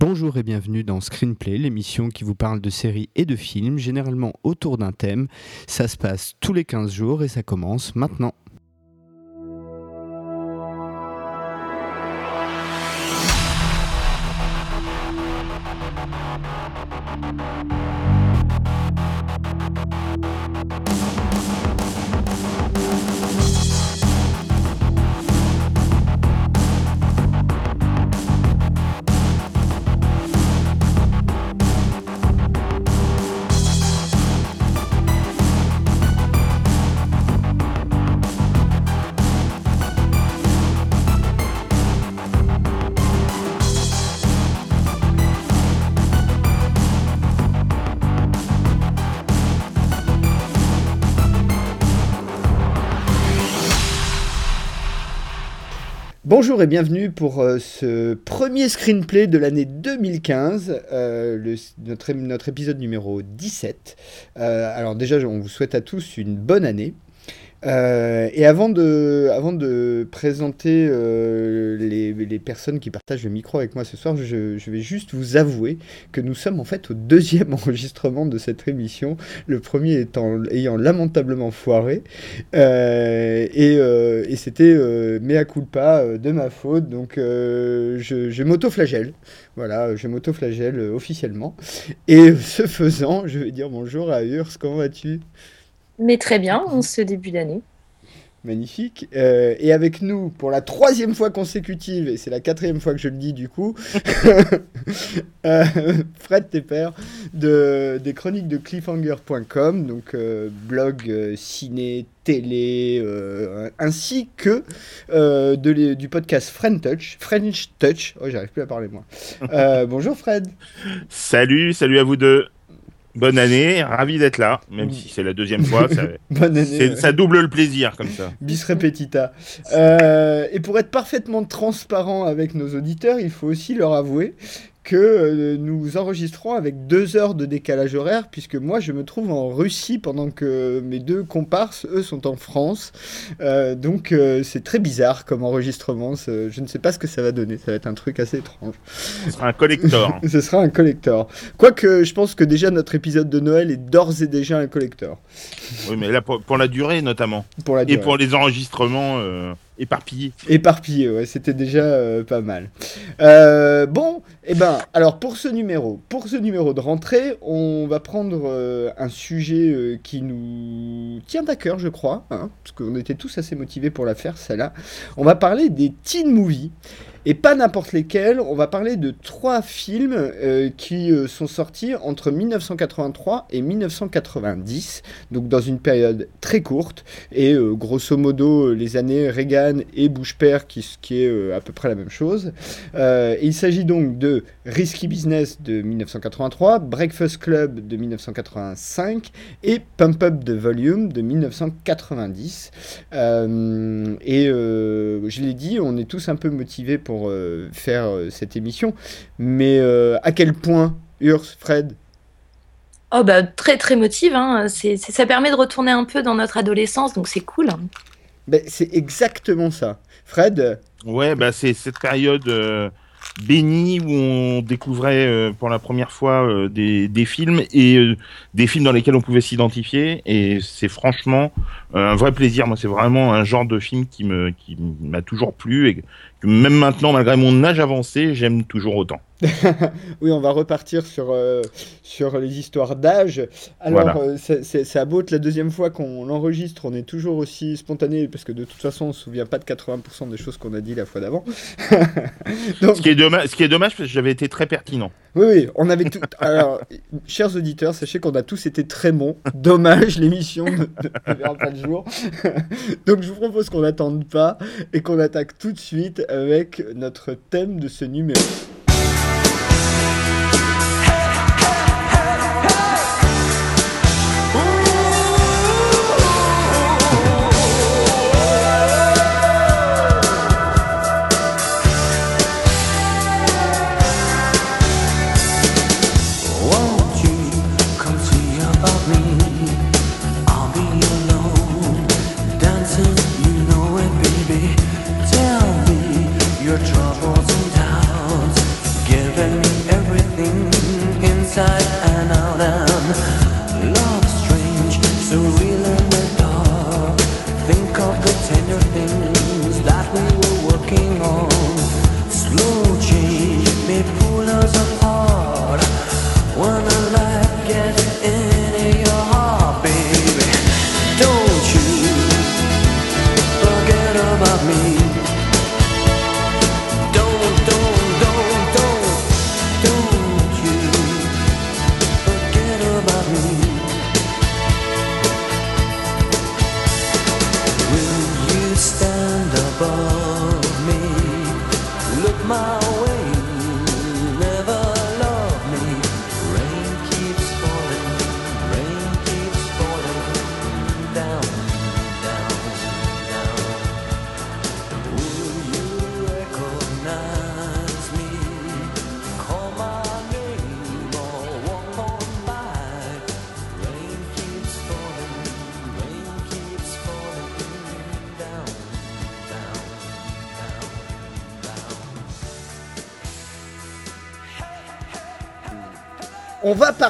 Bonjour et bienvenue dans Screenplay, l'émission qui vous parle de séries et de films, généralement autour d'un thème. Ça se passe tous les 15 jours et ça commence maintenant. Et bienvenue pour euh, ce premier screenplay de l'année 2015, euh, notre, épisode numéro 17. Euh, alors déjà, on vous souhaite à tous une bonne année. Euh, et avant de, avant de présenter euh, les, personnes qui partagent le micro avec moi ce soir, je, vais juste vous avouer que nous sommes en fait au deuxième enregistrement de cette émission, le premier étant, ayant lamentablement foiré. Euh, et, et c'était mea culpa de ma faute, donc je, je m'auto-flagelle. Voilà, je m'auto-flagelle officiellement. Et ce faisant, je vais dire bonjour à Urs, comment vas-tu? Mais très bien, en ce début d'année. Magnifique. Euh, et avec nous, pour la troisième fois consécutive, et c'est la quatrième fois que je le dis du coup, euh, Fred Tepper de, des chroniques de cliffhanger.com, donc euh, blog euh, ciné, télé, euh, ainsi que de les, du podcast French Touch. French Touch. Oh, j'arrive plus à parler moi. bonjour Fred. Salut, salut à vous deux. Bonne année, ravi d'être là, même si c'est la deuxième fois. Ça, Bonne année. Ça double le plaisir comme ça. Bis repetita. Euh, et pour être parfaitement transparent avec nos auditeurs, il faut aussi leur avouer que euh, nous enregistrons avec deux heures de décalage horaire, puisque moi je me trouve en Russie pendant que mes deux comparses, eux, sont en France. Euh, donc euh, c'est très bizarre comme enregistrement. Je ne sais pas ce que ça va donner. Ça va être un truc assez étrange. Ce sera un collector. Ce sera un collector. Quoique je pense que déjà notre épisode de Noël est d'ores et déjà un collector. Oui, mais là pour, pour la durée notamment. Pour la durée. Et pour les enregistrements. Euh éparpillé. Éparpillé, ouais, c'était déjà euh, pas mal. Euh, bon, et eh ben, alors pour ce numéro, pour ce numéro de rentrée, on va prendre euh, un sujet qui nous tient à cœur, je crois, hein, parce qu'on était tous assez motivés pour la faire, celle-là. On va parler des teen movies. Et pas n'importe lesquels, on va parler de trois films euh, qui euh, sont sortis entre 1983 et 1990, donc dans une période très courte, et euh, grosso modo les années Reagan et Bush père, qui, qui est à peu près la même chose. il s'agit donc de Risky Business de 1983, Breakfast Club de 1985 et Pump Up the Volume de 1990. et je l'ai dit, on est tous un peu motivés pour pour euh, faire euh, cette émission. Mais euh, à quel point, Urs, Fred? Oh bah très très motive, hein. c'est, ça permet de retourner un peu dans notre adolescence, donc c'est cool. Ben, c'est exactement ça. Fred? Ouais, bah c'est cette période béni où on découvrait euh, pour la première fois euh, des, des, films et euh, des films dans lesquels on pouvait s'identifier et c'est franchement un vrai plaisir moi c'est vraiment un genre de film qui me qui m'a toujours plu et que même maintenant malgré mon âge avancé j'aime toujours autant oui, on va repartir sur, euh, sur les histoires d'âge. Alors, voilà. euh, c'est à la deuxième fois qu'on l'enregistre, on est toujours aussi spontané, parce que de toute façon, on ne se souvient pas de 80% des choses qu'on a dit la fois d'avant. ce, qui est dommage, ce qui est dommage, parce que j'avais été très pertinent. Oui, oui, on avait tout. Alors, chers auditeurs, sachez qu'on a tous été très bons. Dommage, l'émission ne, ne pas le jour. Donc, je vous propose qu'on n'attende pas et qu'on attaque tout de suite avec notre thème de ce numéro.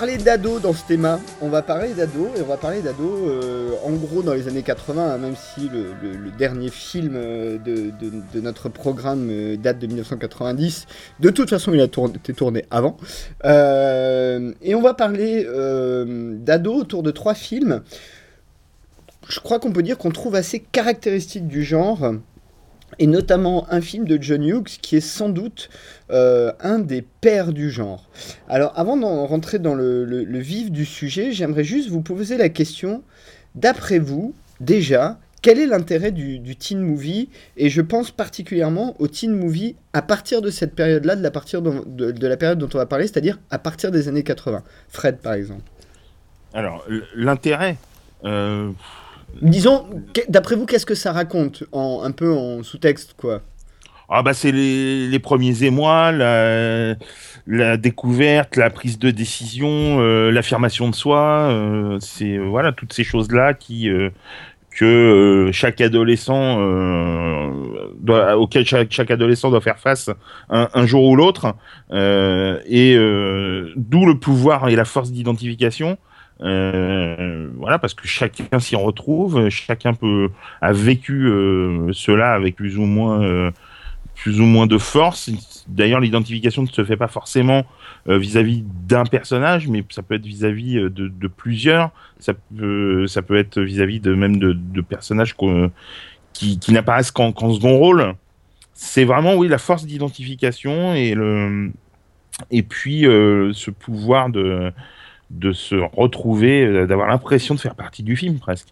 Parler d'ado dans ce thème. On va parler d'ado et on va parler d'ado euh, en gros dans les années 80, hein, même si le, dernier film euh, de, notre programme euh, date de 1990. De toute façon, il a été tourné avant. et on va parler d'ado autour de trois films. Je crois qu'on peut dire qu'on trouve assez caractéristiques du genre et notamment un film de John Hughes qui est sans doute euh, un des pères du genre. Alors avant d'en rentrer dans le, vif du sujet, j'aimerais juste vous poser la question, d'après vous, déjà, quel est l'intérêt du, teen movie? Et je pense particulièrement au teen movie à partir de cette période-là, de, la de, la période dont on va parler, c'est-à-dire à partir des années 80. Fred, par exemple. Alors, l'intérêt, euh, Disons, d'après vous, qu'est-ce que ça raconte en, Un peu en sous-texte, quoi? Ah bah c'est les, premiers émois, la, découverte, la prise de décision, euh, l'affirmation de soi, euh, c'est euh, voilà toutes ces choses là qui que chaque adolescent doit, auquel chaque, adolescent doit faire face un, jour ou l'autre et d'où le pouvoir et la force d'identification euh, voilà, parce que chacun s'y retrouve, chacun peut a vécu euh, cela avec plus ou moins euh, plus ou moins de force. D'ailleurs, l'identification ne se fait pas forcément vis-à-vis d'un personnage, mais ça peut être vis-à-vis de, plusieurs. Ça peut ça peut être vis-à-vis de même de, personnages qui, qui n'apparaissent qu'en second rôle. C'est vraiment oui la force d'identification et le et puis ce pouvoir de de se retrouver, euh, d'avoir l'impression de faire partie du film presque.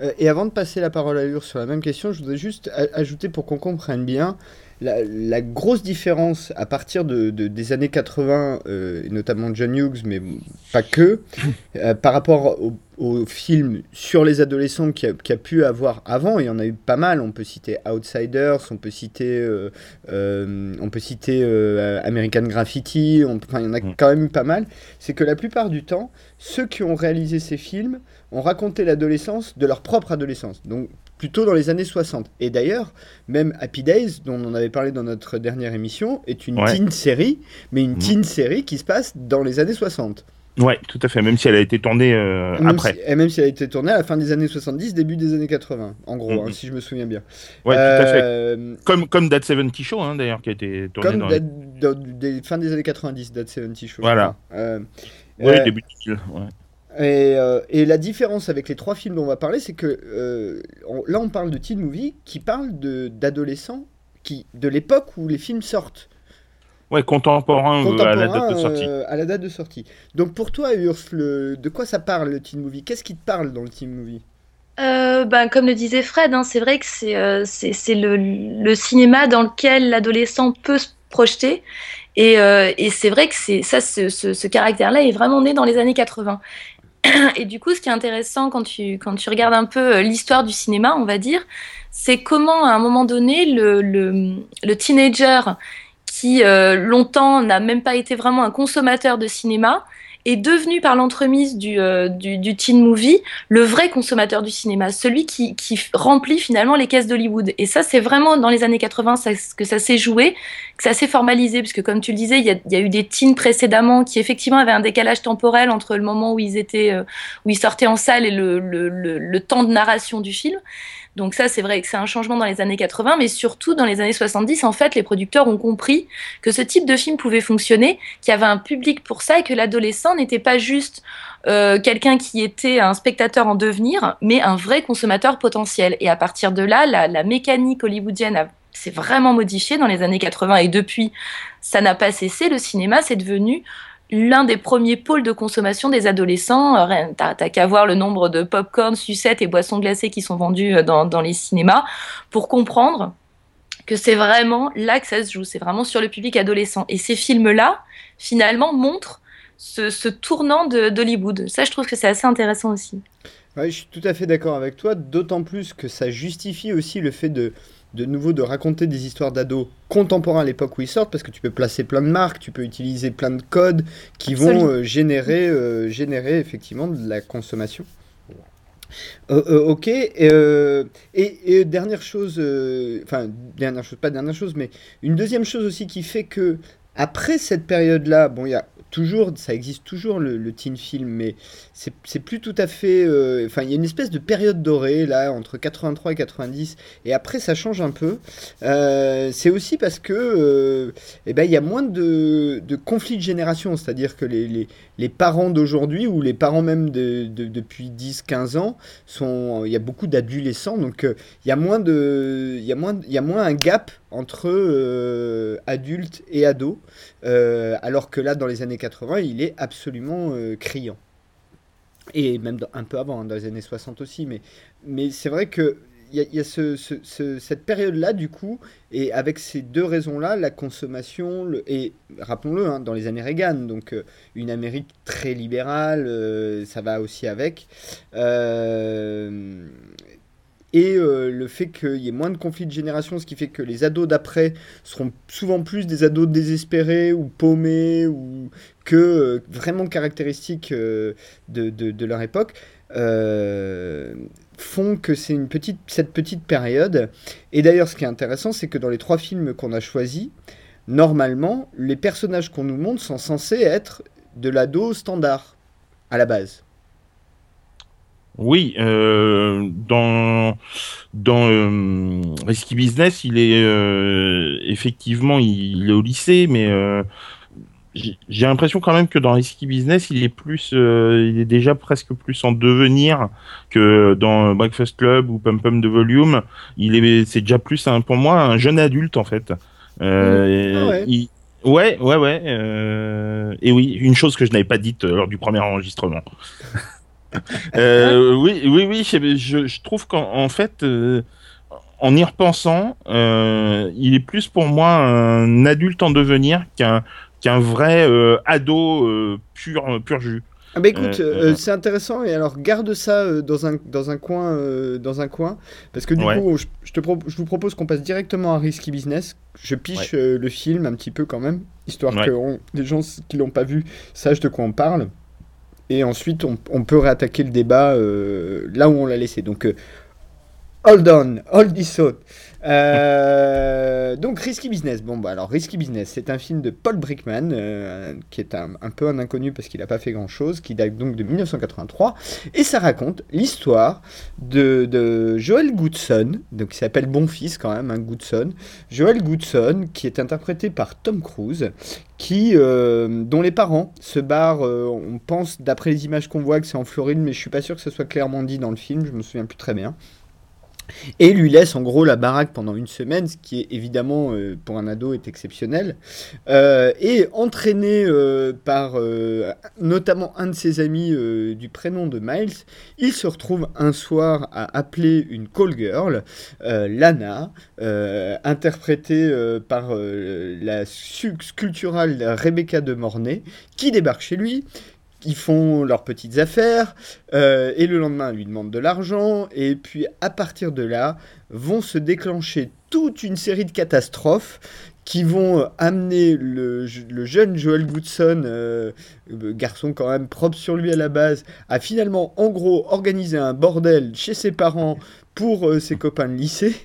Euh, et avant de passer la parole à Ur sur la même question, je voudrais juste ajouter pour qu'on comprenne bien la, grosse différence à partir de, des années 80, euh, notamment John Hughes, mais pas que, euh, par rapport au, film sur les adolescents qui a, a, pu avoir avant, il y en a eu pas mal. On peut citer Outsiders, on peut citer, euh, on peut citer American Graffiti, enfin, il y en a mm. quand même eu pas mal. C'est que la plupart du temps, ceux qui ont réalisé ces films ont raconté l'adolescence de leur propre adolescence. Donc plutôt dans les années 60. Et d'ailleurs, même Happy Days, dont on avait parlé dans notre dernière émission, est une teen série, mais une mmh. teen série qui se passe dans les années 60. Ouais, tout à fait, même si elle a été tournée euh, après. et même si elle a été tournée à la fin des années 70, début des années 80, en gros, mmh. hein, si je me souviens bien. Ouais, tout à fait. Euh, comme, comme That 70 Show, hein, d'ailleurs, qui a été tourné comme dans, des fin des années 90, That 70 Show. Voilà. Euh, oui, début de... ouais. Euh, et, la différence avec les trois films dont on va parler, c'est que euh, là, on parle de teen movie qui parle d'adolescents qui de l'époque où les films sortent. Ouais, contemporain, euh, à la date de sortie. à la date de sortie. Donc pour toi, Urs, de quoi ça parle le teen movie? Qu'est-ce qui te parle dans le teen movie? Ben, comme le disait Fred, hein, c'est vrai que c'est le, le, cinéma dans lequel l'adolescent peut se projeter. Et, et c'est vrai que ça, ce, ce, ce caractère-là est vraiment né dans les années 80. Et du coup, ce qui est intéressant quand tu, quand tu regardes un peu euh, l'histoire du cinéma, on va dire, c'est comment à un moment donné, le, le, le teenager qui euh, longtemps n'a même pas été vraiment un consommateur de cinéma est devenu par l'entremise du, euh, du, du, teen movie le vrai consommateur du cinéma, celui qui, qui remplit finalement les caisses d'Hollywood. Et ça, c'est vraiment dans les années 80 ça, que ça s'est joué, que ça s'est formalisé, puisque comme tu le disais, il y a, y a, eu des teens précédemment qui effectivement avaient un décalage temporel entre le moment où ils étaient, euh, où ils sortaient en salle et le, le, le, le temps de narration du film. Donc ça, c'est vrai que c'est un changement dans les années 80, mais surtout dans les années 70, en fait, les producteurs ont compris que ce type de film pouvait fonctionner, qu'il y avait un public pour ça et que l'adolescent n'était pas juste euh, quelqu'un qui était un spectateur en devenir, mais un vrai consommateur potentiel. Et à partir de là, la, la mécanique hollywoodienne s'est vraiment modifiée dans les années 80 et depuis, ça n'a pas cessé. Le cinéma, c'est devenu l'un des premiers pôles de consommation des adolescents. Euh, t'as qu'à voir le nombre de pop-corn, sucettes et boissons glacées qui sont vendus euh, dans, dans les cinémas pour comprendre que c'est vraiment là que ça se joue, c'est vraiment sur le public adolescent. Et ces films-là, finalement, montrent ce, ce tournant d'Hollywood. Ça, je trouve que c'est assez intéressant aussi. Ouais, je suis tout à fait d'accord avec toi, d'autant plus que ça justifie aussi le fait de, de nouveau de raconter des histoires d'ados contemporains à l'époque où ils sortent, parce que tu peux placer plein de marques, tu peux utiliser plein de codes qui vont euh, générer, euh, générer effectivement de la consommation. Euh, ok, et, et, dernière chose, enfin dernière chose, pas dernière chose, mais une deuxième chose aussi qui fait que après cette période-là, bon, il y a toujours, ça existe toujours le, le teen film, mais c'est plus tout à fait. Enfin, euh, il y a une espèce de période dorée là entre 83 et 90, et après ça change un peu. Euh, c'est aussi parce que, euh, eh ben, il y a moins de, conflits de génération, c'est-à-dire que les, parents d'aujourd'hui ou les parents même de, de, depuis 10-15 ans sont, il y a beaucoup d'adolescents, donc il y a moins de, il y a moins, il y a moins un gap entre euh, adultes et ados, euh, alors que là, dans les années 80, il est absolument euh, criant. Et même un peu avant, hein, dans les années 60 aussi, mais, mais c'est vrai que il y a, cette période-là, du coup, et avec ces deux raisons-là, la consommation, et rappelons-le, hein, dans les années Reagan, donc une Amérique très libérale, ça va aussi avec. Et euh, le fait qu'il y ait moins de conflits de génération, ce qui fait que les ados d'après seront souvent plus des ados désespérés ou paumés ou que euh, vraiment caractéristiques euh, de, de, leur époque, font que c'est une petite, cette petite période. Et d'ailleurs, ce qui est intéressant, c'est que dans les trois films qu'on a choisis, normalement, les personnages qu'on nous montre sont censés être de l'ado standard à la base. Oui, euh, dans dans euh, Risky Business, il est euh, effectivement il, est au lycée, mais euh, j'ai l'impression quand même que dans Risky Business, il est plus, euh, il est déjà presque plus en devenir que dans Breakfast Club ou Pum Pum de Volume. Il est, c'est déjà plus un, pour moi un jeune adulte en fait. Euh, ah ouais. Il, Ouais, ouais, ouais. Euh... Et oui, une chose que je n'avais pas dite lors du premier enregistrement. euh, oui, oui, oui. Je, je trouve qu'en fait, euh, en y repensant, euh, il est plus pour moi un adulte en devenir qu'un qu'un vrai ado pur pur jus. Ah bah écoute, euh, c'est intéressant et alors garde ça dans un dans un coin dans un coin parce que du ouais. coup je, je te je vous propose qu'on passe directement à Risky Business. Je piche ouais. le film un petit peu quand même histoire ouais. que on, les gens qui l'ont pas vu sachent de quoi on parle et ensuite on, on peut réattaquer le débat euh, là où on l'a laissé. Donc, euh, hold on, hold this thought. Euh, donc Risky Business. Bon bah alors Risky Business, c'est un film de Paul Brickman euh, qui est un, peu un inconnu parce qu'il n'a pas fait grand chose, qui date donc de 1983 et ça raconte l'histoire de, Joel Goodson, donc qui s'appelle Bon Fils quand même, un hein, Goodson. Joel Goodson qui est interprété par Tom Cruise, euh, dont les parents se barrent. On pense d'après les images qu'on voit que c'est en Floride, mais je suis pas sûr que ce soit clairement dit dans le film. Je me souviens plus très bien et lui laisse en gros la baraque pendant une semaine, ce qui est évidemment euh, pour un ado est exceptionnel. Euh, et entraîné euh, par notamment un de ses amis du prénom de Miles, il se retrouve un soir à appeler une call girl, Lana, interprétée par la sculpturale Rebecca de Mornay, qui débarque chez lui ils font leurs petites affaires, euh, et le lendemain, lui demandent de l'argent, et puis à partir de là, vont se déclencher toute une série de catastrophes qui vont amener le, jeune Joel Goodson, euh, garçon quand même propre sur lui à la base, à finalement, en gros, organiser un bordel chez ses parents pour euh, ses copains de lycée.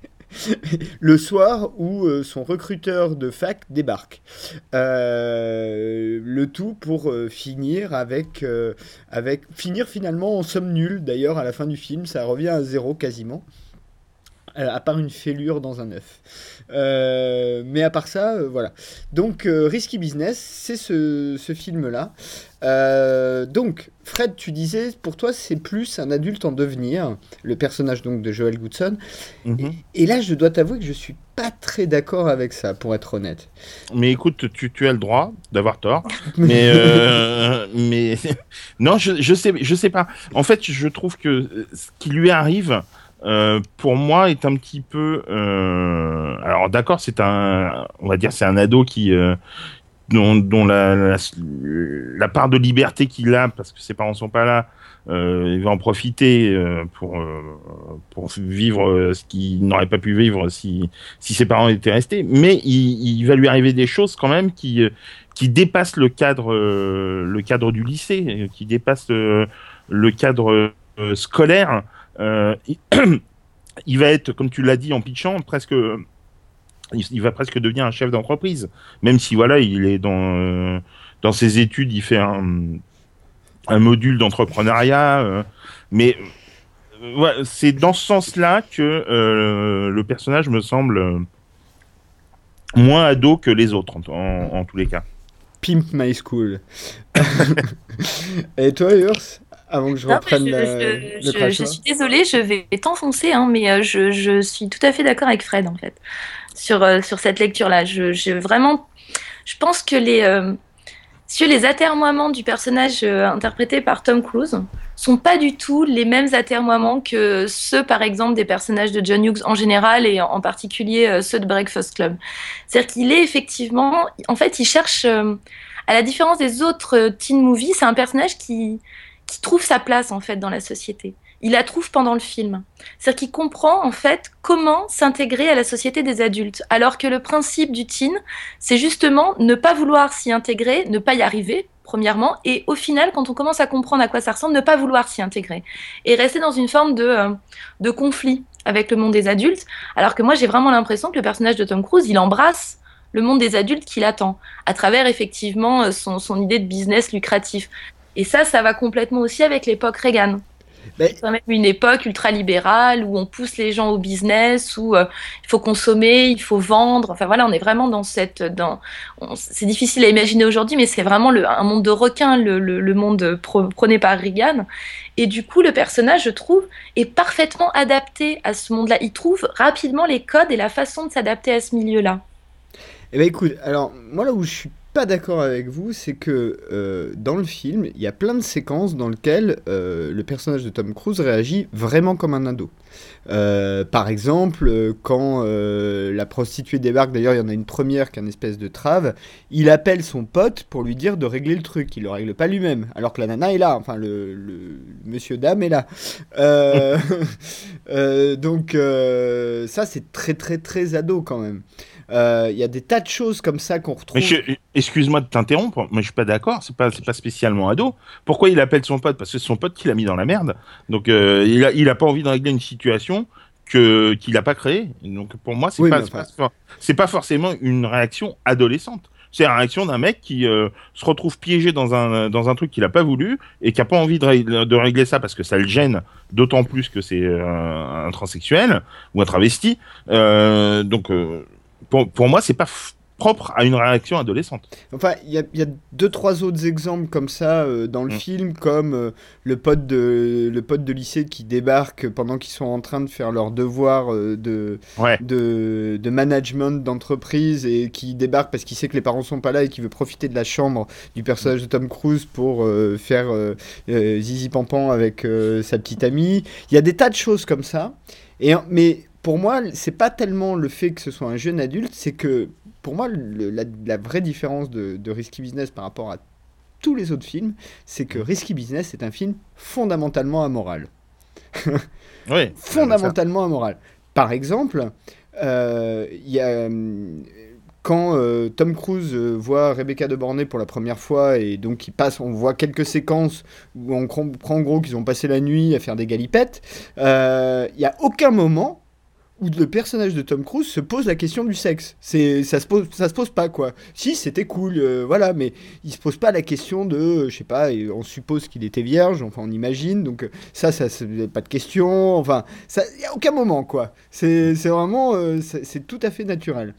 le soir où euh, son recruteur de fac débarque. le tout pour finir avec, avec finir finalement en somme nulle. D'ailleurs, à la fin du film, ça revient à zéro quasiment. Euh, à part une fêlure dans un œuf. Euh, mais à part ça, euh, voilà. Donc, Risky Business, c'est ce, film-là. donc, Fred, tu disais, pour toi, c'est plus un adulte en devenir, le personnage donc de Joel Goodson. Mhm. et, là, je dois t'avouer que je suis pas très d'accord avec ça, pour être honnête. Mais écoute, tu, tu as le droit d'avoir tort. mais, mais non, je, je sais, je sais pas. En fait, je trouve que ce qui lui arrive, euh, pour moi est un petit peu euh, alors d'accord c'est un on va dire c'est un ado qui euh, dont, la, part de liberté qu'il a parce que ses parents sont pas là il va en profiter pour vivre ce qu'il n'aurait pas pu vivre si ses parents étaient restés. Mais il, il va lui arriver des choses quand même qui qui dépassent le cadre le cadre du lycée qui dépassent le cadre scolaire il va être, comme tu l'as dit en pitchant, presque il va presque devenir un chef d'entreprise, même si voilà, il est dans euh, dans ses études, il fait un, module d'entrepreneuriat, euh, mais c'est dans ce sens-là que le personnage me semble moins ado que les autres en tous les cas. Pimp My School. Et toi, Urs? Avant que je reprenne je, le je, suis désolée, je vais t'enfoncer, hein, mais euh, je, je, suis tout à fait d'accord avec Fred, en fait, sur, euh, sur cette lecture-là. Je, vraiment, je pense que les, euh, sur les atermoiements du personnage interprété par Tom Cruise sont pas du tout les mêmes atermoiements que ceux, par exemple, des personnages de John Hughes en général et en particulier ceux de Breakfast Club. C'est-à-dire qu'il est effectivement, en fait, il cherche, à la différence des autres teen movies, c'est un personnage qui qui trouve sa place en fait dans la société. Il la trouve pendant le film. C'est-à-dire qu'il comprend en fait comment s'intégrer à la société des adultes. Alors que le principe du teen, c'est justement ne pas vouloir s'y intégrer, ne pas y arriver, premièrement, et au final, quand on commence à comprendre à quoi ça ressemble, ne pas vouloir s'y intégrer. Et rester dans une forme de, euh, de conflit avec le monde des adultes. Alors que moi, j'ai vraiment l'impression que le personnage de Tom Cruise, il embrasse le monde des adultes qui l'attend, à travers effectivement euh, son, son idée de business lucratif. Et ça, ça va complètement aussi avec l'époque Reagan. C'est quand même une époque ultra-libérale où on pousse les gens au business, où euh, il faut consommer, il faut vendre. Enfin voilà, on est vraiment dans cette. Dans, c'est difficile à imaginer aujourd'hui, mais c'est vraiment le, un monde de requins, le, le, monde prôné par Reagan. Et du coup, le personnage, je trouve, est parfaitement adapté à ce monde-là. Il trouve rapidement les codes et la façon de s'adapter à ce milieu-là. Eh bien écoute, alors moi là où je suis pas d'accord avec vous, c'est que euh, dans le film, il y a plein de séquences dans lesquelles euh, le personnage de Tom Cruise réagit vraiment comme un ado. Euh, par exemple, quand la prostituée débarque, d'ailleurs il y en a une première qui est une espèce de trave, il appelle son pote pour lui dire de régler le truc, il le règle pas lui-même, alors que la nana est là, enfin le, le monsieur dame est là. donc ça c'est très très très ado quand même. Il y a des tas de choses comme ça qu'on retrouve excuse-moi de t'interrompre, mais je suis pas d'accord. C'est pas, pas spécialement ado. Pourquoi il appelle son pote? Parce que c'est son pote qui l'a mis dans la merde. Donc euh, il a, il a pas envie de régler une situation que qu'il a pas créée. Donc pour moi, c'est pas, c'est pas, forcément une réaction adolescente. C'est la réaction d'un mec qui euh, se retrouve piégé dans un dans un truc qu'il a pas voulu et qui a pas envie de, de régler ça parce que ça le gêne. D'autant plus que c'est euh, un transsexuel ou un travesti. donc pour, pour moi, c'est pas propre à une réaction adolescente. Enfin, il y, y, a deux, trois autres exemples comme ça euh, dans le mm. film, comme euh, le, pote de, le pote de lycée qui débarque pendant qu'ils sont en train de faire leur devoir euh, de, de, de, management d'entreprise et qui débarque parce qu'il sait que les parents sont pas là et qui veut profiter de la chambre du personnage de Tom Cruise pour faire zizi pampan avec sa petite amie. Il y a des tas de choses comme ça. Et, mais pour moi, c'est pas tellement le fait que ce soit un jeune adulte, c'est que pour moi, la, vraie différence de, Risky Business par rapport à tous les autres films, c'est que Risky Business est un film fondamentalement amoral. oui. fondamentalement amoral. Par exemple, euh, y a quand euh, Tom Cruise euh, voit Rebecca de Bornay pour la première fois et donc il passe, on voit quelques séquences où on comprend en gros qu'ils ont passé la nuit à faire des galipettes, il n'y a aucun moment où le personnage de Tom Cruise se pose la question du sexe. C'est ça se pose ça se pose pas quoi. Si c'était cool voilà mais il se pose pas la question de je sais pas on suppose qu'il était vierge enfin on imagine donc ça ça c'est pas de question enfin ça y a aucun moment quoi. C'est vraiment c'est tout à fait naturel.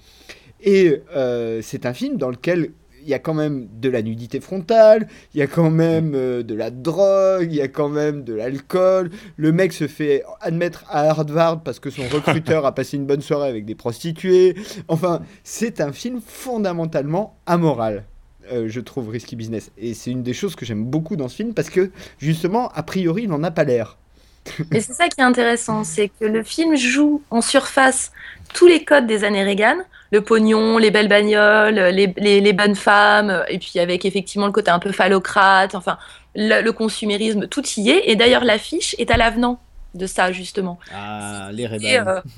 Et euh, c'est un film dans lequel il y a quand même de la nudité frontale, il y a quand même euh, de la drogue, il y a quand même de l'alcool. Le mec se fait admettre à Harvard parce que son recruteur a passé une bonne soirée avec des prostituées. Enfin, c'est un film fondamentalement amoral. Euh, je trouve Risky Business. Et c'est une des choses que j'aime beaucoup dans ce film parce que, justement, a priori, il n'en a pas l'air. Et c'est ça qui est intéressant, c'est que le film joue en surface tous les codes des années Reagan, le pognon, les belles bagnoles, les, les, bonnes femmes, et puis avec effectivement le côté un peu phallocrate, enfin le, consumérisme, tout y est. Et d'ailleurs l'affiche est à l'avenant de ça justement. Ah, les Reagan.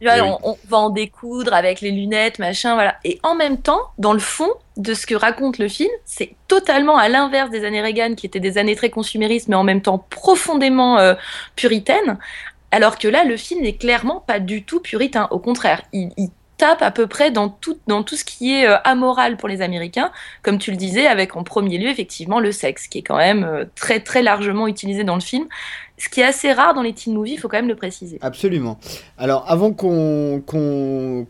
Eh on, va en découdre avec les lunettes, machin, voilà. Et en même temps, dans le fond de ce que raconte le film, c'est totalement à l'inverse des années Reagan, qui étaient des années très consuméristes, mais en même temps profondément euh, puritaines. Alors que là, le film n'est clairement pas du tout puritain. Au contraire, il, à peu près dans tout, dans tout ce qui est euh, amoral pour les Américains, comme tu le disais, avec en premier lieu effectivement le sexe, qui est quand même euh, très très largement utilisé dans le film ce qui est assez rare dans les teen movies, il faut quand même le préciser. Absolument. Alors, avant qu'on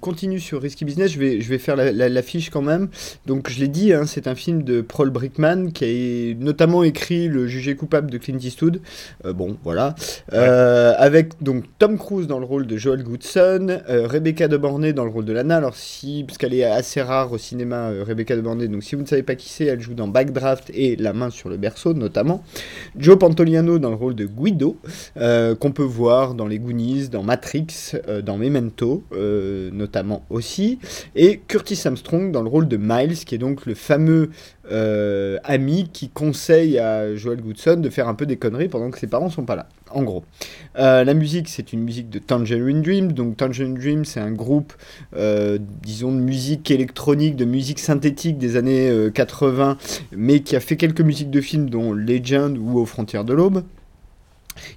continue sur Risky Business, je vais, je vais faire l'affiche la, quand même. Donc, je l'ai dit, hein, c'est un film de Paul Brickman qui a notamment écrit Le jugé coupable de Clint Eastwood. Euh, bon, voilà. Euh, avec donc Tom Cruise dans le rôle de Joel Goodson, euh, Rebecca de Bornay dans le rôle de Lana. Alors, si, parce qu'elle est assez rare au cinéma, Rebecca de Bornay. Donc, si vous ne savez pas qui c'est, elle joue dans Backdraft et La main sur le berceau, notamment. Joe Pantoliano dans le rôle de Guido euh, qu'on peut voir dans les Goonies, dans Matrix, euh, dans Memento euh, notamment aussi, et Curtis Armstrong dans le rôle de Miles, qui est donc le fameux ami qui conseille à Joel Goodson de faire un peu des conneries pendant que ses parents sont pas là. En gros, la musique c'est une musique de Tangerine Dream. Donc Tangerine Dream c'est un groupe, disons de musique électronique, de musique synthétique des années 80, mais qui a fait quelques musiques de films dont Legend ou Aux frontières de l'aube.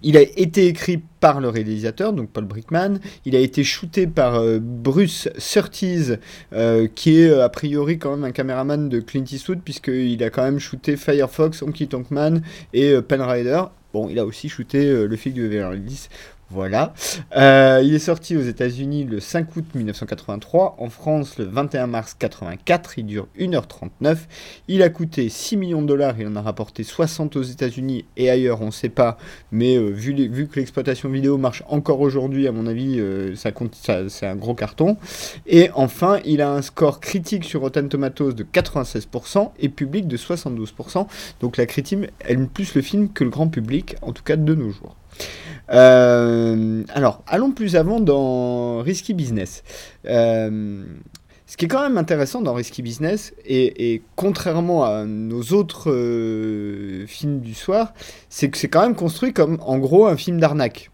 Il a été écrit par le réalisateur, donc Paul Brickman. Il a été shooté par euh, Bruce Surtees, euh, qui est euh, a priori quand même un caméraman de Clint Eastwood, puisqu'il a quand même shooté Firefox, Honky Tonk Man et Pen Rider. Bon, il a aussi shooté le film de Beverly voilà. Euh, il est sorti aux États-Unis le 5 août 1983, en France le 21 mars 84. Il dure 1h39. Il a coûté 6 millions de dollars. Il en a rapporté 60 aux États-Unis et ailleurs, on ne sait pas. Mais euh, vu, que l'exploitation vidéo marche encore aujourd'hui, à mon avis, euh, ça c'est un gros carton. Et enfin, il a un score critique sur Rotten Tomatoes de 96% et public de 72%. Donc la critique aime plus le film que le grand public, en tout cas de nos jours. Euh, alors, allons plus avant dans Risky Business. Euh, ce qui est quand même intéressant dans Risky Business, et, contrairement à nos autres euh, films du soir, c'est que c'est quand même construit comme, en gros, un film d'arnaque.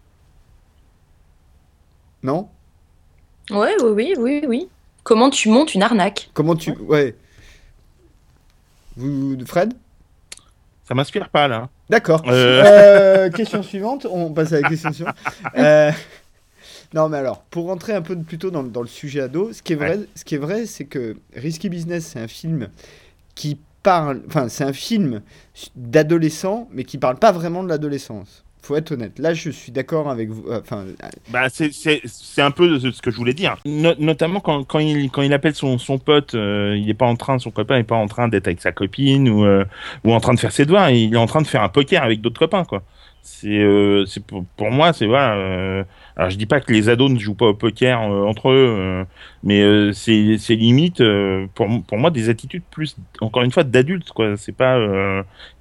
Non? Ouais, oui, oui, oui, oui. Comment tu montes une arnaque? Comment tu... Ouais. Vous, Fred? Ça m'inspire pas, là. D'accord. Euh. Euh, question suivante. On passe à la question suivante. Euh, non, mais alors, pour rentrer un peu plus tôt dans, le sujet ado, ce qui est vrai, ce qui est vrai, c'est que Risky Business, c'est un film qui parle, enfin, c'est un film d'adolescent, mais qui parle pas vraiment de l'adolescence faut être honnête. Là, je suis d'accord avec vous. Euh, enfin, bah, c'est un peu ce que je voulais dire. notamment quand, quand, il, quand il appelle son, son pote, euh, il n'est pas en train, son copain n'est pas en train d'être avec sa copine ou, euh, ou en train de faire ses doigts. Il est en train de faire un poker avec d'autres copains, quoi c'est euh, pour, pour, moi c'est voilà euh, alors je dis pas que les ados ne jouent pas au poker euh, entre eux euh, mais euh, c'est c'est limite pour pour moi des attitudes plus encore une fois d'adultes quoi. C'est pas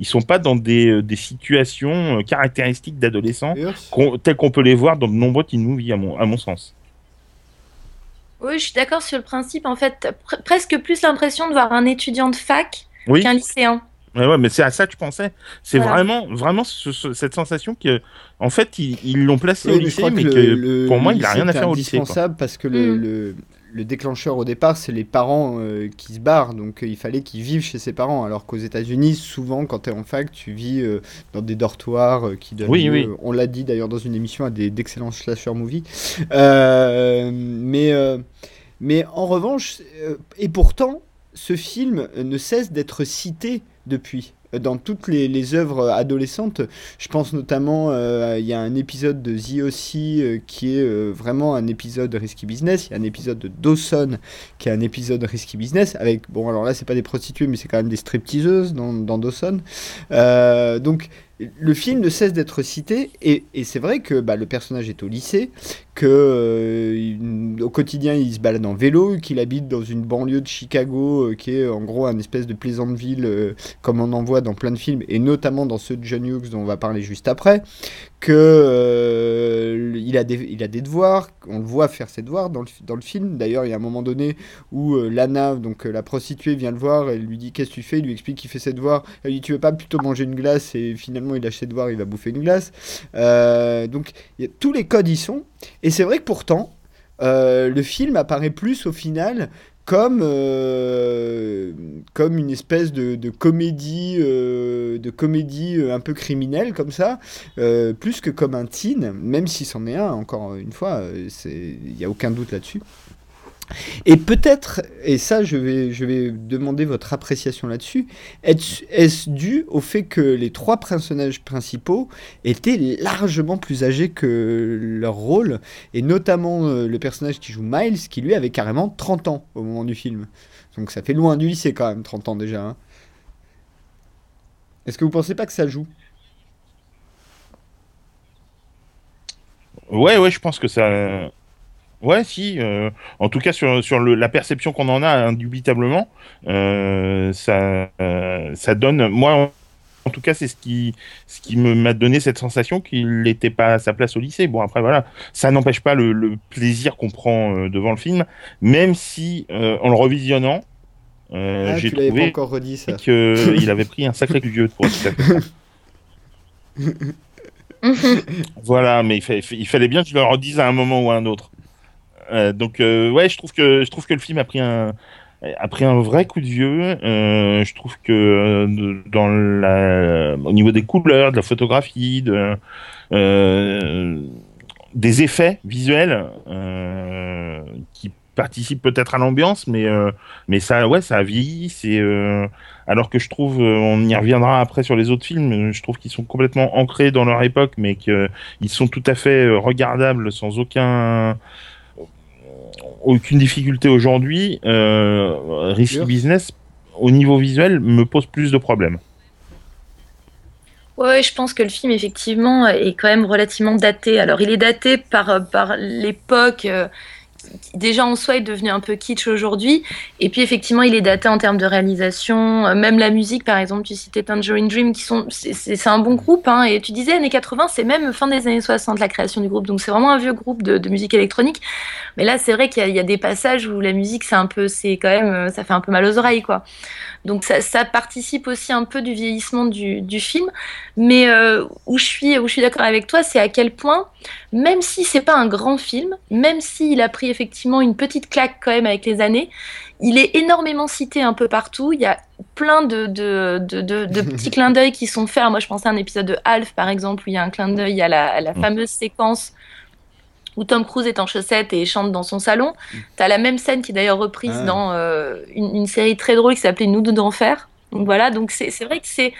ils sont pas dans des des situations caractéristiques d'adolescents telles qu'on peut les voir dans de nombreux teen movies à mon à mon sens. Oui je suis d'accord sur le principe. En fait presque plus l'impression de voir un étudiant de fac qu'un lycéen Ouais, ouais, mais c'est à ça que tu pensais. C'est vraiment, vraiment cette sensation que, en fait, ils l'ont placé au lycée, mais que, pour moi, il n'a rien à faire au lycée. C'est indispensable parce que le, mm. le, le déclencheur au départ, c'est les parents euh, qui se barrent, donc il fallait qu'ils vivent chez ses parents. Alors qu'aux États-Unis, souvent, quand tu es en fac, tu vis dans des dortoirs qui donnent. Oui, oui. On l'a dit d'ailleurs dans une émission à d'excellents slasher movies. mais, mais en revanche, et pourtant, ce film ne cesse d'être cité depuis dans toutes les, œuvres adolescentes. Je pense notamment, euh, il y a un épisode de The aussi euh, qui est euh, vraiment un épisode Risky Business. Il y a un épisode de Dawson qui est un épisode Risky Business avec, bon alors là c'est pas des prostituées mais c'est quand même des stripteaseuses dans, dans Dawson. donc le film ne cesse d'être cité et, c'est vrai que bah, le personnage est au lycée, que euh, au quotidien il se balade en vélo, qu'il habite dans une banlieue de Chicago euh, qui est en gros un espèce de plaisante ville euh, comme on en voit dans plein de films et notamment dans ceux de John Hughes dont on va parler juste après, que il a des il a des devoirs, on le voit faire ses devoirs dans le, dans le film. D'ailleurs il y a un moment donné où Lana donc la prostituée vient le voir, elle lui dit qu'est-ce que tu fais, il lui explique qu'il fait ses devoirs, elle lui dit tu veux pas plutôt manger une glace? Et finalement il a ses devoirs, il va bouffer une glace. donc tous les codes y sont. Et c'est vrai que pourtant, euh, le film apparaît plus au final comme, euh, comme une espèce de, comédie, euh, de comédie un peu criminelle comme ça, plus que comme un teen, même si c'en est un, encore une fois, il n'y a aucun doute là-dessus. Et peut-être, et ça je vais, je vais demander votre appréciation là-dessus, est-ce dû au fait que les trois personnages principaux étaient largement plus âgés que leur rôle, et notamment euh, le personnage qui joue Miles, qui lui avait carrément 30 ans au moment du film. Donc ça fait loin du lycée quand même, 30 ans déjà. Hein. Est-ce que vous pensez pas que ça joue? Ouais, ouais, je pense que ça Ouais, si. Euh, en tout cas, sur, sur le, la perception qu'on en a, indubitablement, euh, ça, euh, ça donne. Moi, en, tout cas, c'est ce qui, ce qui m'a donné cette sensation qu'il n'était pas à sa place au lycée. Bon, après, voilà, ça n'empêche pas le, le plaisir qu'on prend euh, devant le film, même si, euh, en le revisionnant, ah, j'ai trouvé encore redit ça. qu'il avait pris un sacré vieux pour voilà, mais il, il, fallait bien que je le redise à un moment ou à un autre. Euh, donc euh, ouais, je trouve que je trouve que le film a pris un a pris un vrai coup de vieux. Euh, je trouve que dans la, au niveau des couleurs, de la photographie, de, des effets visuels qui participent peut-être à l'ambiance, mais mais ça, ouais, ça a vieilli. C'est alors que je trouve, on y reviendra après sur les autres films. Je trouve qu'ils sont complètement ancrés dans leur époque, mais qu'ils sont tout à fait regardables sans aucun aucune difficulté aujourd'hui. Euh, Risky Business, au niveau visuel, me pose plus de problèmes. Ouais, je pense que le film, effectivement, est quand même relativement daté. Alors, il est daté par, par l'époque. Déjà en soi est devenu un peu kitsch aujourd'hui. Et puis effectivement, il est daté en termes de réalisation. Euh, même la musique, par exemple, tu citais Tangerine Dream, qui sont, c'est un bon groupe. Hein. et tu disais années 80, c'est même fin des années 60 la création du groupe. Donc c'est vraiment un vieux groupe de, musique électronique. Mais là, c'est vrai qu'il y, a des passages où la musique, c'est un peu, c'est quand même, euh, ça fait un peu mal aux oreilles, quoi. Donc ça, ça, participe aussi un peu du vieillissement du, du film. Mais euh, où je suis, où je suis d'accord avec toi, c'est à quel point, même si c'est pas un grand film, même s'il a pris effectivement une petite claque quand même avec les années, il est énormément cité un peu partout. Il y a plein de, de, de, de, petits clins d'œil qui sont faits. Moi, je pensais à un épisode de Alf, par exemple, où il y a un clin d'œil à la, à la mm. fameuse séquence où Tom Cruise est en chaussettes et chante dans son salon. Mm. Tu as la même scène qui est d'ailleurs reprise ah. dans euh, une, série très drôle qui s'appelait Nous deux d'enfer. Donc voilà, donc c'est vrai que c'est...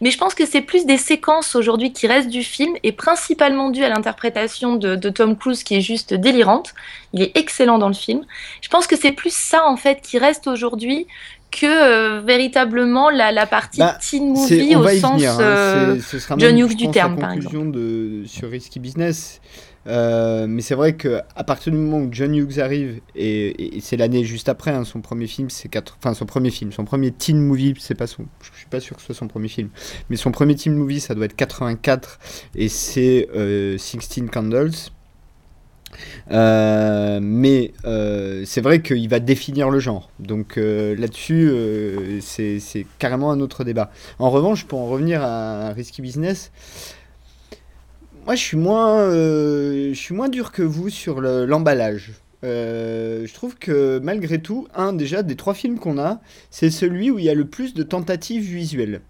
Mais je pense que c'est plus des séquences aujourd'hui qui restent du film et principalement dû à l'interprétation de, Tom Cruise qui est juste délirante. Il est excellent dans le film. Je pense que c'est plus ça en fait qui reste aujourd'hui que euh, véritablement la, la partie bah, teen movie au sens hein. euh, John Hughes du terme, par exemple. De, sur Risky Business, euh, mais c'est vrai que à partir du moment où John Hughes arrive et, c'est l'année juste après hein, son premier film c'est enfin son premier film son premier teen movie c'est pas son je suis pas sûr que ce soit son premier film mais son premier teen movie ça doit être 84 et c'est euh, 16 Candles euh, mais euh, c'est vrai qu'il va définir le genre. Donc là-dessus, c'est carrément un autre débat. En revanche, pour en revenir à Risky Business, moi, je suis moins, euh, je suis moins dur que vous sur l'emballage. euh, je trouve que malgré tout, un déjà des trois films qu'on a, c'est celui où il y a le plus de tentatives visuelles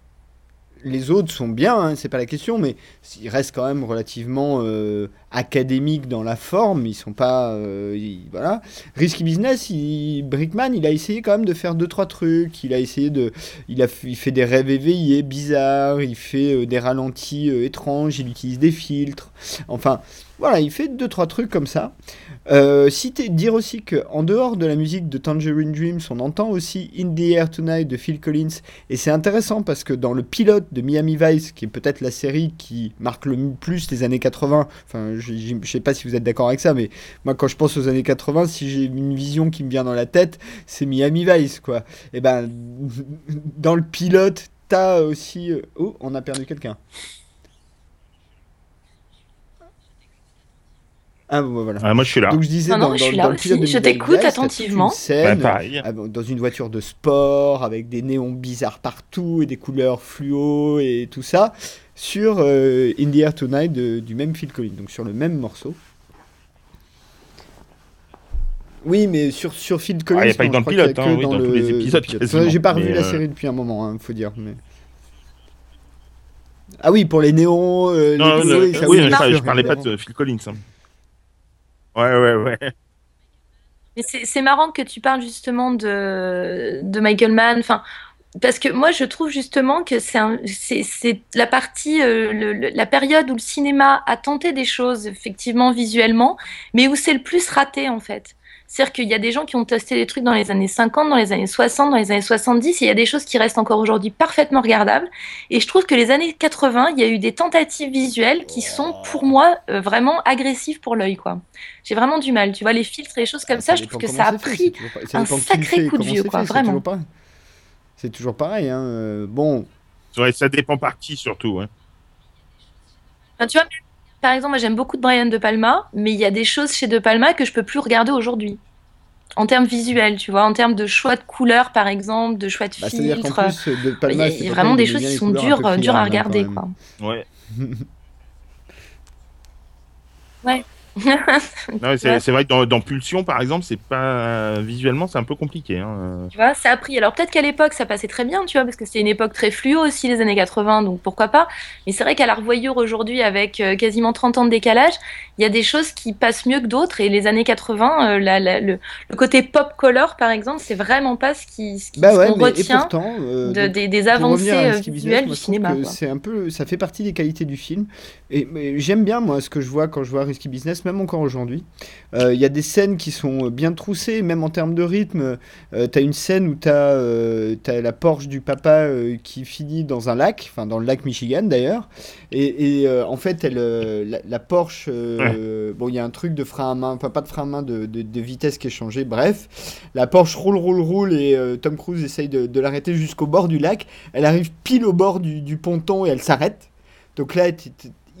les autres sont bien, hein, c'est pas la question, mais ils restent quand même relativement euh, académiques dans la forme. Ils sont pas, euh, voilà. Risky Business, il, Brickman, il a essayé quand même de faire deux trois trucs. Il a essayé de, il a, il fait des rêves éveillés bizarres. Il fait euh, des ralentis étranges. Il utilise des filtres. Enfin, voilà, il fait deux trois trucs comme ça. Euh, citer, dire aussi qu'en dehors de la musique de Tangerine Dreams, on entend aussi In the Air Tonight de Phil Collins. Et c'est intéressant parce que dans le pilote de Miami Vice, qui est peut-être la série qui marque le plus les années 80, enfin, je, je sais pas si vous êtes d'accord avec ça, mais moi, quand je pense aux années 80, si j'ai une vision qui me vient dans la tête, c'est Miami Vice, quoi. Et ben, dans le pilote, t'as aussi. Euh, oh, on a perdu quelqu'un. Ah, bon, voilà. Ah, moi, je suis là. Donc, je disais, non, non, dans, je suis là aussi. Je t'écoute attentivement. Scène, ouais, pareil. Ah, dans une voiture de sport, avec des néons bizarres partout et des couleurs fluo et tout ça, sur euh, In the Air Tonight de, du même Phil Collins, donc sur le même morceau. Oui, mais sur, sur Phil Collins. Ah, il n'y a pas eu dans le pilote, hein, oui, dans, dans tous les épisodes. J'ai pas revu la euh, série depuis un moment, il hein, faut dire. Mais... Ah oui, pour les néons. Euh, non, les non, oui, je, je parlais pas de Phil Collins. Hein. Ouais, ouais, ouais. Mais c'est marrant que tu parles justement de, de Michael Mann. Enfin, parce que moi, je trouve justement que c'est la partie, euh, la période où le cinéma a tenté des choses, effectivement, visuellement, mais où c'est le plus raté, en fait. C'est-à-dire qu'il y a des gens qui ont testé des trucs dans les années 50, dans les années 60, dans les années 70, et il y a des choses qui restent encore aujourd'hui parfaitement regardables. Et je trouve que les années 80, il y a eu des tentatives visuelles qui sont, pour moi, euh, vraiment agressives pour l'œil, quoi. J'ai vraiment du mal. Tu vois, les filtres et les choses comme ça, je trouve que ça a pris un sacré coup de vieux, quoi, vraiment. C'est toujours pareil, hein. Euh, bon. Ça dépend par qui, surtout, hein. tu vois, par exemple, moi j'aime beaucoup de Brian De Palma, mais il y a des choses chez De Palma que je peux plus regarder aujourd'hui. En termes visuels, tu vois, en termes de choix de couleurs, par exemple, de choix de bah, filtres. Il y a, vraiment des choses qui sont dures, dures à regarder. Quoi. Ouais. ouais c'est vrai que dans, dans, Pulsion, par exemple, c'est pas visuellement, c'est un peu compliqué. Hein. Tu vois, ça a pris. Alors peut-être qu'à l'époque, ça passait très bien, tu vois, parce que c'était une époque très fluo aussi, les années 80, donc pourquoi pas. Mais c'est vrai qu'à la revoyure aujourd'hui, avec euh, quasiment 30 ans de décalage, il y a des choses qui passent mieux que d'autres. Et les années 80, euh, le, côté pop color, par exemple, c'est vraiment pas ce qui, ce bah ouais, qu'on retient euh, de, des, des, avancées visuelles du cinéma. C'est un peu, ça fait partie des qualités du film. Et j'aime bien moi ce que je vois quand je vois Risky Business même encore aujourd'hui. Il euh, y a des scènes qui sont bien troussées, même en termes de rythme. Euh, tu as une scène où tu as, euh, la Porsche du papa qui finit dans un lac, enfin dans le lac Michigan d'ailleurs. Et, en fait, elle, la, Porsche, bon, il y a un truc de frein à main, enfin pas de frein à main, de, de, vitesse qui est changé. Bref, la Porsche roule, roule, roule et Tom Cruise essaye de, l'arrêter jusqu'au bord du lac. Elle arrive pile au bord du, du ponton et elle s'arrête. Donc là,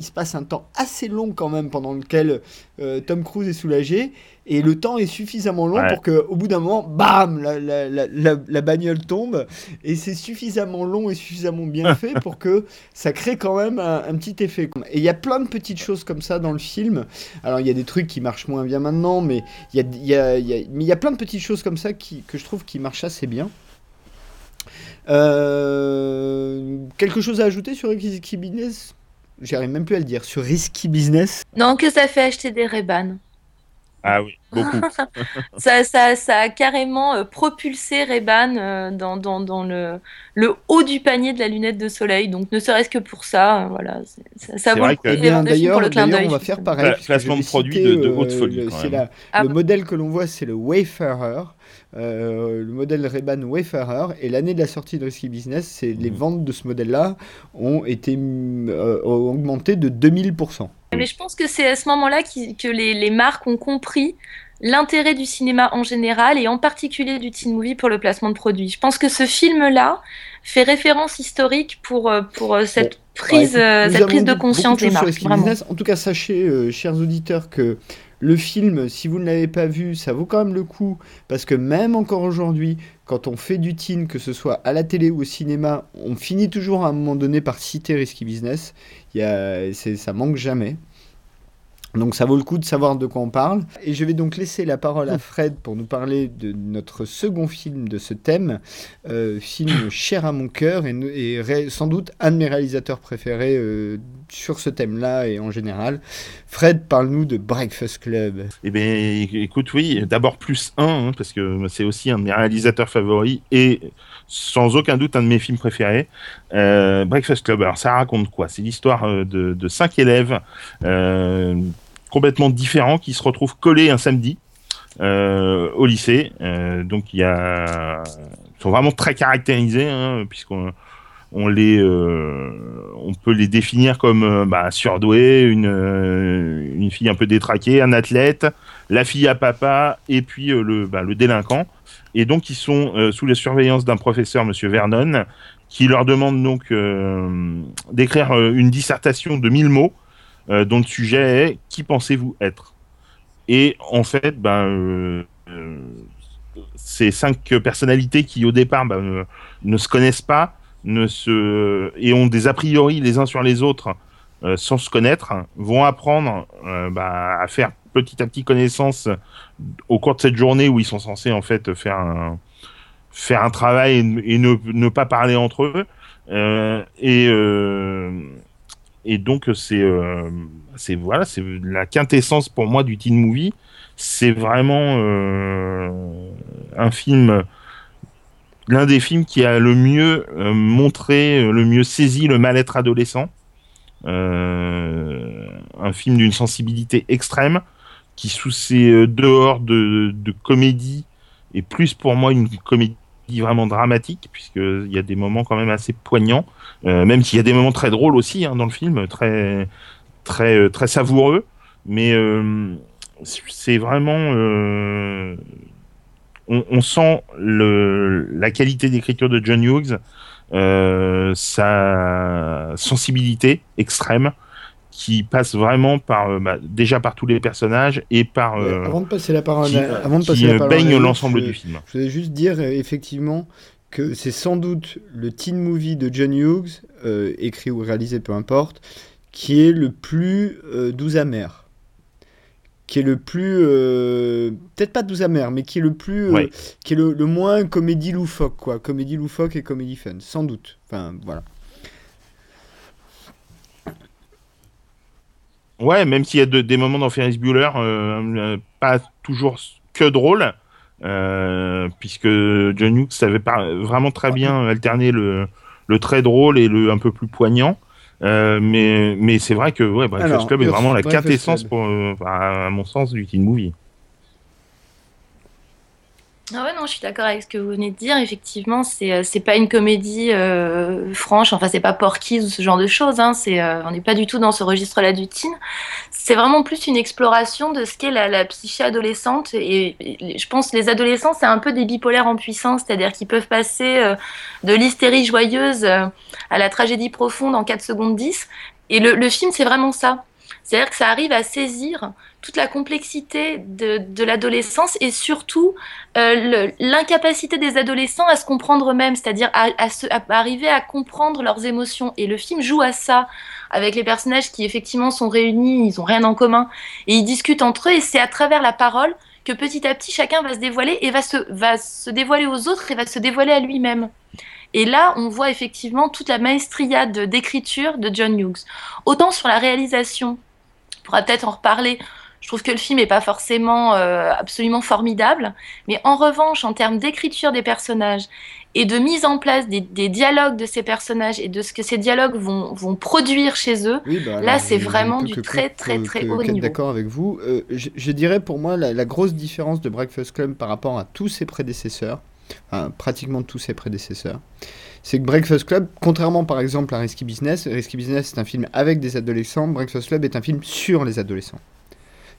il se passe un temps assez long quand même pendant lequel euh, Tom Cruise est soulagé et le temps est suffisamment long pour que au bout d'un moment, bam, la, la, la, la bagnole tombe et c'est suffisamment long et suffisamment bien fait pour que ça crée quand même un, petit effet. Et il y a plein de petites choses comme ça dans le film. Alors il y a des trucs qui marchent moins bien maintenant, mais il y a, y a, y a, mais il y a plein de petites choses comme ça qui, que je trouve qui marchent assez bien. Euh, quelque chose à ajouter sur Risky Business J'arrive même plus à le dire. Sur Risky Business Non, que ça fait acheter des Ray-Ban. Ah oui, beaucoup. ça, ça, ça, a carrément euh, propulsé Ray-Ban euh, dans, dans, dans le, le, haut du panier de la lunette de soleil. Donc, ne serait-ce que pour ça, euh, voilà, ça, ça vaut eh D'ailleurs, on va faire pareil. Placement de produit de, de, haute folie. Le, ah le modèle que l'on voit, c'est le Wayfarer. Euh, le modèle Ray-Ban Wayfarer. Et l'année de la sortie de Risky Business, c'est les mhm. ventes de ce modèle-là ont été euh, ont augmenté de 2000%. Mais je pense que c'est à ce moment-là que les, les, marques ont compris l'intérêt du cinéma en général et en particulier du teen movie pour le placement de produits. Je pense que ce film-là fait référence historique pour, euh, pour cette prise, cette prise de conscience des marques. En tout cas, sachez, chers auditeurs, que le film, si vous ne l'avez pas vu, ça vaut quand même le coup, parce que même encore aujourd'hui, quand on fait du teen, que ce soit à la télé ou au cinéma, on finit toujours à un moment donné par citer Risky Business. Y a, ça manque jamais. Donc ça vaut le coup de savoir de quoi on parle. Et je vais donc laisser la parole à Fred pour nous parler de notre second film de ce thème, euh, film cher à mon cœur et, sans doute un de mes réalisateurs préférés euh, sur ce thème-là et en général. Fred, parle-nous de Breakfast Club. Eh bien, écoute, oui, d'abord plus un, hein, parce que c'est aussi un de mes réalisateurs favoris et sans aucun doute un de mes films préférés. Euh, Breakfast Club, alors ça raconte quoi? C'est l'histoire de, de, cinq élèves complètement différents qui se retrouvent collés un samedi euh, au lycée. Euh, donc il y a, ils sont vraiment très caractérisés hein, puisqu'on on les, euh, on peut les définir comme bah, surdoués, une, une fille un peu détraquée, un athlète, la fille à papa et puis le, bah, le délinquant. Et donc ils sont sous la surveillance d'un professeur, Monsieur Vernon, qui leur demande donc d'écrire une dissertation de 1000 mots euh, dont le sujet est qui pensez-vous être? Et en fait, ben, euh, euh, ces cinq personnalités qui au départ ben, ne se connaissent pas ne se... et ont des a priori les uns sur les autres sans se connaître, vont apprendre ben, à faire petit à petit connaissance au cours de cette journée où ils sont censés en fait faire un, faire un travail et, ne, pas parler entre eux. et, et donc c'est euh, c'est voilà, c'est la quintessence pour moi du teen movie. C'est vraiment euh, un film, l'un des films qui a le mieux euh, montré, le mieux saisi le mal-être adolescent. un film d'une sensibilité extrême qui sous ses dehors de, comédie est plus pour moi une comédie vraiment dramatique, puisqu'il y a des moments quand même assez poignants, euh, même s'il y a des moments très drôles aussi hein, dans le film, très, très, euh, très savoureux. Mais euh, c'est vraiment. On, sent le, la qualité d'écriture de John Hughes, sa sensibilité extrême qui passe vraiment par bah, déjà par tous les personnages et par avant de passer la parole avant de passer la parole baigne l'ensemble du film. Je voulais juste dire effectivement que c'est sans doute le teen movie de John Hughes, euh, écrit ou réalisé, peu importe, qui est le plus euh, doux amer. Qui est le plus. Euh, peut-être pas doux amer, mais qui est le plus. qui est le, moins comédie loufoque, quoi. Comédie loufoque et comédie fun, sans doute. Enfin, voilà. Ouais, même s'il y a des moments dans Ferris Bueller, pas toujours que drôle. Euh, puisque John Hughes savait pas, vraiment très bien alterner le, le très drôle et le un peu plus poignant. Euh, mais mais c'est vrai que ouais, Breakfast Club est vraiment la quintessence pour, euh, à mon sens du teen movie. Ah non, je suis d'accord avec ce que vous venez de dire. Effectivement, c'est euh, c'est pas une comédie euh, franche. Enfin, c'est pas Porky's ou ce genre de choses. Hein. Euh, on n'est pas du tout dans ce registre-là du teen. C'est vraiment plus une exploration de ce qu'est la, la psyché adolescente. Et, je pense que les adolescents, c'est un peu des bipolaires en puissance, c'est-à-dire qu'ils peuvent passer de l'hystérie joyeuse à la tragédie profonde en 4 secondes 10. Et le, le film, c'est vraiment ça. C'est-à-dire que ça arrive à saisir toute la complexité de, l'adolescence et surtout euh, l'incapacité des adolescents à se comprendre eux-mêmes, c'est-à-dire à, arriver à comprendre leurs émotions. Et le film joue à ça avec les personnages qui effectivement sont réunis, ils ont rien en commun et ils discutent entre eux et c'est à travers la parole que petit à petit chacun va se dévoiler et va se, dévoiler aux autres et va se dévoiler à lui-même. Et là, on voit effectivement toute la maestria d'écriture de John Hughes. Autant sur la réalisation, on pourra peut-être en reparler je trouve que le film n'est pas forcément euh, absolument formidable, mais en revanche, en termes d'écriture des personnages et de mise en place des, dialogues de ces personnages et de ce que ces dialogues vont, vont produire chez eux, bah, là, c'est vraiment du très, très, très haut niveau. D'accord avec vous. Euh, je, dirais pour moi la, grosse différence de Breakfast Club par rapport à tous ses prédécesseurs, pratiquement tous ses prédécesseurs, c'est que Breakfast Club, contrairement par exemple à Risky Business, Risky Business c'est un film avec des adolescents, Breakfast Club est un film sur les adolescents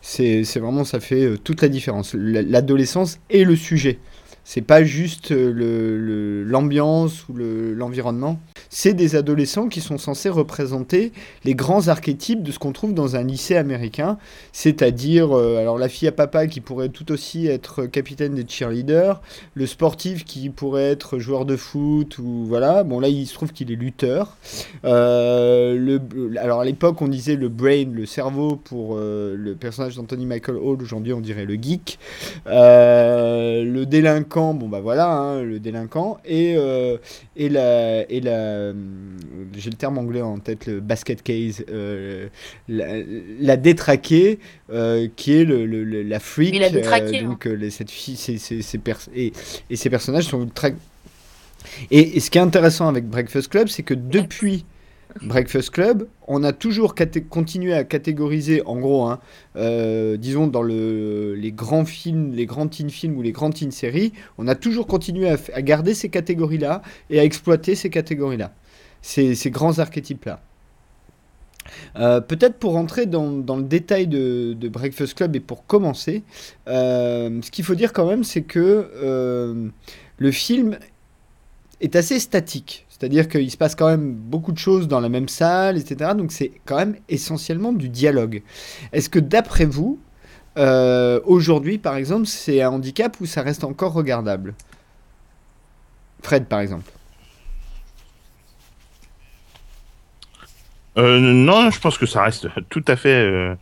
c'est vraiment, ça fait euh, toute la différence. L'adolescence et le sujet. C'est pas juste euh, l'ambiance ou l'environnement. c'est des adolescents qui sont censés représenter les grands archétypes de ce qu'on trouve dans un lycée américain, c'est-à-dire euh, alors la fille à papa qui pourrait tout aussi être capitaine des cheerleaders, le sportif qui pourrait être joueur de foot ou voilà. Bon là il se trouve qu'il est lutteur. Euh, le, alors à l'époque on disait le brain, le cerveau pour le personnage d'Anthony Michael Hall. Aujourd'hui on dirait le geek. le délinquant, bon bah voilà, hein, le délinquant et et la et la j'ai le terme anglais en tête, le basket case, la, détraquée qui est le, la freak. Il a détraqué. Hein. donc cette fille, c'est, et, et ces personnages sont très et, ce qui est intéressant avec Breakfast Club, c'est que depuis Breakfast Club, on a toujours continué à catégoriser, en gros, hein, euh, disons dans le, les grands films, les grands teen films ou les grands teen séries, on a toujours continué à, garder ces catégories-là et à exploiter ces catégories-là, ces, grands archétypes-là. Euh, peut-être pour rentrer dans, le détail de, Breakfast Club et pour commencer, euh, ce qu'il faut dire quand même, c'est que le film est assez statique. C'est-à-dire qu'il se passe quand même beaucoup de choses dans la même salle, etc. Donc c'est quand même essentiellement du dialogue. Est-ce que d'après vous, euh, aujourd'hui par exemple, c'est un handicap ou ça reste encore regardable? Fred par exemple. Euh, non, je pense que ça reste tout à fait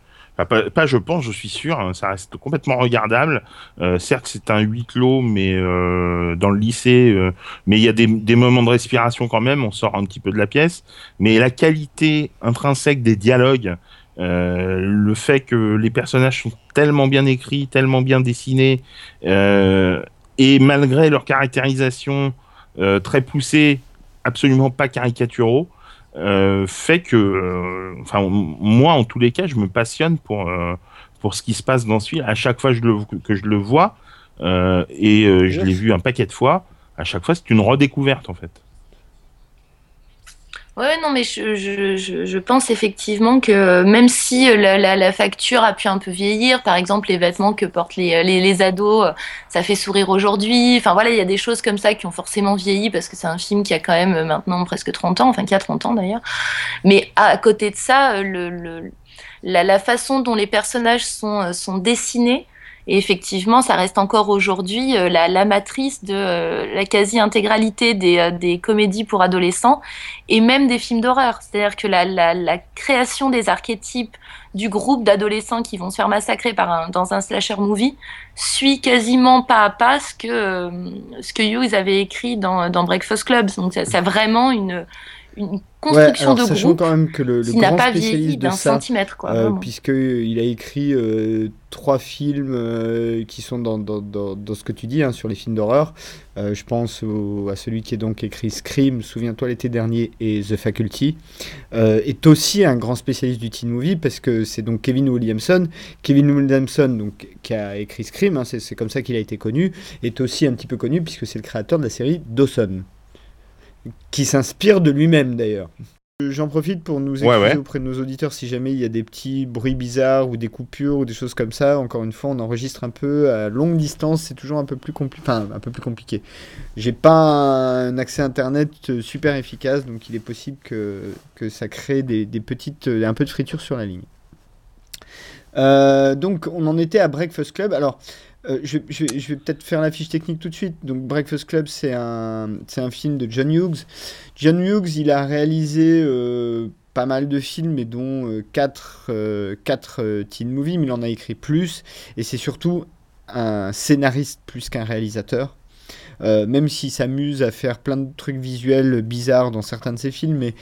pas, je pense, je suis sûr, hein, ça reste complètement regardable. Euh, certes, c'est un huis clos, mais euh, dans le lycée, euh, mais il y a des, moments de respiration quand même, on sort un petit peu de la pièce. Mais la qualité intrinsèque des dialogues, le fait que les personnages sont tellement bien écrits, tellement bien dessinés, et malgré leur caractérisation très poussée, absolument pas caricaturaux, euh, fait que, euh, enfin, moi, en tous les cas, je me passionne pour, euh, pour ce qui se passe dans ce film. À chaque fois que je le, que je le vois, et je l'ai vu un paquet de fois, à chaque fois, c'est une redécouverte, en fait. Ouais, non, mais je, je, je, pense effectivement que même si la, la, facture a pu un peu vieillir, par exemple les vêtements que portent les, les, les ados, ça fait sourire aujourd'hui. Enfin voilà, il y a des choses comme ça qui ont forcément vieilli parce que c'est un film qui a quand même maintenant presque 30 ans, enfin qui a 30 ans d'ailleurs. Mais à côté de ça, le, le la, la, façon dont les personnages sont, sont dessinés, et effectivement, ça reste encore aujourd'hui euh, la, matrice de euh, la quasi-intégralité des, euh, des, comédies pour adolescents et même des films d'horreur. C'est-à-dire que la, création des archétypes du groupe d'adolescents qui vont se faire massacrer dans un slasher movie suit quasiment pas à pas ce que, ce Hughes avait écrit dans, Breakfast Club. Donc, c'est vraiment une, une construction de sachant quand même que le, le grand pas spécialiste de ça, centimètre, quoi, euh, puisqu'il a écrit euh, trois films euh, qui sont dans, dans, dans, dans, ce que tu dis hein, sur les films d'horreur. Je pense à celui qui est donc écrit Scream, Souviens-toi l'été dernier, et The Faculty. est aussi un grand spécialiste du teen movie parce que c'est donc Kevin Williamson. Kevin Williamson, donc, qui a écrit Scream, hein, c'est comme ça qu'il a été connu, est aussi un petit peu connu puisque c'est le créateur de la série Dawson qui s'inspire de lui-même d'ailleurs. J'en profite pour nous excuser auprès de nos auditeurs si jamais il y a des petits bruits bizarres ou des coupures ou des choses comme ça. Encore une fois, on enregistre un peu à longue distance, c'est toujours un peu plus compliqué. Enfin, un peu plus compliqué. J'ai pas un accès internet super efficace, donc il est possible que, que ça crée des, des petites, un peu de friture sur la ligne. Euh, donc, on en était à Breakfast Club. Alors, euh, je, vais peut-être faire la fiche technique tout de suite. Donc Breakfast Club, c'est un, un film de John Hughes. John Hughes, il a réalisé euh, pas mal de films, et dont 4 euh, quatre, teen movies, mais il en a écrit plus. Et c'est surtout un scénariste plus qu'un réalisateur. même s'il s'amuse à faire plein de trucs visuels bizarres dans certains de ses films, mais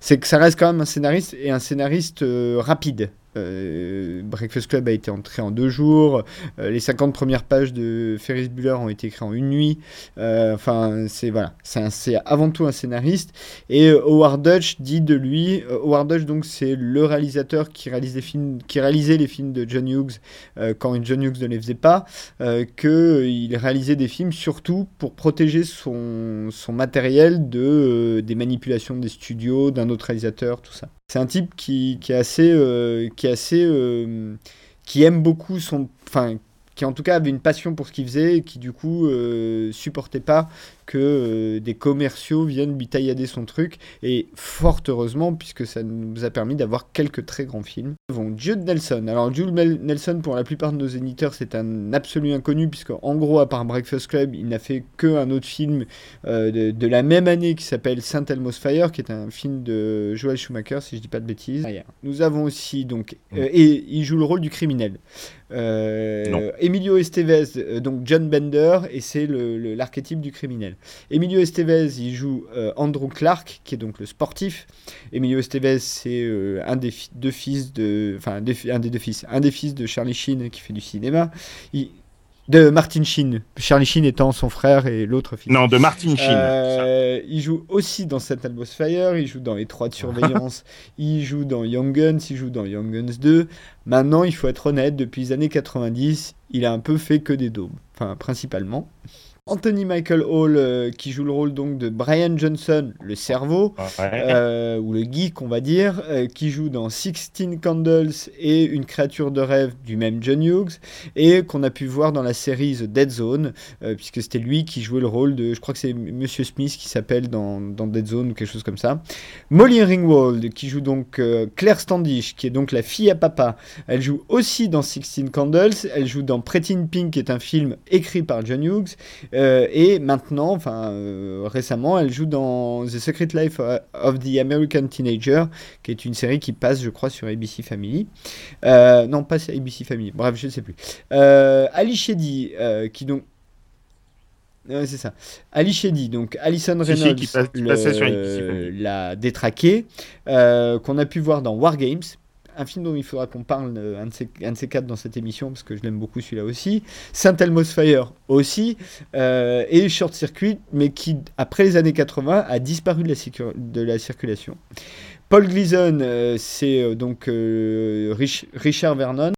c'est que ça reste quand même un scénariste et un scénariste rapide. Euh, Breakfast Club a été entré en deux jours. Euh, les 50 premières pages de Ferris Bueller ont été écrites en une nuit. Euh, enfin, c'est voilà, c'est avant tout un scénariste. Et Howard Dutch dit de lui, Howard Dutch donc c'est le réalisateur qui réalise films, qui réalisait les films de John Hughes quand John Hughes ne les faisait pas, que il réalisait des films surtout pour protéger son, son matériel de des manipulations des studios, d'un autre réalisateur, tout ça. C'est un type qui, qui est assez, euh, qui est assez, euh, qui aime beaucoup son, enfin, qui en tout cas avait une passion pour ce qu'il faisait et qui du coup euh, supportait pas que euh, des commerciaux viennent lui taillader son truc, et fort heureusement, puisque ça nous a permis d'avoir quelques très grands films. Nous avons Jude Nelson. Alors Jude Nelson, pour la plupart de nos éditeurs, c'est un absolu inconnu, puisque en gros, à part Breakfast Club, il n'a fait qu'un autre film euh, de, la même année qui s'appelle Saint Elmo's Fire, qui est un film de Joel Schumacher, si je dis pas de bêtises. Nous avons aussi donc, mm. et il joue le rôle du criminel. Euh, Emilio Estevez, euh, donc John Bender, et c'est l'archétype du criminel. Emilio Estevez, il joue euh, Andrew Clark, qui est donc le sportif. Emilio Estevez, c'est un des deux fils de, enfin un des deux fils, un des fils de Charlie Sheen qui fait du cinéma. Il, de Martin Sheen. Charlie Sheen étant son frère et l'autre fils. Non, de Martin Sheen. Euh, il joue aussi dans Set Fire, il joue dans Les Trois de surveillance, il joue dans Young Guns, il joue dans Young Guns 2. Maintenant, il faut être honnête, depuis les années 90, il a un peu fait que des daubes. Enfin, principalement. Anthony Michael Hall euh, qui joue le rôle donc de Brian Johnson, le cerveau, euh, ou le geek on va dire, euh, qui joue dans Sixteen Candles et Une créature de rêve du même John Hughes, et qu'on a pu voir dans la série The Dead Zone, puisque c'était lui qui jouait le rôle de, je crois que c'est Monsieur Smith qui s'appelle dans, dans, Dead Zone ou quelque chose comme ça. Molly Ringwald qui joue donc Claire Standish, qui est donc la fille à papa, elle joue aussi dans Sixteen Candles, elle joue dans Pretty in Pink, qui est un film écrit par John Hughes. Euh, et maintenant, enfin euh, récemment, elle joue dans The Secret Life of the American Teenager, qui est une série qui passe, je crois, sur ABC Family. Euh, non, pas sur ABC Family. Bref, je ne sais plus. Ali Shedi, qui donc Ouais, c'est ça. Ali Shedi, donc Alison Reynolds, qui, la détraquée, qu'on a pu voir dans War Games, un film dont il faudra qu'on parle, euh, un de, ces, quatre dans cette émission, parce que je l'aime beaucoup celui-là aussi. Saint Elmo's Fire aussi, euh, et Short Circuit, mais qui, après les années 80, a disparu de la circulation. Paul Gleason, euh, c'est euh, donc euh, Richard Vernon.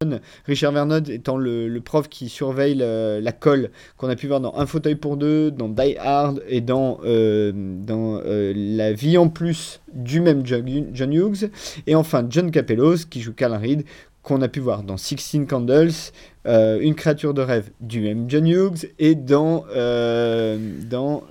Richard Vernon étant le, prof qui surveille la colle qu'on a pu voir dans Un fauteuil pour deux, dans Die Hard et dans, La vie en plus du même John, Hughes. Et enfin John Capellos qui joue Carl Reed qu'on a pu voir dans Sixteen Candles, Une créature de rêve du même John Hughes et dans, dans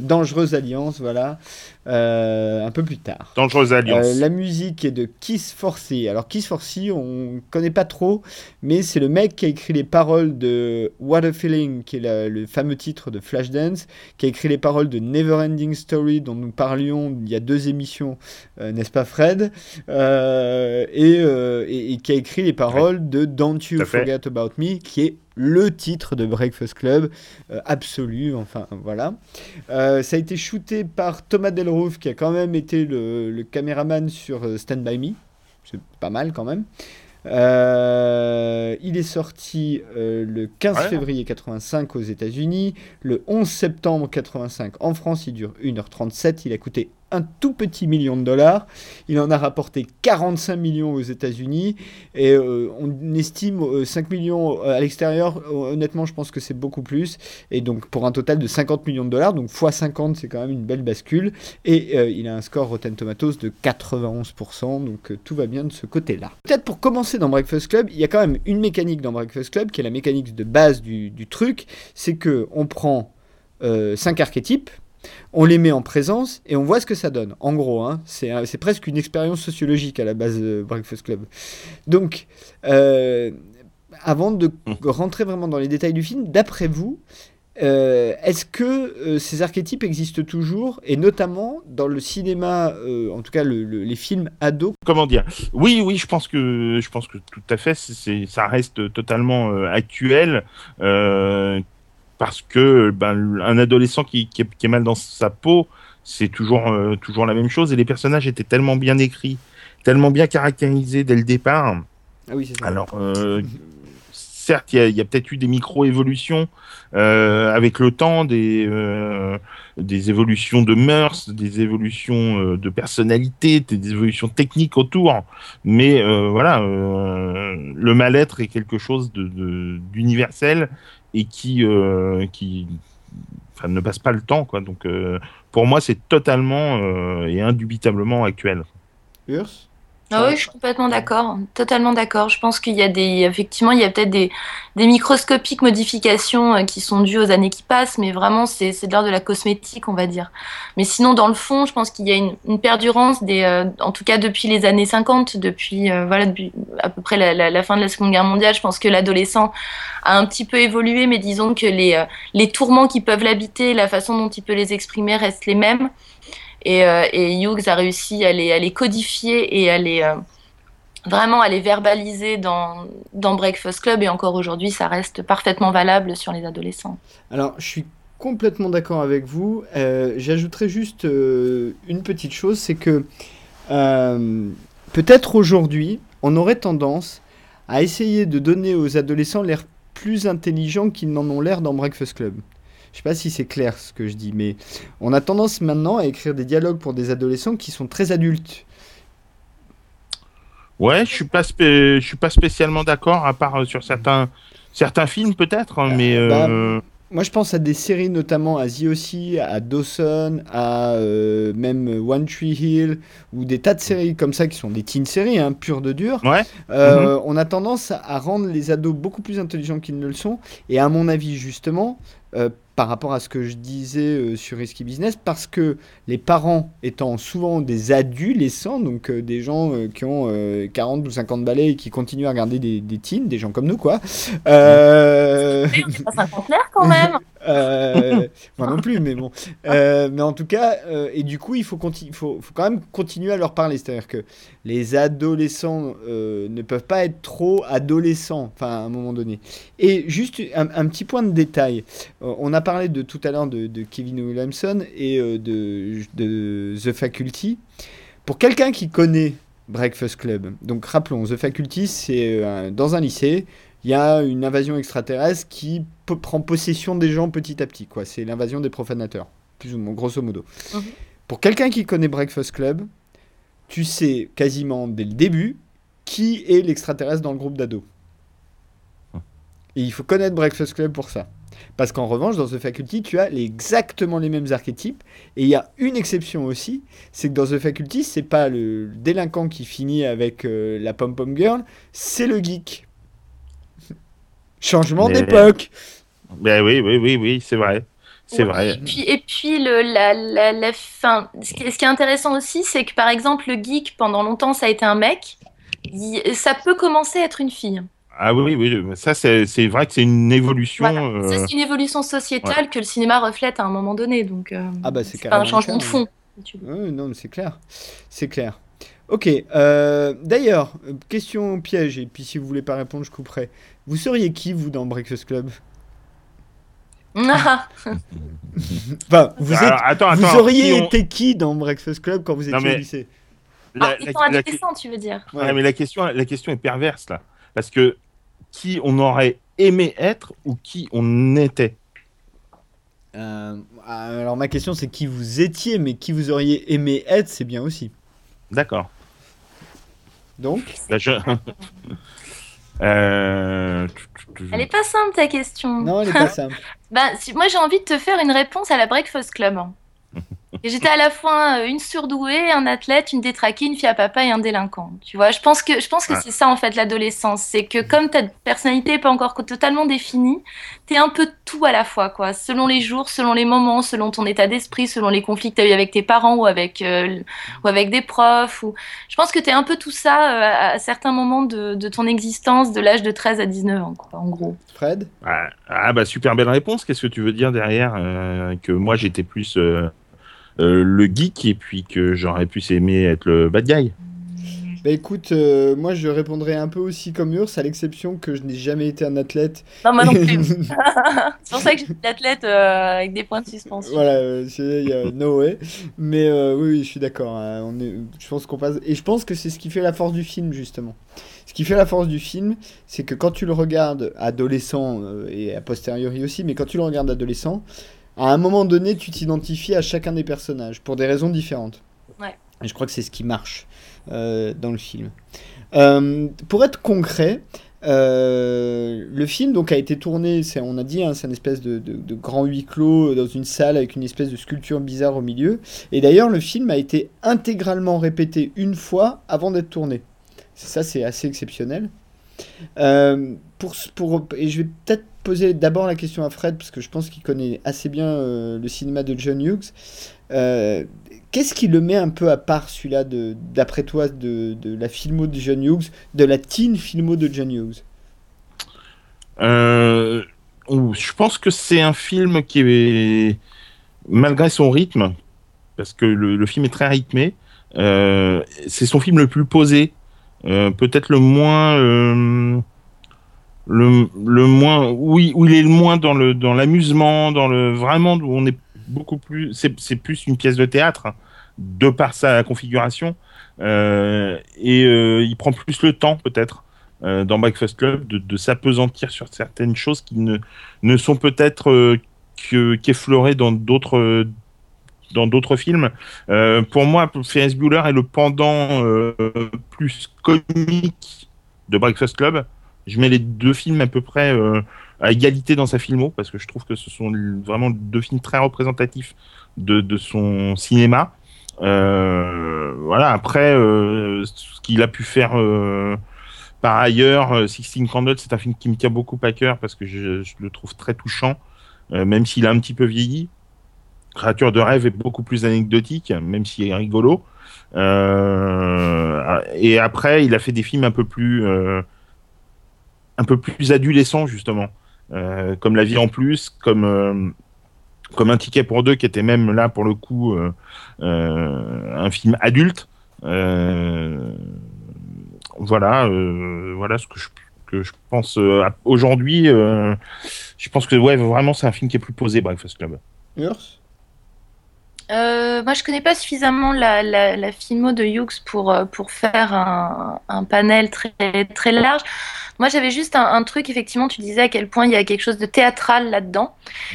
Dangereuse Alliance, voilà, un peu plus tard. Dangereuse Alliance. Euh, la musique est de Kiss Forcy. Alors Kiss Forcy, on connaît pas trop, mais c'est le mec qui a écrit les paroles de What a Feeling, qui est le fameux titre de Flashdance, qui a écrit les paroles de Neverending Story, dont nous parlions il y a deux émissions, euh, n'est-ce pas Fred? Et, qui a écrit les paroles de Don't You Forget About Me, qui est le titre de Breakfast Club euh, absolu. Enfin, voilà. Euh, ça a été shooté par Thomas Delrouf, qui a quand même été le, caméraman sur euh, Stand By Me. C'est pas mal quand même. il est sorti le 15 février 85 aux États-Unis, le 11 septembre 85 en France, il dure 1h37, il a coûté un tout petit million de dollars. Il en a rapporté 45 millions aux États-Unis et euh, on estime 5 euh, millions euh, à l'extérieur. Honnêtement, je pense que c'est beaucoup plus. Et donc pour un total de 50 millions de dollars, donc x 50, c'est quand même une belle bascule. Et il a un score Rotten Tomatoes de 91%, donc tout va bien de ce côté-là. Peut-être pour commencer dans Breakfast Club, il y a quand même une mécanique dans Breakfast Club qui est la mécanique de base du, truc, c'est que on prend 5 archétypes on les met en présence et on voit ce que ça donne. En gros, hein, c'est presque une expérience sociologique à la base de Breakfast Club. Donc, euh, avant de mmh. rentrer vraiment dans les détails du film, d'après vous, euh, est-ce que euh, ces archétypes existent toujours, et notamment dans le cinéma, en tout cas les films ados? Comment dire? Oui, oui, je pense que je pense que tout à fait, ça reste totalement actuel parce que ben, un adolescent qui, qui, est, mal dans sa peau, c'est toujours, euh, toujours la même chose. Et les personnages étaient tellement bien écrits, tellement bien caractérisés dès le départ. Ah oui, c'est ça. Alors, euh, certes, il y a, peut-être eu des micro-évolutions euh, avec le temps, des, des évolutions de mœurs, des évolutions de personnalité, des évolutions techniques autour. Mais voilà, le mal-être est quelque chose d'universel. De, et qui, euh, qui ne passe pas le temps. Quoi. Donc, euh, pour moi, c'est totalement euh, et indubitablement actuel. Urs? Ah oui, je suis complètement d'accord, totalement d'accord. Je pense qu'il y a des, effectivement, il y a peut-être des, des microscopiques modifications euh, qui sont dues aux années qui passent, mais vraiment, c'est, de l'ordre de la cosmétique, on va dire. Mais sinon, dans le fond, je pense qu'il y a une, une perdurance des, euh, en tout cas depuis les années 50, depuis, euh, voilà, depuis à peu près la, la, la, fin de la Seconde Guerre mondiale. Je pense que l'adolescent a un petit peu évolué, mais disons que les, les tourments qui peuvent l'habiter, la façon dont il peut les exprimer restent les mêmes. Et, euh, et, Hughes a réussi à les, codifier et à les euh, vraiment à les verbaliser dans, Breakfast Club. Et encore aujourd'hui, ça reste parfaitement valable sur les adolescents. Alors, je suis complètement d'accord avec vous. Euh, J'ajouterais juste euh, une petite chose, c'est que peut-être aujourd'hui, on aurait tendance à essayer de donner aux adolescents l'air plus intelligent qu'ils n'en ont l'air dans Breakfast Club. Je sais pas si c'est clair ce que je dis, mais on a tendance maintenant à écrire des dialogues pour des adolescents qui sont très adultes. Ouais, je suis pas je suis pas spécialement d'accord, à part euh, sur certains certains films peut-être, hein, mais euh, bah, moi je pense à des séries notamment à The aussi, à Dawson, à euh, même One Tree Hill ou des tas de séries comme ça qui sont des teen séries, hein, pures de dur. Ouais. Euh, -hmm. On a tendance à rendre les ados beaucoup plus intelligents qu'ils ne le sont, et à mon avis justement. Par rapport à ce que je disais euh, sur Risky Business, parce que les parents étant souvent des adolescents, donc euh, des gens euh, qui ont 40 ou 50 balais et qui continuent à regarder des, des teens, des gens comme nous, quoi. Euh... Pas 50 quand même euh, moi non plus, mais bon. Euh, mais en tout cas, euh, et du coup, il faut, faut, faut, quand même continuer à leur parler. C'est-à-dire que les adolescents euh, ne peuvent pas être trop adolescents, enfin, à un moment donné. Et juste un, petit point de détail. on a parlé de tout à l'heure de, Kevin Williamson et de The Faculty. Pour quelqu'un qui connaît Breakfast Club, donc rappelons, The Faculty, c'est dans un lycée il y a une invasion extraterrestre qui prend possession des gens petit à petit. quoi. C'est l'invasion des profanateurs, plus ou moins, grosso modo. -hmm. Pour quelqu'un qui connaît Breakfast Club, tu sais quasiment dès le début qui est l'extraterrestre dans le groupe d'ados. Et il faut connaître Breakfast Club pour ça. Parce qu'en revanche, dans The Faculty, tu as les, exactement les mêmes archétypes. Et il y a une exception aussi, c'est que dans The Faculty, c'est pas le délinquant qui finit avec euh, la pom-pom girl, c'est le geek. Changement d'époque. Ben oui, oui, oui, oui, c'est vrai. C'est ouais, vrai. Et puis, et puis le, la, la, la fin. Ce qui, ce qui est intéressant aussi, c'est que par exemple, le geek, pendant longtemps, ça a été un mec. Il, ça peut commencer à être une fille. Ah oui, oui, ça c'est vrai que c'est une évolution. Voilà. Euh... C'est une évolution sociétale ouais. que le cinéma reflète à un moment donné. Donc, euh, ah bah c'est un changement clair, de fond. Si oui, non, mais c'est clair. C'est clair. Ok, euh, d'ailleurs, question piège, et puis si vous voulez pas répondre, je couperai. Vous seriez qui, vous, dans Breakfast Club? Ah. enfin, vous, êtes, Alors, attends, vous attends, auriez si on- été qui dans Breakfast Club quand vous étiez mais- au lycée? La- Ah, la- ils sont la- adolescents, tu veux dire Ouais, mais la question, la question est perverse là, parce que qui on aurait aimé être ou qui on était? Euh, Alors ma question c'est qui vous étiez, mais qui vous auriez aimé être, c'est bien aussi. D'accord. Donc, Là, je- Euh, Elle est pas simple ta question. non, elle est pas simple. Ben, si, moi j'ai envie de te faire une réponse à la Breakfast Club. Et j'étais à la fois euh, une surdouée, un athlète, une détraquée, une fille à papa et un délinquant. Tu vois, je pense que je pense que Ah. c'est ça en fait l'adolescence, c'est que comme ta personnalité n'est pas encore totalement définie, t'es un peu tout à la fois quoi, selon les jours, selon les moments, selon ton état d'esprit, selon les conflits que t'as eu avec tes parents ou avec euh, ou avec des profs. Ou je pense que t'es un peu tout ça euh, à certains moments de, de ton existence, de l'âge de 13 à 19 ans quoi, en gros. Fred? Ah, ah, bah super belle réponse. Qu'est-ce que tu veux dire derrière euh, que moi j'étais plus le geek et puis que j'aurais pu aimer être le bad guy. Bah écoute, euh, moi je répondrais un peu aussi comme Urs, à l'exception que je n'ai jamais été un athlète. Non moi non plus. c'est pour ça que je suis athlète euh, avec des points de suspension. Voilà, euh, c'est- il y a no way. Mais euh, oui, oui, je suis d'accord. hein, on est, je pense qu'on passe. Et je pense que c'est ce qui fait la force du film, justement. Ce qui fait la force du film, c'est que quand tu le regardes adolescent, euh, et a posteriori aussi, mais quand tu le regardes adolescent, à un moment donné, tu t'identifies à chacun des personnages, pour des raisons différentes. Ouais. Et je crois que c'est ce qui marche euh, dans le film. Euh, pour être concret, Euh, le film donc a été tourné, on a dit, hein, c'est une espèce de, de- de grand huis clos dans une salle avec une espèce de sculpture bizarre au milieu. Et d'ailleurs, le film a été intégralement répété une fois avant d'être tourné. Ça, c'est assez exceptionnel. Euh, pour, pour, et je vais peut-être poser d'abord la question à Fred, parce que je pense qu'il connaît assez bien euh, le cinéma de John Hughes. Euh, Qu'est-ce qui le met un peu à part, celui-là, d'après toi, de, de la filmo de John Hughes, de la teen filmo de John Hughes? Euh, je pense que c'est un film qui est, malgré son rythme, parce que le, le film est très rythmé, c'est son film le plus posé, peut-être le moins, le, le moins, oui, où il est le moins dans le dans l'amusement, dans le vraiment où on est beaucoup plus, c'est plus une pièce de théâtre de par sa configuration euh, et euh, il prend plus le temps peut-être euh, dans Breakfast Club de, de s'apesantir sur certaines choses qui ne, ne sont peut-être que- qu'effleurées dans d'autres dans d'autres films. Pour moi, Ferris Bueller est le pendant plus comique de Breakfast Club. Je mets les deux films à peu près euh, à égalité dans sa filmo parce que je trouve que ce sont vraiment deux films très représentatifs de, son cinéma. Euh, voilà. Après, euh, ce qu'il a pu faire par ailleurs, Sixteen Candles, c'est un film qui me tient beaucoup à cœur parce que je, je le trouve très touchant, même s'il a un petit peu vieilli. Créature de rêve est beaucoup plus anecdotique, même s'il est rigolo. Et après, il a fait des films un peu plus, un peu plus adolescents justement, euh, comme La vie en plus, comme euh, comme un ticket pour deux, qui était même là pour le coup euh, euh, un film adulte. Euh, voilà, euh, voilà ce que je que je pense euh, aujourd'hui. euh, je pense que ouais, vraiment, c'est un film qui est plus posé, Breakfast Club. Euh, moi, je connais pas suffisamment la, la, la filmo de Hughes pour, pour faire un, un panel très, très large. Moi, j'avais juste un, truc, effectivement, tu disais à quel point il y a quelque chose de théâtral là-dedans.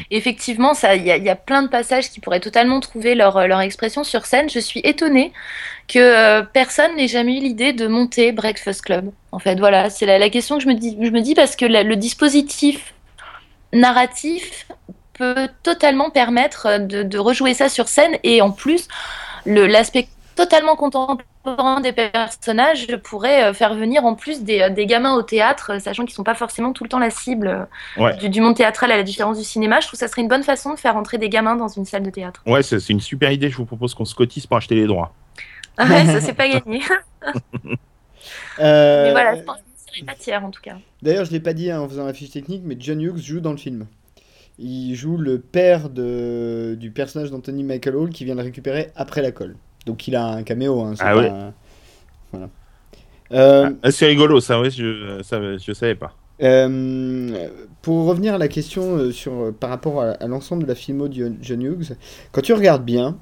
Effectivement, il y a, plein de passages qui pourraient totalement trouver leur, leur expression sur scène. Je suis étonnée que euh, personne n'ait jamais eu l'idée de monter Breakfast Club. En fait, voilà, c'est la, question que je me dis, je me dis parce que le dispositif narratif peut totalement permettre de, de rejouer ça sur scène et en plus l'aspect totalement contemporain des personnages pourrait euh, faire venir en plus des, des gamins au théâtre, euh, sachant qu'ils sont pas forcément tout le temps la cible euh, Ouais. du, du monde théâtral à la différence du cinéma. Je trouve que ça serait une bonne façon de faire entrer des gamins dans une salle de théâtre. Ouais, c'est une super idée. Je vous propose qu'on se cotise pour acheter les droits. Ah ouais, ça c'est pas gagné. Euh, Mais voilà, je pense que c'est matière en tout cas. D'ailleurs, je l'ai pas dit hein, en faisant la fiche technique, mais John Hughes joue dans le film. Il joue le père de, du personnage d'Anthony Michael Hall qui vient le récupérer après la colle. Donc il a un caméo. Hein, Ah un- Voilà. Euh, Ah, c'est rigolo, ça, ouais, je, ça, je savais pas. Euh, pour revenir à la question euh, sur, par rapport à, à l'ensemble de la filmo de John- John Hughes, quand tu regardes bien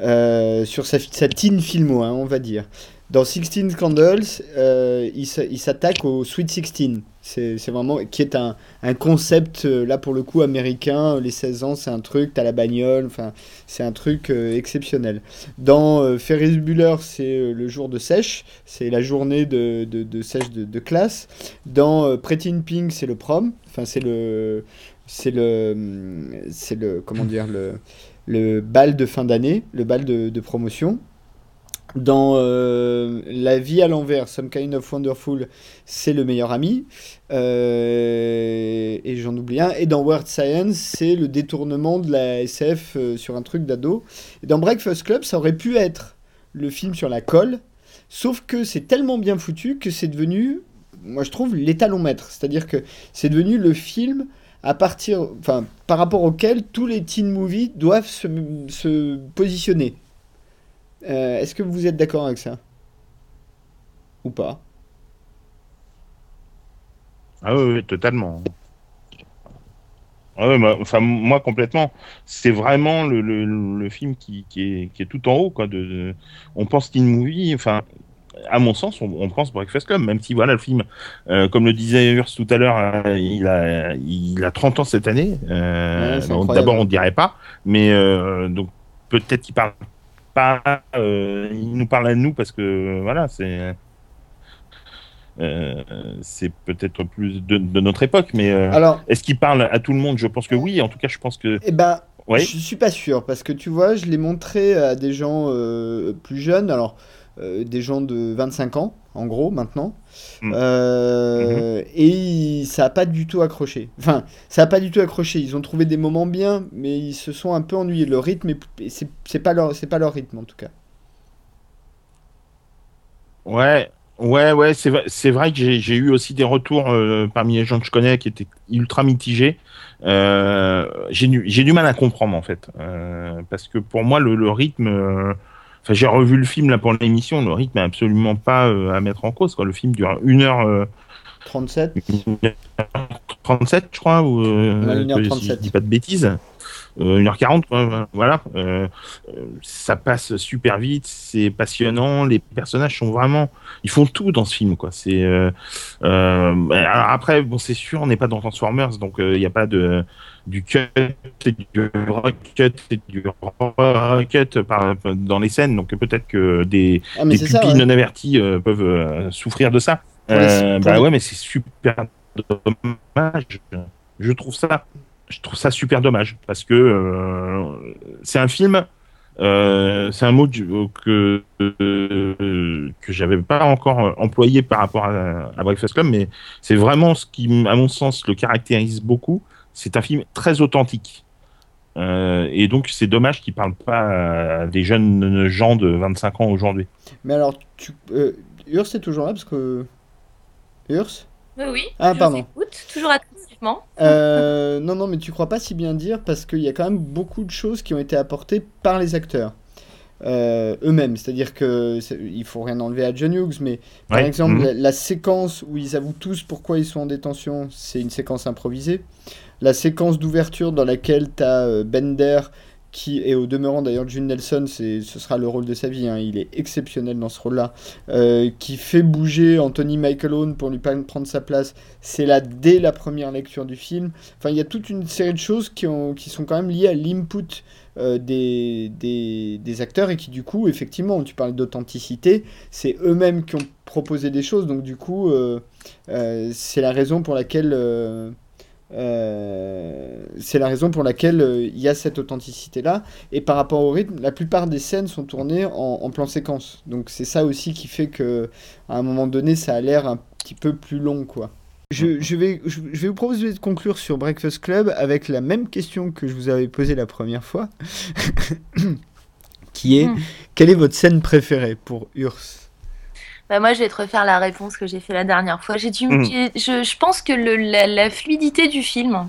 euh, sur sa, sa teen filmo, hein, on va dire, dans Sixteen Candles, euh, il s'a- il s'attaque au Sweet Sixteen. C'est c'est vraiment qui est un, concept euh, là pour le coup américain. Les 16 ans, c'est un truc, t'as la bagnole, enfin c'est un truc euh, exceptionnel. Dans Ferris Bueller, c'est le jour de sèche, c'est la journée de, sèche de, classe. Dans Pretty in Pink, c'est le prom. Enfin, c'est le, c'est le, c'est le, comment dire, le, bal de fin d'année, le bal de promotion. Dans euh, La vie à l'envers, Some Kind of Wonderful, c'est le meilleur ami. Euh, et j'en oublie un. Et dans Word Science, c'est le détournement de la SF euh, sur un truc d'ado. Et dans Breakfast Club, ça aurait pu être le film sur la colle. Sauf que c'est tellement bien foutu que c'est devenu, moi je trouve, l'étalon-maître. C'est-à-dire que c'est devenu le film à partir, enfin, par rapport auquel tous les teen movies doivent se positionner. Euh, Est-ce que vous êtes d'accord avec ça? Ou pas? Ah oui, oui, totalement. Ah ouais, bah, enfin, moi, complètement. C'est vraiment le, le, le film qui, qui, est, qui est tout en haut. Quoi, de, de- On pense teen movie, enfin, à mon sens, on, on pense Breakfast Club, même si, voilà, le film, euh, comme le disait Urs tout à l'heure, euh, il, a, il a 30 ans cette année. Euh, Ouais. D'abord, on ne dirait pas, mais donc peut-être qu'il parle pas, euh, il nous parle à nous parce que, voilà, c'est euh, c'est peut-être plus de, de, notre époque, mais euh, Alors, est-ce qu'il parle à tout le monde? Je pense que oui. En tout cas, je pense que. eh ben, Ouais. je suis pas sûr parce que tu vois, je l'ai montré à des gens plus jeunes, alors euh, des gens de 25 ans en gros maintenant, Mm. Euh, et ça a pas du tout accroché. Enfin, ça a pas du tout accroché. Ils ont trouvé des moments bien, mais ils se sont un peu ennuyés. Le rythme, est- c'est c'est pas leur, c'est pas leur rythme en tout cas. Ouais, ouais, ouais, c'est vrai, c'est vrai que j'ai eu aussi des retours euh, parmi les gens que je connais qui étaient ultra mitigés. J'ai du, j'ai du mal à comprendre en fait, parce que pour moi le, le rythme, enfin j'ai revu le film là pour l'émission, le rythme est absolument pas euh, à mettre en cause. Quoi. Le film dure 1h37, 37. je crois, ou euh, Ouais, 1h37. si je dis pas de bêtises. Euh, 1h40, quoi, voilà. Euh, euh, ça passe super vite, c'est passionnant. Les personnages sont vraiment, ils font tout dans ce film, quoi. C'est euh, euh, alors après, bon, c'est sûr, on n'est pas dans Transformers, donc il n'y a pas de du cut et du recut et du par, dans les scènes, donc peut-être que des, Ah des ça. pupilles ouais. non averties euh, peuvent euh, souffrir de ça. Euh, bah ouais, mais c'est super dommage. Je trouve ça, je trouve ça super dommage parce que euh, c'est un film. euh, c'est un mot du- que euh, que j'avais pas encore employé par rapport à, à Breakfast Club, mais c'est vraiment ce qui, à mon sens, le caractérise beaucoup. C'est un film très authentique. Euh, et donc, c'est dommage qu'il parle pas à des jeunes gens de 25 ans aujourd'hui. Mais alors, tu, euh, Urs est toujours là parce que Urs? Oui, oui. Ah, je pardon. écoute, toujours attentivement. Euh, non, non, mais tu crois pas si bien dire parce qu'il y a quand même beaucoup de choses qui ont été apportées par les acteurs euh, eux-mêmes. C'est-à-dire que il faut rien enlever à John Hughes, mais par Ouais. exemple, Mhm. la, la séquence où ils avouent tous pourquoi ils sont en détention, c'est une séquence improvisée. La séquence d'ouverture dans laquelle tu as Bender qui est au demeurant d'ailleurs June Nelson, ce sera le rôle de sa vie, hein, il est exceptionnel dans ce rôle-là, euh, qui fait bouger Anthony Michael Owen pour lui prendre sa place, c'est là dès la première lecture du film. Enfin, il y a toute une série de choses qui, qui sont quand même liées à l'input euh, des, des, acteurs et qui du coup, effectivement, tu parles d'authenticité, c'est eux-mêmes qui ont proposé des choses, donc du coup, euh, c'est la raison pour laquelle... euh, c'est la raison pour laquelle euh, il y a cette authenticité-là. Et par rapport au rythme, la plupart des scènes sont tournées en, en plan séquence. Donc c'est ça aussi qui fait que à un moment donné, ça a l'air un petit peu plus long, quoi. Je, je vais, je, je vais vous proposer de conclure sur Breakfast Club avec la même question que je vous avais posée la première fois, qui est Hmm. quelle est votre scène préférée pour Urs? Bah, moi, je vais te refaire la réponse que j'ai fait la dernière fois. J'ai dû, j'ai- je, je pense que le- la, la fluidité du film,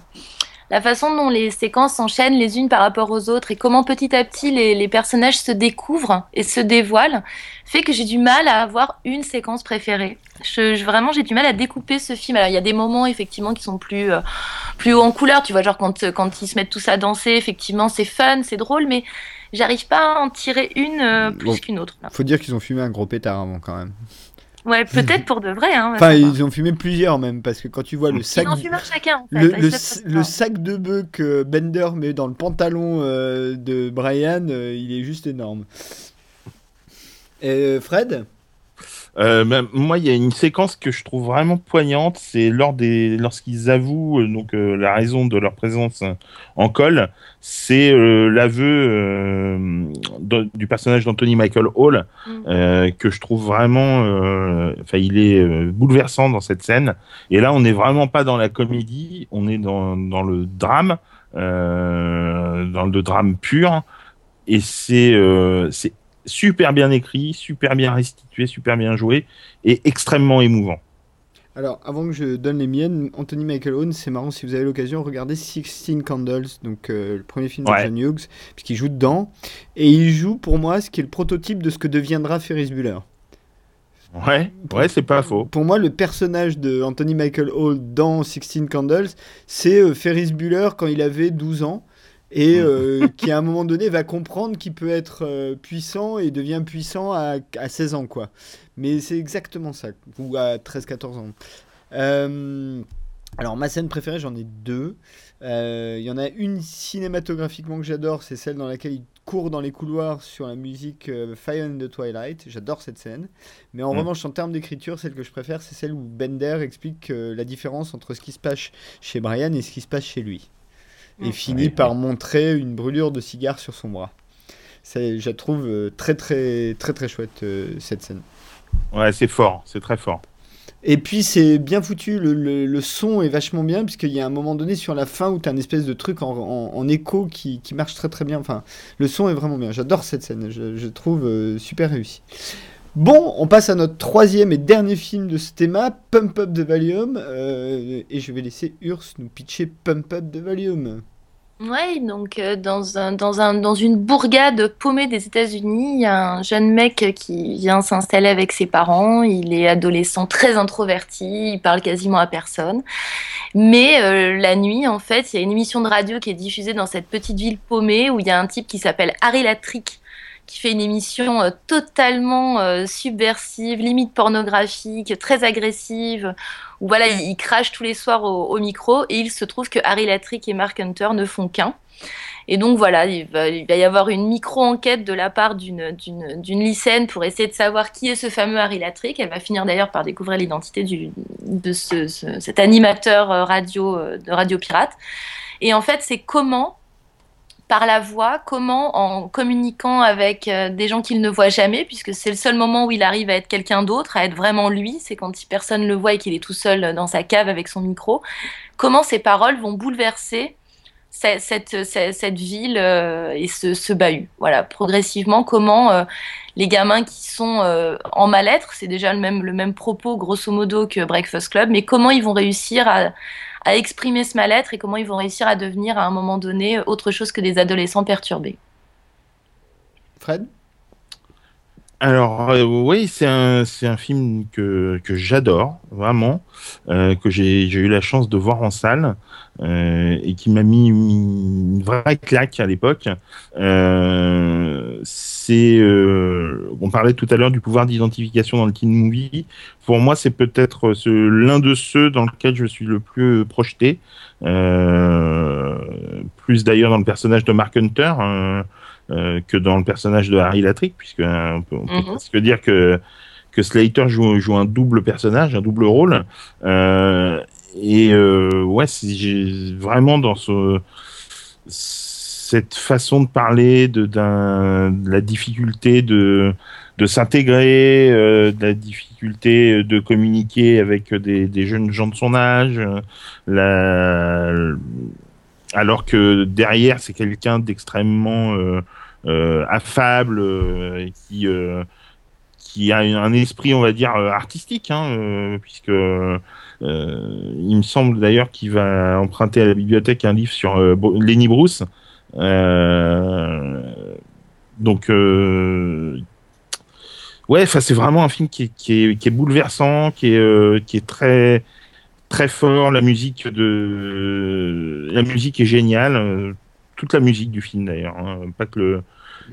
la façon dont les séquences s'enchaînent les unes par rapport aux autres et comment petit à petit les, les personnages se découvrent et se dévoilent, fait que j'ai du mal à avoir une séquence préférée. Je, je- vraiment, j'ai du mal à découper ce film. Alors, il y a des moments effectivement qui sont plus, euh, plus haut en couleur. Tu vois, genre quand, quand ils se mettent tous à danser, effectivement, c'est fun, c'est drôle, mais j'arrive pas à en tirer une euh, plus Bon. qu'une autre. là. Faut dire qu'ils ont fumé un gros pétard avant quand même. Ouais, peut-être pour de vrai. Hein, Enfin, ils ont fumé plusieurs même, parce que quand tu vois le sac, Ils en fument un chacun, en fait. le, sac de bœuf que Bender met dans le pantalon euh, de Brian, euh, il est juste énorme. Et Fred? Euh, moi, il y a une séquence que je trouve vraiment poignante, c'est lors des, lorsqu'ils avouent euh, donc euh, la raison de leur présence en col, c'est euh, l'aveu de- du personnage d'Anthony Michael Hall Mm. que je trouve vraiment, enfin, il est bouleversant dans cette scène. Et là, on n'est vraiment pas dans la comédie, on est dans, dans le drame, dans le drame pur, et c'est c'est super bien écrit, super bien restitué, super bien joué et extrêmement émouvant. Alors, avant que je donne les miennes, Anthony Michael Owen, c'est marrant si vous avez l'occasion, regardez Sixteen Candles, donc euh, le premier film de Ouais. John Hughes, puisqu'il joue dedans. Et il joue pour moi ce qui est le prototype de ce que deviendra Ferris Bueller. Ouais, ouais, c'est pas faux. Pour moi, le personnage de Anthony Michael Hall dans Sixteen Candles, c'est euh, Ferris Bueller quand il avait 12 ans et euh, qui à un moment donné va comprendre qu'il peut être euh, puissant et devient puissant à, à 16 ans quoi. Mais c'est exactement ça, ou à 13-14 ans. Euh, alors ma scène préférée, j'en ai deux. Il y en a une cinématographiquement que j'adore, c'est celle dans laquelle il court dans les couloirs sur la musique Fire in the Twilight. J'adore cette scène. Mais en Mm. revanche, en termes d'écriture, celle que je préfère, c'est celle où Bender explique la différence entre ce qui se passe chez Brian et ce qui se passe chez lui. Et finit Ouais, par montrer une brûlure de cigare sur son bras. C'est, je la trouve euh, très très très très chouette euh, cette scène. Ouais, c'est fort, c'est très fort. Et puis c'est bien foutu, le, le- le son est vachement bien, puisqu'il y a un moment donné sur la fin où tu as un espèce de truc en, en- en écho qui, qui marche très très bien. Enfin, le son est vraiment bien. J'adore cette scène, je, je trouve euh, super réussi. Bon, on passe à notre troisième et dernier film de ce thème, Pump Up de Valium. euh, et je vais laisser Urs nous pitcher Pump Up de Valium. Ouais, donc euh, dans un, dans un, dans une bourgade paumée des États-Unis, il y a un jeune mec qui vient s'installer avec ses parents. Il est adolescent, très introverti, il parle quasiment à personne. Mais euh, la nuit, en fait, il y a une émission de radio qui est diffusée dans cette petite ville paumée où il y a un type qui s'appelle Harry Latrick qui fait une émission euh, totalement euh, subversive, limite pornographique, très agressive, où voilà, il, crache tous les soirs au, micro, et il se trouve que Harry Latrick et Mark Hunter ne font qu'un. Et donc voilà, il va, y avoir une micro-enquête de la part d'une lycéenne pour essayer de savoir qui est ce fameux Harry Latrick. Elle va finir d'ailleurs par découvrir l'identité de ce- ce- cet animateur euh, radio de Radio Pirate. Et en fait, c'est comment par la voix, comment en communiquant avec euh, des gens qu'il ne voit jamais, puisque c'est le seul moment où il arrive à être quelqu'un d'autre, à être vraiment lui, c'est quand personne le voit et qu'il est tout seul dans sa cave avec son micro, comment ses paroles vont bouleverser cette, cette, ville euh, et ce, bahut? Voilà, progressivement, comment euh, les gamins qui sont euh, en mal-être, c'est déjà le même propos grosso modo que Breakfast Club, mais comment ils vont réussir à, à exprimer ce mal-être et comment ils vont réussir à devenir à un moment donné autre chose que des adolescents perturbés. Fred? Alors, euh, oui, c'est un, film que, j'adore, vraiment, euh, que j'ai eu la chance de voir en salle euh, et qui m'a mis une vraie claque à l'époque. C'est, on parlait tout à l'heure du pouvoir d'identification dans le teen movie. Pour moi, c'est peut-être l'un de ceux dans lequel je suis le plus projeté, plus d'ailleurs dans le personnage de Mark Hunter. Euh, que dans le personnage de Harry Latrick, puisque euh, on peut, on peut Mhm. presque dire que que Slater joue, joue un double personnage, un double rôle. Euh, et ouais, j'ai vraiment dans ce cette façon de parler de, de la difficulté de de s'intégrer, euh, de la difficulté de communiquer avec des, des jeunes gens de son âge, la, alors que derrière c'est quelqu'un d'extrêmement euh, euh, affable euh, qui a un esprit on va dire artistique hein, puisque il me semble d'ailleurs qu'il va emprunter à la bibliothèque un livre sur Lenny Bruce. Donc ouais c'est vraiment un film qui est, bouleversant qui est très très fort. La musique de la musique est géniale. euh, Toute la musique du film d'ailleurs, hein, pas que le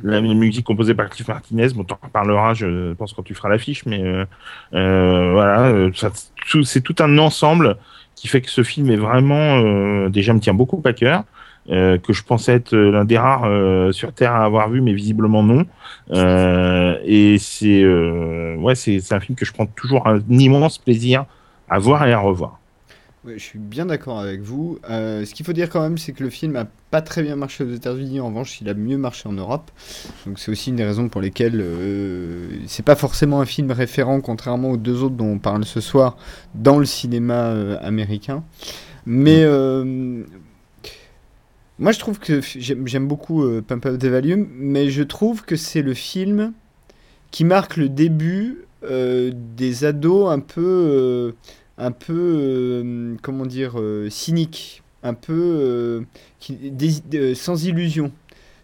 la musique composée par Cliff Martinez. Bon, t'en reparleras, je pense quand tu feras l'affiche, mais euh, euh, voilà, euh, c'est tout un ensemble qui fait que ce film est vraiment euh, déjà me tient beaucoup à cœur. euh, que je pensais être l'un des rares euh, sur Terre à avoir vu, mais visiblement non. Euh, et c'est euh, ouais, c'est un film que je prends toujours un immense plaisir à voir et à revoir. Ouais, je suis bien d'accord avec vous. Euh, ce qu'il faut dire quand même, c'est que le film a pas très bien marché aux États-Unis. En revanche, il a mieux marché en Europe. Donc c'est aussi une des raisons pour lesquelles euh, c'est pas forcément un film référent, contrairement aux deux autres dont on parle ce soir, dans le cinéma euh, américain. Mais euh, moi, je trouve que j'aime beaucoup Pump Up the Volume, mais je trouve que c'est le film qui marque le début des ados un peu, un peu, euh, comment dire, euh, cyniques, un peu euh, qui, sans illusion,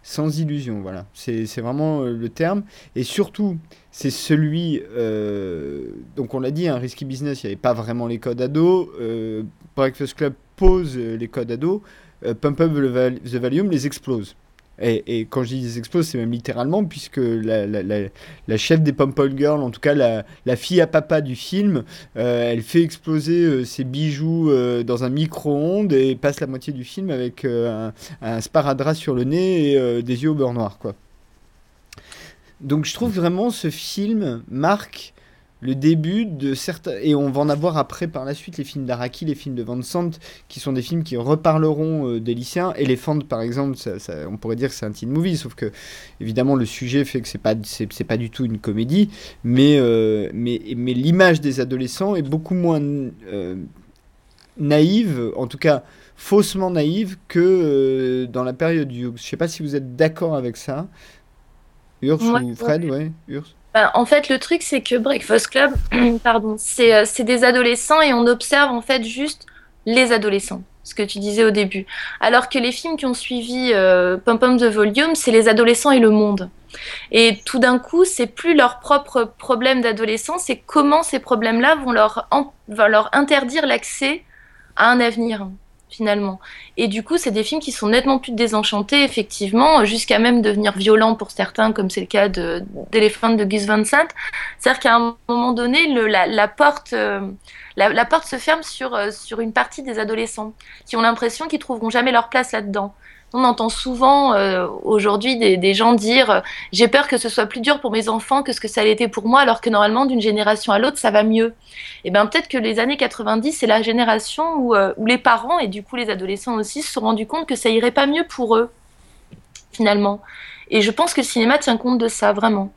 sans illusion, voilà. C'est vraiment le terme. Et surtout, c'est celui, donc on l'a dit, un risky business, il n'y avait pas vraiment les codes ados. Breakfast Club pose les codes ados. Pump Up the Val- the Volume les explose. Et, quand je dis les explose, c'est même littéralement, puisque la, la, la, chef des Pumple Girls, en tout cas la, fille à papa du film, euh, elle fait exploser euh, ses bijoux euh, dans un micro-ondes et passe la moitié du film avec un, un sparadrap sur le nez et des yeux au beurre noir, quoi. Donc je trouve vraiment ce film marque le début de certains. Et on va en avoir après par la suite les films d'Araki, les films de Van Sant, qui sont des films qui reparleront euh, des lycéens. Elephant, par exemple, on pourrait dire que c'est un teen movie, sauf que évidemment le sujet fait que c'est pas, c'est, pas du tout une comédie, mais, euh, mais, mais l'image des adolescents est beaucoup moins euh, naïve, en tout cas faussement naïve, que dans la période Hughes. Je sais pas si vous êtes d'accord avec ça. Urs ou Fred, ouais, Urs bah, en fait, le truc, c'est que Breakfast Club, pardon, euh, c'est des adolescents et on observe en fait juste les adolescents, ce que tu disais au début. Alors que les films qui ont suivi euh, Pom Pom the Volume, c'est les adolescents et le monde. Et tout d'un coup, c'est plus leur propre problème d'adolescence, c'est comment ces problèmes-là vont vont leur interdire l'accès à un avenir finalement. Et du coup, c'est des films qui sont nettement plus désenchantés, effectivement, jusqu'à même devenir violents pour certains, comme c'est le cas d'Elephant de, Gus Van Sant. C'est-à-dire qu'à un moment donné, la, porte, euh, la, porte se ferme sur, euh, sur une partie des adolescents, qui ont l'impression qu'ils trouveront jamais leur place là-dedans. On entend souvent euh, aujourd'hui des, gens dire euh, j'ai peur que ce soit plus dur pour mes enfants que ce que ça l'était pour moi, alors que normalement d'une génération à l'autre ça va mieux. Et eh bien peut-être que les années 90 c'est la génération où, euh, où, les parents et du coup les adolescents aussi se sont rendus compte que ça irait pas mieux pour eux finalement. Et je pense que le cinéma tient compte de ça vraiment.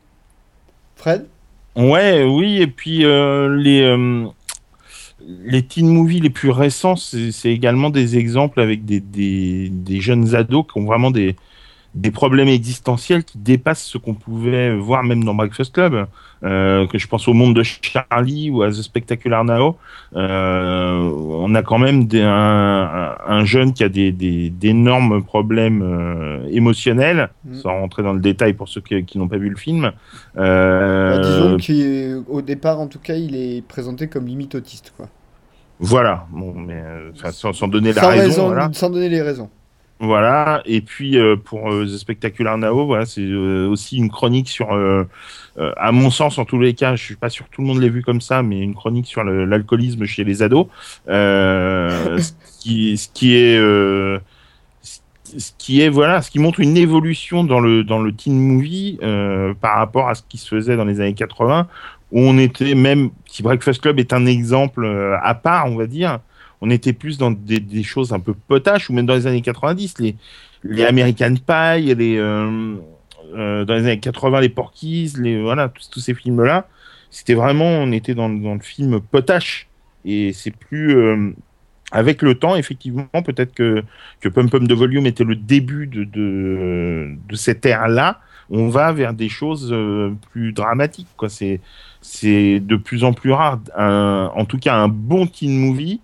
Fred? Ouais, oui, et puis les les teen movies les plus récents, c'est également des exemples avec des, jeunes ados qui ont vraiment des, des problèmes existentiels qui dépassent ce qu'on pouvait voir même dans Breakfast Club. Euh, que je pense au monde de Charlie ou à The Spectacular Now. Euh, on a quand même un, jeune qui a des, d'énormes problèmes euh, émotionnels, mm. sans rentrer dans le détail pour ceux qui, n'ont pas vu le film. Bah, disons qu'au départ, en tout cas, il est présenté comme limite autiste. Quoi. Voilà, bon, mais sans, donner la raison, Sans donner les raisons. Voilà, et puis euh, pour euh, The Spectacular Now, voilà, c'est euh, aussi une chronique sur, à mon sens en tous les cas, je suis pas sûr que tout le monde l'ait vu comme ça, mais une chronique sur l'alcoolisme chez les ados, ce qui, ce qui est ce qui est voilà, ce qui montre une évolution dans le dans le teen movie par rapport à ce qui se faisait dans les années 80, où on était même si Breakfast Club est un exemple à part, on va dire on était plus dans des, choses un peu potaches, ou même dans les années 90, les, les American Pie, les, euh, euh, dans les années 80, les Porkies, les, voilà, tous, ces films-là. C'était vraiment, on était dans, dans, le film potache. Et c'est plus. Euh, avec le temps, effectivement, peut-être que, que Pum Pum de Volume était le début de, de, de cette ère-là. On va vers des choses plus dramatiques. C'est, c'est de plus en plus rare. en tout cas, un bon teen movie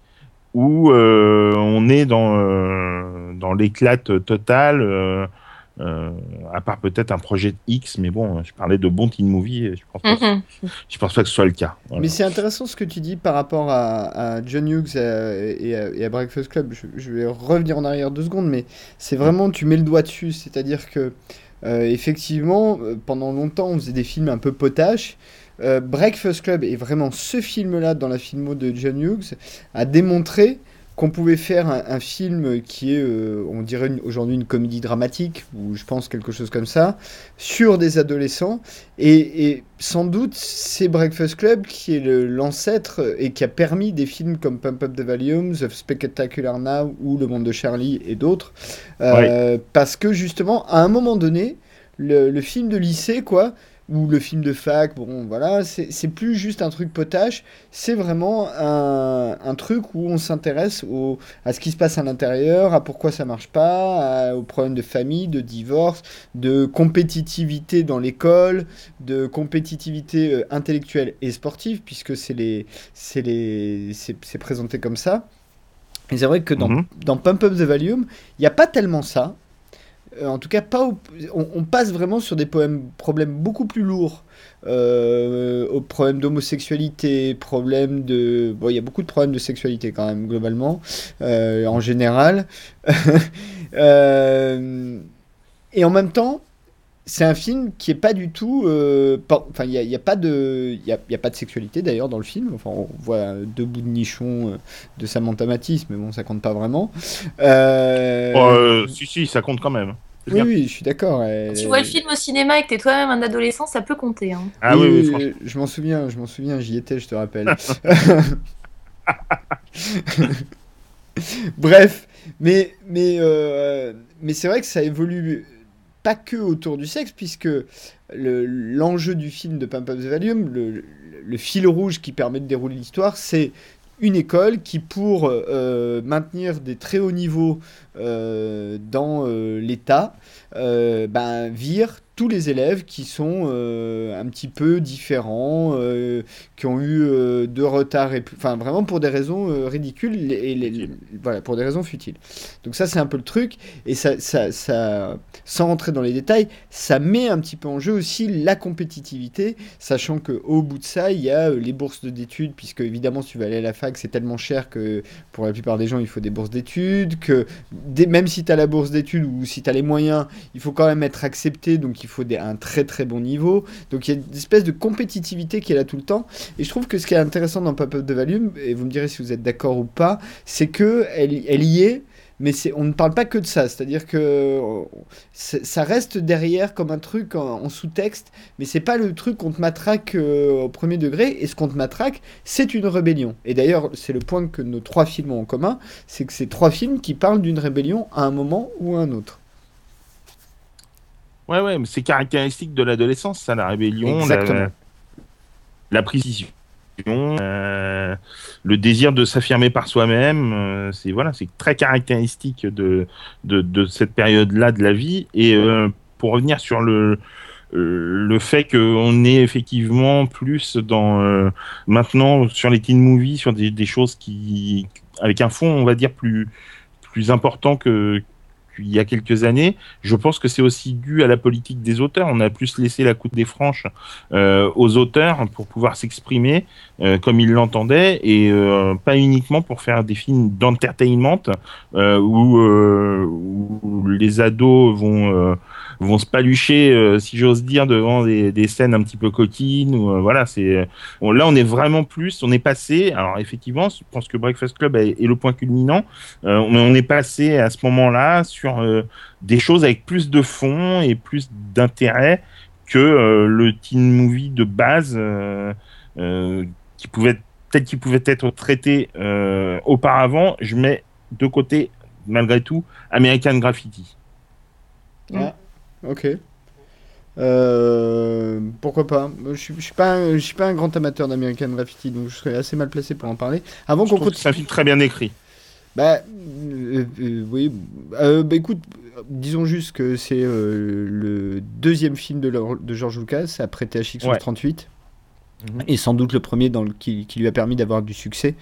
où euh, on est dans, euh, dans l'éclate totale. Euh, à part peut-être un projet X, mais bon, je parlais de bon teen movie, je pense, pas, mhm. je pense pas que ce soit le cas. Mais c'est intéressant ce que tu dis par rapport à, John Hughes et à, Breakfast Club. Je, vais revenir en arrière deux secondes, mais c'est vraiment, tu mets le doigt dessus, c'est-à-dire que effectivement, pendant longtemps, on faisait des films un peu potaches. Euh, Breakfast Club est vraiment ce film-là dans la filmo de John Hughes a démontré qu'on pouvait faire un, film qui est, euh, on dirait aujourd'hui une comédie dramatique, ou je pense quelque chose comme ça, sur des adolescents. Et, sans doute, c'est Breakfast Club qui est l'ancêtre et qui a permis des films comme Pump Up the Volume, The Spectacular Now ou Le Monde de Charlie et d'autres. Euh, parce que justement, à un moment donné, le, le film de lycée, quoi, ou le film de fac, bon voilà, c'est plus juste un truc potache, c'est vraiment un, un, truc où on s'intéresse à ce qui se passe à l'intérieur, à pourquoi ça marche pas, aux problèmes de famille, de divorce, de compétitivité dans l'école, de compétitivité euh, intellectuelle et sportive, puisque c'est les, les, c'est présenté comme ça. Et c'est vrai que dans, mhm. dans Pump Up the Volume, il n'y a pas tellement ça. Euh, en tout cas, pas on, passe vraiment sur des problèmes beaucoup plus lourds. Euh, aux problèmes d'homosexualité, problèmes de... Bon, il y a beaucoup de problèmes de sexualité quand même, globalement, euh, en général. et en même temps, c'est un film qui est pas du tout. enfin, il n'y a, pas de, il a, pas de sexualité d'ailleurs dans le film. Enfin, on voit deux bouts de nichon de Samantha Matisse, mais bon, ça compte pas vraiment. Oh, si, si, ça compte quand même. Oui, oui, je suis d'accord. Tu vois le film au cinéma et que t'es toi-même un adolescent, ça peut compter. Hein. Ah oui, oui, je m'en souviens, je m'en souviens, j'y étais, je te rappelle. Bref, mais, mais, euh, mais c'est vrai que ça évolue pas que autour du sexe, puisque l'enjeu du film de Pump Up the Valium, le, le, fil rouge qui permet de dérouler l'histoire, c'est une école qui, pour euh, maintenir des très hauts niveaux euh, dans euh, l'État, ben, vire tous les élèves qui sont euh, un petit peu différents, euh, qui ont eu euh, de retard, et, enfin vraiment pour des raisons ridicules et voilà pour des raisons futiles. Donc ça c'est un peu le truc et ça, ça, ça, sans rentrer dans les détails, ça met un petit peu en jeu aussi la compétitivité, sachant que au bout de ça il y a les bourses d'études puisque évidemment si tu veux aller à la fac c'est tellement cher que pour la plupart des gens il faut des bourses d'études, que même si tu as la bourse d'études ou si tu as les moyens, il faut quand même être accepté donc il faut des, un très très bon niveau. Donc il y a une espèce de compétitivité qui est là tout le temps. Et je trouve que ce qui est intéressant dans Pop-Up de Volume, et vous me direz si vous êtes d'accord ou pas, c'est que elle, elle y est mais on ne parle pas que de ça. C'est-à-dire que ça reste derrière comme un truc en, sous-texte, mais c'est pas le truc qu'on te matraque euh, au premier degré. Et ce qu'on te matraque, c'est une rébellion. Et d'ailleurs, c'est le point que nos trois films ont en commun, c'est que c'est trois films qui parlent d'une rébellion à un moment ou à un autre. Ouais, ouais, mais c'est caractéristique de l'adolescence, ça, la rébellion, la, la, précision, euh, le désir de s'affirmer par soi-même. Euh, c'est voilà, c'est très caractéristique de, de, de cette période-là de la vie. Et euh, pour revenir sur le, le fait qu'on est effectivement plus dans maintenant sur les teen movies, sur des, des choses qui avec un fond, on va dire plus plus important que il y a quelques années. Je pense que c'est aussi dû à la politique des auteurs. On a plus laissé la coûte des franches euh, aux auteurs pour pouvoir s'exprimer euh, comme ils l'entendaient et euh, pas uniquement pour faire des films d'entertainment où, les ados vont vont se palucher, si j'ose dire, devant des, scènes un petit peu coquines. Ou, voilà, c'est là on est vraiment plus, on est passé. Alors effectivement, je pense que Breakfast Club est, le point culminant. on est passé à ce moment-là sur euh, des choses avec plus de fond et plus d'intérêt que euh, le teen movie de base euh, qui pouvait tel qu'il pouvait être traité auparavant. Je mets de côté malgré tout American Graffiti. Ah, ok. pourquoi pas Je suis, suis pas, je suis pas un grand amateur d'American Graffiti, donc je serais assez mal placé pour en parler. Avant qu'on C'est un film très bien écrit. Bah, euh, euh, oui. Euh, bah, écoute, disons juste que c'est le deuxième film de, de George Lucas après THX 38. Mhm. Et sans doute le premier dans le, qui, lui a permis d'avoir du succès.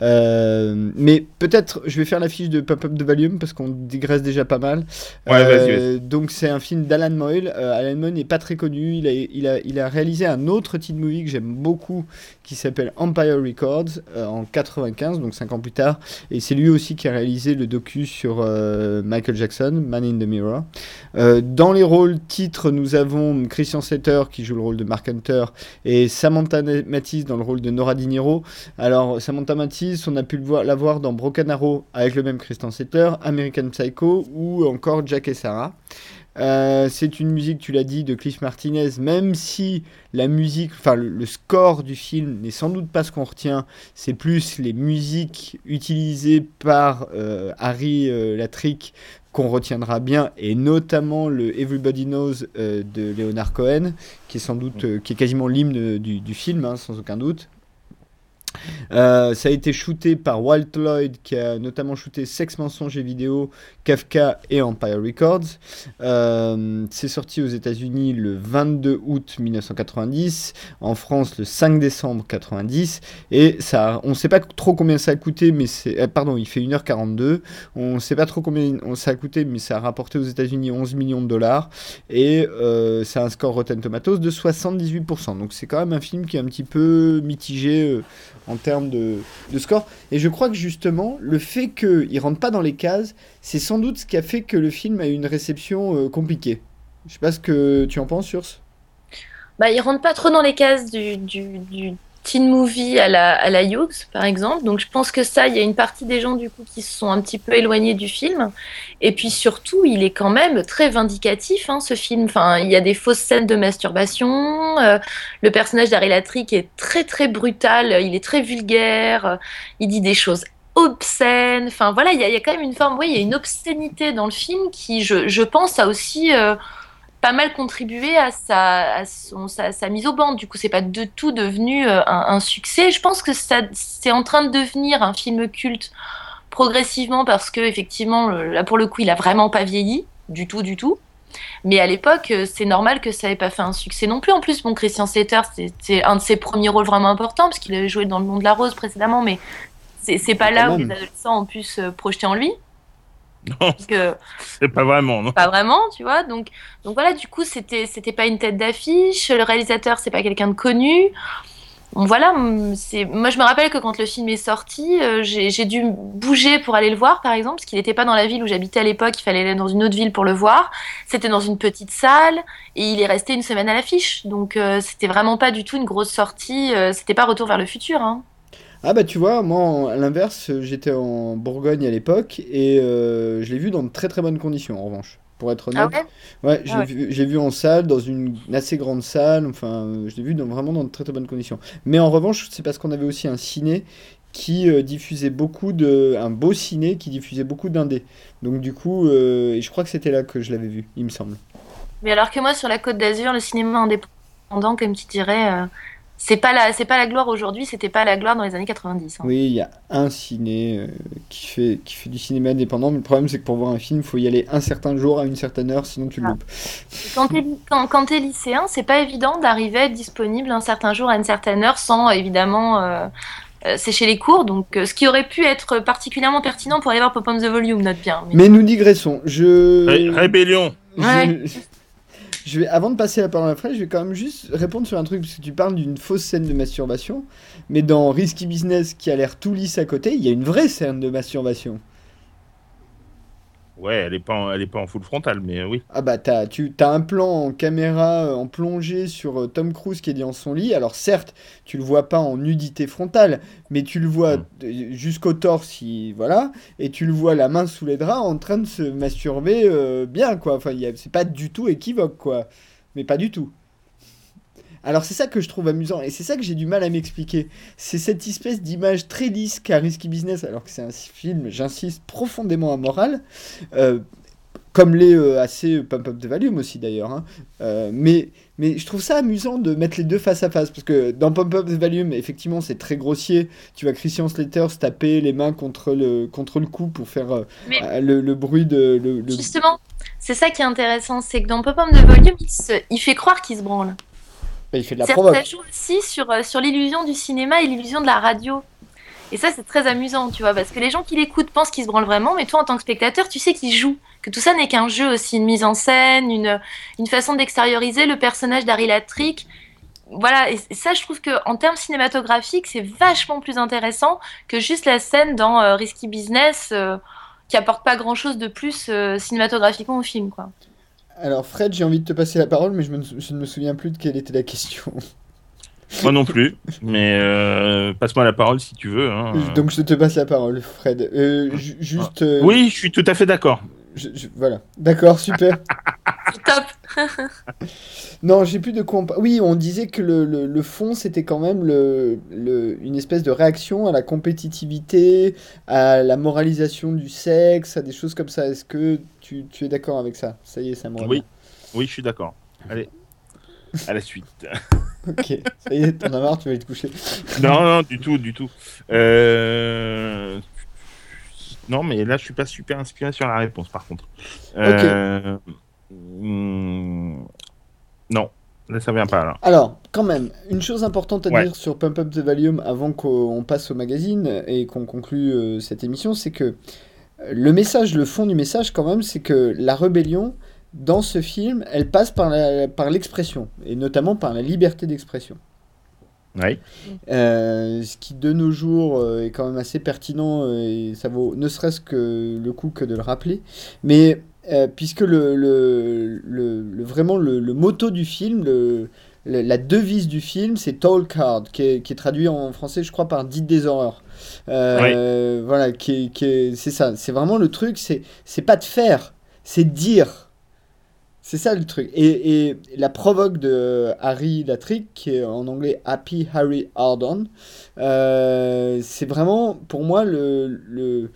Euh, mais peut-être, je vais faire l'affiche de Pop-Up de Valium parce qu'on digresse déjà pas mal. Euh, donc c'est un film d'Alan Moyle. Euh, Alan Moyle n'est pas très connu. Il a, il, a, il a réalisé un autre teen movie que j'aime beaucoup qui s'appelle Empire Records en 95, donc 5 ans plus tard. Et c'est lui aussi qui a réalisé le docu sur Michael Jackson, Man in the Mirror. dans les rôles titres, nous avons Christian Setter qui joue le rôle de Mark Hunter et Sam Samantha Matisse dans le rôle de Nora Di Niro. Alors, Samantha Matisse, on a pu la voir dans Broken Arrow avec le même Christian Settler, American Psycho ou encore Jack et Sarah. Euh, c'est une musique, tu l'as dit, de Cliff Martinez, même si la musique, enfin le, score du film n'est sans doute pas ce qu'on retient, c'est plus les musiques utilisées par euh, Harry euh, Latrick qu'on retiendra bien, et notamment le Everybody Knows euh, de Leonard Cohen, qui est sans doute, qui est quasiment l'hymne du, du, film, hein, sans aucun doute. Euh, ça a été shooté par Walt Lloyd, qui a notamment shooté Sex, Mensonges et Vidéo, Kafka et Empire Records. Euh, c'est sorti aux États-Unis le 22 août 1990, en France le 5 décembre 90, et ça, on ne sait pas trop combien ça a coûté, mais euh, pardon, il fait 1h42. On ne sait pas trop combien ça a coûté, mais ça a rapporté aux États-Unis 11 millions de dollars, et ça a un score Rotten Tomatoes de 78%. Donc c'est quand même un film qui est un petit peu mitigé en termes de, score. Et je crois que justement, le fait qu'il ne rentre pas dans les cases, c'est sans doute ce qui a fait que le film a eu une réception euh, compliquée. Je sais pas ce que tu en penses, sur Bah, il rentre pas trop dans les cases du, du, teen movie à la, à la Hughes, par exemple. Donc je pense que ça, il y a une partie des gens du coup qui se sont un petit peu éloignés du film. Et puis surtout, il est quand même très vindicatif, hein, ce film. Enfin, il y a des fausses scènes de masturbation. euh, le personnage d'Harry Latrick est très très brutal. Il est très vulgaire. il dit des choses obscènes. Enfin voilà, il y, a, quand même une forme, oui, il y a une obscénité dans le film qui, je, je pense, a aussi euh, pas mal contribué à sa, à son- sa, sa mise au banc. Du coup, c'est pas de tout devenu euh, un, un succès. Je pense que ça, c'est en train de devenir un film culte progressivement parce que effectivement, là pour le coup, il a vraiment pas vieilli du tout, du tout. Mais à l'époque, euh, c'est normal que ça ait pas fait un succès non plus. En plus, bon, Christian Slater, c'était un de ses premiers rôles vraiment importants parce qu'il avait joué dans Le Nom de la Rose précédemment, mais c'est pas là où les adolescents ont pu se projeter en lui. Non, c'est pas vraiment, non. pas vraiment, tu vois. Donc, donc voilà, du coup, c'était c'était pas une tête d'affiche. Le réalisateur, c'est pas quelqu'un de connu. Bon, voilà, c'est moi je me rappelle que quand le film est sorti, euh, j'ai j'ai dû bouger pour aller le voir, par exemple, parce qu'il n'était pas dans la ville où j'habitais à l'époque. Il fallait aller dans une autre ville pour le voir. C'était dans une petite salle et il est resté une semaine à l'affiche. Donc euh, c'était vraiment pas du tout une grosse sortie. euh, c'était pas Retour vers le futur. Hein. Ah bah tu vois, moi à l'inverse, j'étais en Bourgogne à l'époque et euh, je l'ai vu dans de très très bonnes conditions en revanche. Pour être Ah honnête, ouais? Ouais, j'ai Ah ouais. vu, j'ai vu en salle, dans une assez grande salle, enfin je l'ai vu dans, vraiment dans de très très bonnes conditions. Mais en revanche, c'est parce qu'on avait aussi un ciné qui euh, diffusait beaucoup de... un beau ciné qui diffusait beaucoup d'indés. Donc du coup, euh, et je crois que c'était là que je l'avais vu, il me semble. Mais alors que moi, sur la Côte d'Azur, le cinéma indépendant, comme tu dirais, c'est pas la, c'est pas la gloire aujourd'hui. C'était pas la gloire dans les années 90. hein. Oui, il y a un ciné euh, qui fait, qui fait du cinéma indépendant, mais le problème c'est que pour voir un film, il faut y aller un certain jour à une certaine heure, sinon tu le Ah. loupes. Quand t'es quand, quand t'es lycéen, c'est pas évident d'arriver à être disponible un certain jour à une certaine heure sans évidemment euh, euh, sécher les cours. Donc, euh, ce qui aurait pu être particulièrement pertinent pour aller voir Pop on the Volume, note bien. Mais- Mais nous digressons. Je... Ré- Rébellion. je... Ouais. je vais, avant de passer la parole à Fred, je vais quand même juste répondre sur un truc, parce que tu parles d'une fausse scène de masturbation, mais dans Risky Business, qui a l'air tout lisse à côté, il y a une vraie scène de masturbation. Ouais, elle est pas, en, elle est pas en full frontal, mais euh, oui. Ah bah t'as, tu as un plan en caméra euh, en plongée sur euh, Tom Cruise qui est dans son lit. Alors certes, tu le vois pas en nudité frontale, mais tu le vois Mm. euh, jusqu'au torse, il- voilà, et tu le vois la main sous les draps en train de se masturber euh, bien quoi. Enfin, c'est pas du tout équivoque quoi, mais pas du tout. Alors c'est ça que je trouve amusant et c'est ça que j'ai du mal à m'expliquer. C'est cette espèce d'image très lisse qu'a Risky Business, alors que c'est un film, j'insiste, profondément amoral. Euh, comme les euh, assez Pump Up the Volume aussi d'ailleurs. hein. Euh, mais, mais je trouve ça amusant de mettre les deux face à face. Parce que dans Pump Up the Volume, effectivement, c'est très grossier. Tu vois Christian Slater se taper les mains contre le, contre le cou pour faire Mais- le, le bruit de. Le, le- Justement, c'est ça qui est intéressant, c'est que dans Pop on the Volume, il, se- il fait croire qu'il se branle. Bah, il fait de la provoque. Ça joue aussi sur, euh, sur l'illusion du cinéma et l'illusion de la radio. Et ça, c'est très amusant, tu vois, parce que les gens qui l'écoutent pensent qu'il se branle vraiment, mais toi, en tant que spectateur, tu sais qu'il joue. Que tout ça n'est qu'un jeu aussi, une mise en scène, une, une façon d'extérioriser le personnage d'Harry Latrick. Voilà, et et ça, je trouve que en termes cinématographiques, c'est vachement plus intéressant que juste la scène dans euh, Risky Business, euh, qui apporte pas grand-chose de plus euh, cinématographiquement au film, quoi. Alors, Fred, j'ai envie de te passer la parole, mais je, me- je ne me souviens plus de quelle était la question. Moi non plus, mais euh, passe-moi la parole si tu veux. hein. Donc, je te passe la parole, Fred. Euh, juste. euh, Oui, je suis tout à fait d'accord. Je- je- voilà. D'accord, super. Top. Non, j'ai plus de quoi Oui, on disait que le, le, le fond, c'était quand même le, le- une espèce de réaction à la compétitivité, à la moralisation du sexe, à des choses comme ça. Est-ce que tu, tu es d'accord avec ça? Ça y est, ça me. Oui. Oui, je suis d'accord. Allez, à la suite. Ok, ça y est, t'en as marre, tu vas aller te coucher. non, non, du tout, du tout. Euh, Non, mais là, je suis pas super inspiré sur la réponse, par contre. Euh, hmm, Non, là, ça vient pas, là. Alors, quand même, une chose importante à Ouais. dire sur Pump Up the Volume avant qu'on passe au magazine et qu'on conclue euh, cette émission, c'est que euh, le message, le fond du message quand même, c'est que la rébellion, dans ce film, elle passe par l'expression, et notamment par la liberté d'expression. Oui. Euh, ce qui de nos jours euh, est quand même assez pertinent euh, et ça vaut ne serait-ce que le coup que de le rappeler. Mais puisque le, le, le- le- vraiment le, le motto du film, le, la devise du film, c'est Tall Card, qui est, qui est, traduit en français, je crois, par Dites des horreurs. Voilà, qui, qui c'est ça. C'est vraiment le truc, c'est, c'est pas de faire, c'est dire. C'est ça le truc. Et, et, la provoque de Harry Latrick, qui est en anglais Happy Harry Ardon, euh, c'est vraiment, pour moi, le, le,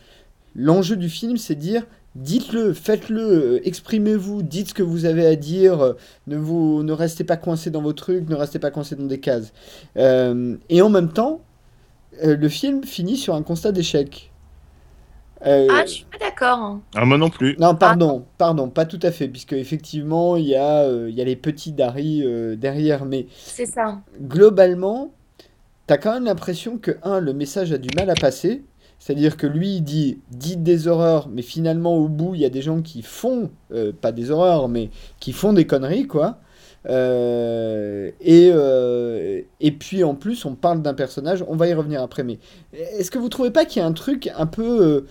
l'enjeu du film, c'est dire dites-le, faites-le, exprimez-vous, dites ce que vous avez à dire, ne, vous, ne restez pas coincé dans vos trucs, ne restez pas coincé dans des cases. Euh, et en même temps, euh, le film finit sur un constat d'échec. Euh, ah, je suis pas d'accord. Ah, moi non plus. Non, pardon, pardon, pas tout à fait, puisque effectivement, il y, a, il y a les petits Dari derrière, mais... C'est ça. Globalement, t'as quand même l'impression que, un, le message a du mal à passer, c'est-à-dire que lui, il dit dites des horreurs, mais finalement, au bout, il y a des gens qui font, euh, pas des horreurs, mais qui font des conneries, quoi. Euh, et, euh, et puis en plus, on parle d'un personnage, on va y revenir après, mais est-ce que vous trouvez pas qu'il y a un truc un peu.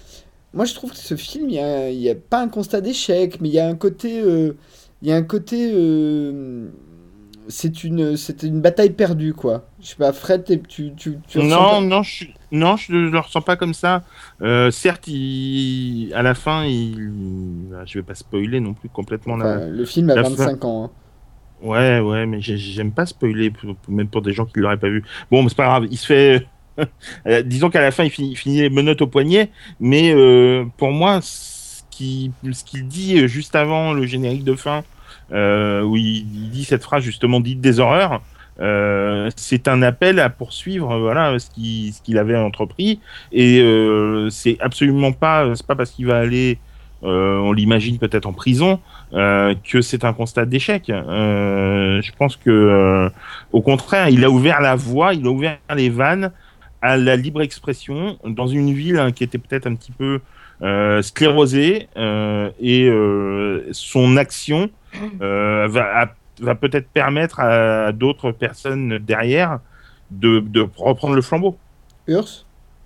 moi, je trouve que ce film, il n'y a, a, pas un constat d'échec, mais il y a un côté. il y a un côté c'est une, une bataille perdue, quoi. Je sais pas, Fred, tu, tu, tu Non, non, je, non, je le ressens pas comme ça. Euh, certes, il, à la fin, il, bah, je vais pas spoiler non plus complètement la. Le film a 25 ans. Hein. Ouais, ouais, mais j'aime pas spoiler, même pour des gens qui l'auraient pas vu. Bon, c'est pas grave, il se fait. Euh, disons qu'à la fin, il finit, finit, les menottes au poignet, mais euh, pour moi, ce qu'il dit juste avant le générique de fin, euh, où il, dit cette phrase justement dite des horreurs. Euh, c'est un appel à poursuivre voilà ce qu'il avait entrepris et euh, c'est absolument pas pas parce qu'il va aller on l'imagine peut-être en prison que c'est un constat d'échec je pense que au contraire il a ouvert la voie il a ouvert les vannes à la libre expression dans une ville hein, qui était peut-être un petit peu sclérosée et son action euh, va, va peut-être permettre à, d'autres personnes derrière de, de, reprendre le flambeau. Urs?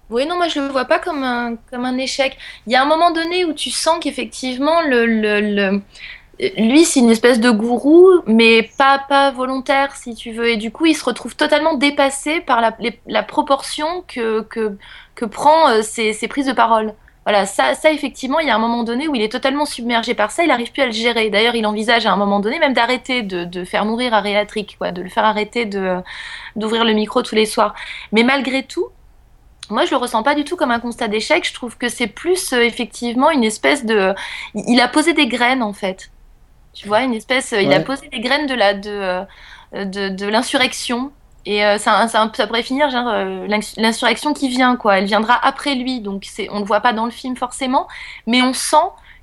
Oui, non, moi je le vois pas comme un, comme un échec. Il y a un moment donné où tu sens qu'effectivement, le, le, le, lui, c'est une espèce de gourou, mais pas, pas volontaire, si tu veux. Et du coup, il se retrouve totalement dépassé par la, la proportion que, que, que prend euh, ses, ses prises de parole. Voilà, ça, ça effectivement, il y a un moment donné où il est totalement submergé par ça, il n'arrive plus à le gérer. D'ailleurs, il envisage à un moment donné même d'arrêter de, de, faire mourir Ariatric, quoi, de le faire arrêter d'ouvrir le micro tous les soirs. Mais malgré tout, moi, je le ressens pas du tout comme un constat d'échec. Je trouve que c'est plus euh, effectivement une espèce de. Il a posé des graines en fait. Tu vois, une espèce. Il a posé des graines de la de, euh, de, de l'insurrection et euh, ça, ça, pourrait finir genre euh, l'insurrection qui vient, quoi. Elle viendra après lui, donc c'est, on le voit pas dans le film forcément, mais on sent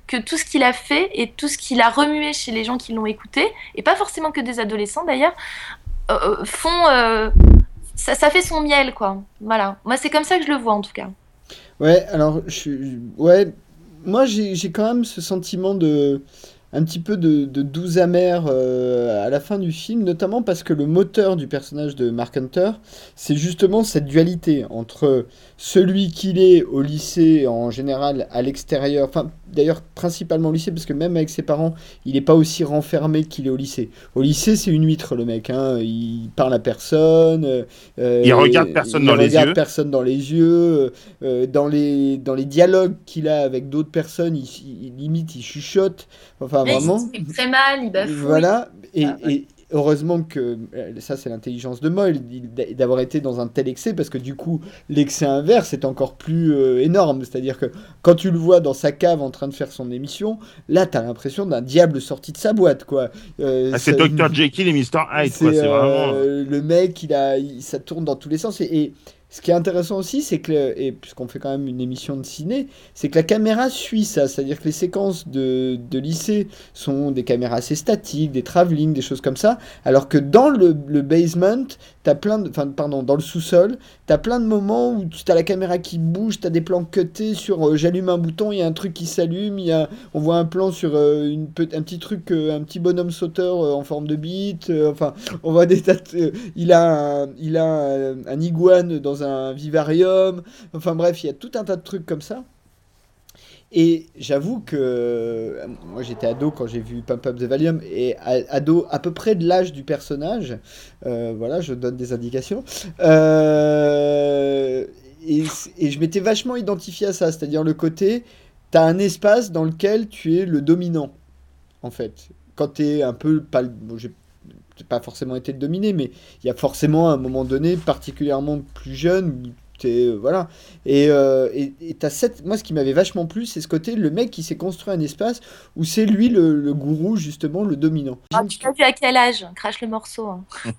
que tout ce qu'il a fait et tout ce qu'il a remué chez les gens qui l'ont écouté, et pas forcément que des adolescents d'ailleurs, euh, font ça, ça, fait son miel, quoi. Voilà. Moi, c'est comme ça que je le vois en tout cas. Ouais, alors je, ouais, moi j'ai, j'ai quand même ce sentiment de un petit peu de, de amère euh, à la fin du film, notamment parce que le moteur du personnage de Mark Hunter, c'est justement cette dualité entre celui qu'il est au lycée en général à l'extérieur, enfin d'ailleurs principalement au lycée parce que même avec ses parents, il n'est pas aussi renfermé qu'il est au lycée. Au lycée, c'est une huître le mec, hein. il parle à personne, euh, il regarde personne il dans les yeux, personne dans les yeux, euh, dans les dans les dialogues qu'il a avec d'autres personnes, il, limite il chuchote, enfin vraiment. Il très mal, il bafouille. Voilà, et, ah, et, heureusement que euh, ça c'est l'intelligence de Moyle d'avoir été dans un tel excès parce que du coup l'excès inverse est encore plus euh, énorme. C'est à dire que quand tu le vois dans sa cave en train de faire son émission là t'as l'impression d'un diable sorti de sa boîte quoi. Euh, ah, c'est Dr Jekyll et Mr Hyde c'est vraiment le mec il a ça tourne dans tous les sens. Et ce qui est intéressant aussi, c'est que, et puisqu'on fait quand même une émission de ciné, c'est que la caméra suit ça. C'est-à-dire que les séquences de, de, lycée sont des caméras assez statiques, des travelling, des choses comme ça. Alors que dans le, le basement, t'as plein de. Enfin, pardon, dans le sous-sol, t'as plein de moments où tu as la caméra qui bouge, t'as des plans cutés sur euh, j'allume un bouton, il y a un truc qui s'allume, il y a, on voit un plan sur euh, un petit truc, euh, un petit bonhomme sauteur en forme de bite. enfin, on voit des tas il a un, il a un, iguane dans un vivarium. Enfin bref, il y a tout un tas de trucs comme ça. Et j'avoue que euh, moi j'étais ado quand j'ai vu Pump Up the Valium et ado à peu près de l'âge du personnage. Euh, voilà, je donne des indications. Euh, et, je m'étais vachement identifié à ça, c'est-à-dire le côté, t'as un espace dans lequel tu es le dominant, en fait. Quand t'es un peu pas, bon, j'ai pas forcément été le dominé, mais il y a forcément un moment donné, particulièrement plus jeune, t'es euh, voilà. Et euh, et- et t'as cette, moi ce qui m'avait vachement plu, c'est ce côté le mec qui s'est construit un espace où c'est lui le, le gourou justement, le dominant. Ah, tu l'as vu à quel âge? Crache le morceau. hein.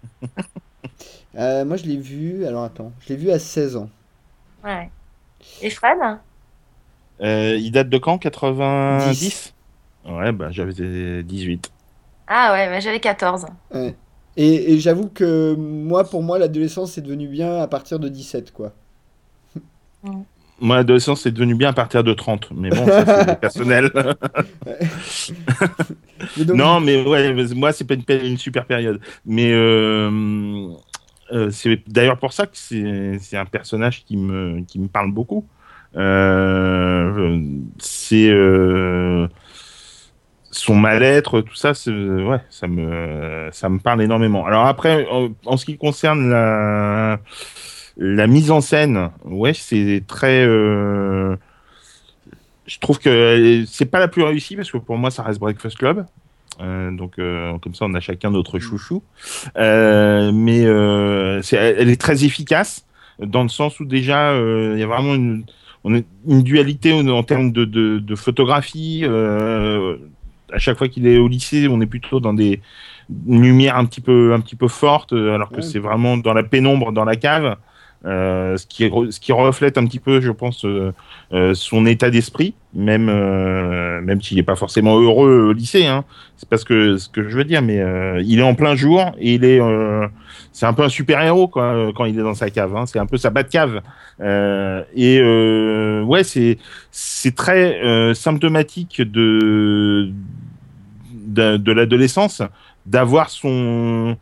Euh, moi je l'ai vu, alors attends, je l'ai vu à 16 ans. Ouais. Et Fred? Euh, il date de quand? 90 Ouais, bah j'avais 18. Ah ouais, bah, j'avais 14. Ouais. Et, et j'avoue que moi, pour moi, l'adolescence c'est devenu bien à partir de 17 quoi. Moi, l'adolescence, c'est devenu bien à partir de 30. Mais bon, ça, c'est personnel. Mais donc, non, mais ouais, moi, c'est pas une, super période. Mais euh, euh, c'est d'ailleurs pour ça que c'est un personnage qui me, qui me parle beaucoup. Euh, c'est son mal-être, tout ça, ouais, ça me, ça me parle énormément. Alors après, en, en ce qui concerne la, la mise en scène, ouais, c'est très. euh, je trouve que c'est pas la plus réussie parce que pour moi, ça reste Breakfast Club. Euh, donc euh, comme ça, on a chacun notre chouchou. Euh, mais euh, elle, est très efficace dans le sens où déjà euh, il y a vraiment une, on a une dualité en, en termes de, de, de photographie. Euh, à chaque fois qu'il est au lycée, on est plutôt dans des lumières un petit peu un petit peu fortes, alors que Ouais. c'est vraiment dans la pénombre, dans la cave. Euh, ce, qui reflète un petit peu, je pense, euh, euh, son état d'esprit, même, même s'il n'est pas forcément heureux au lycée. Hein. C'est pas ce que, ce que je veux dire, mais il est en plein jour et il est, c'est un peu un super héros quand il est dans sa cave. Hein. C'est un peu sa cave. Euh, et ouais, c'est c'est très symptomatique de de, de l'adolescence d'avoir son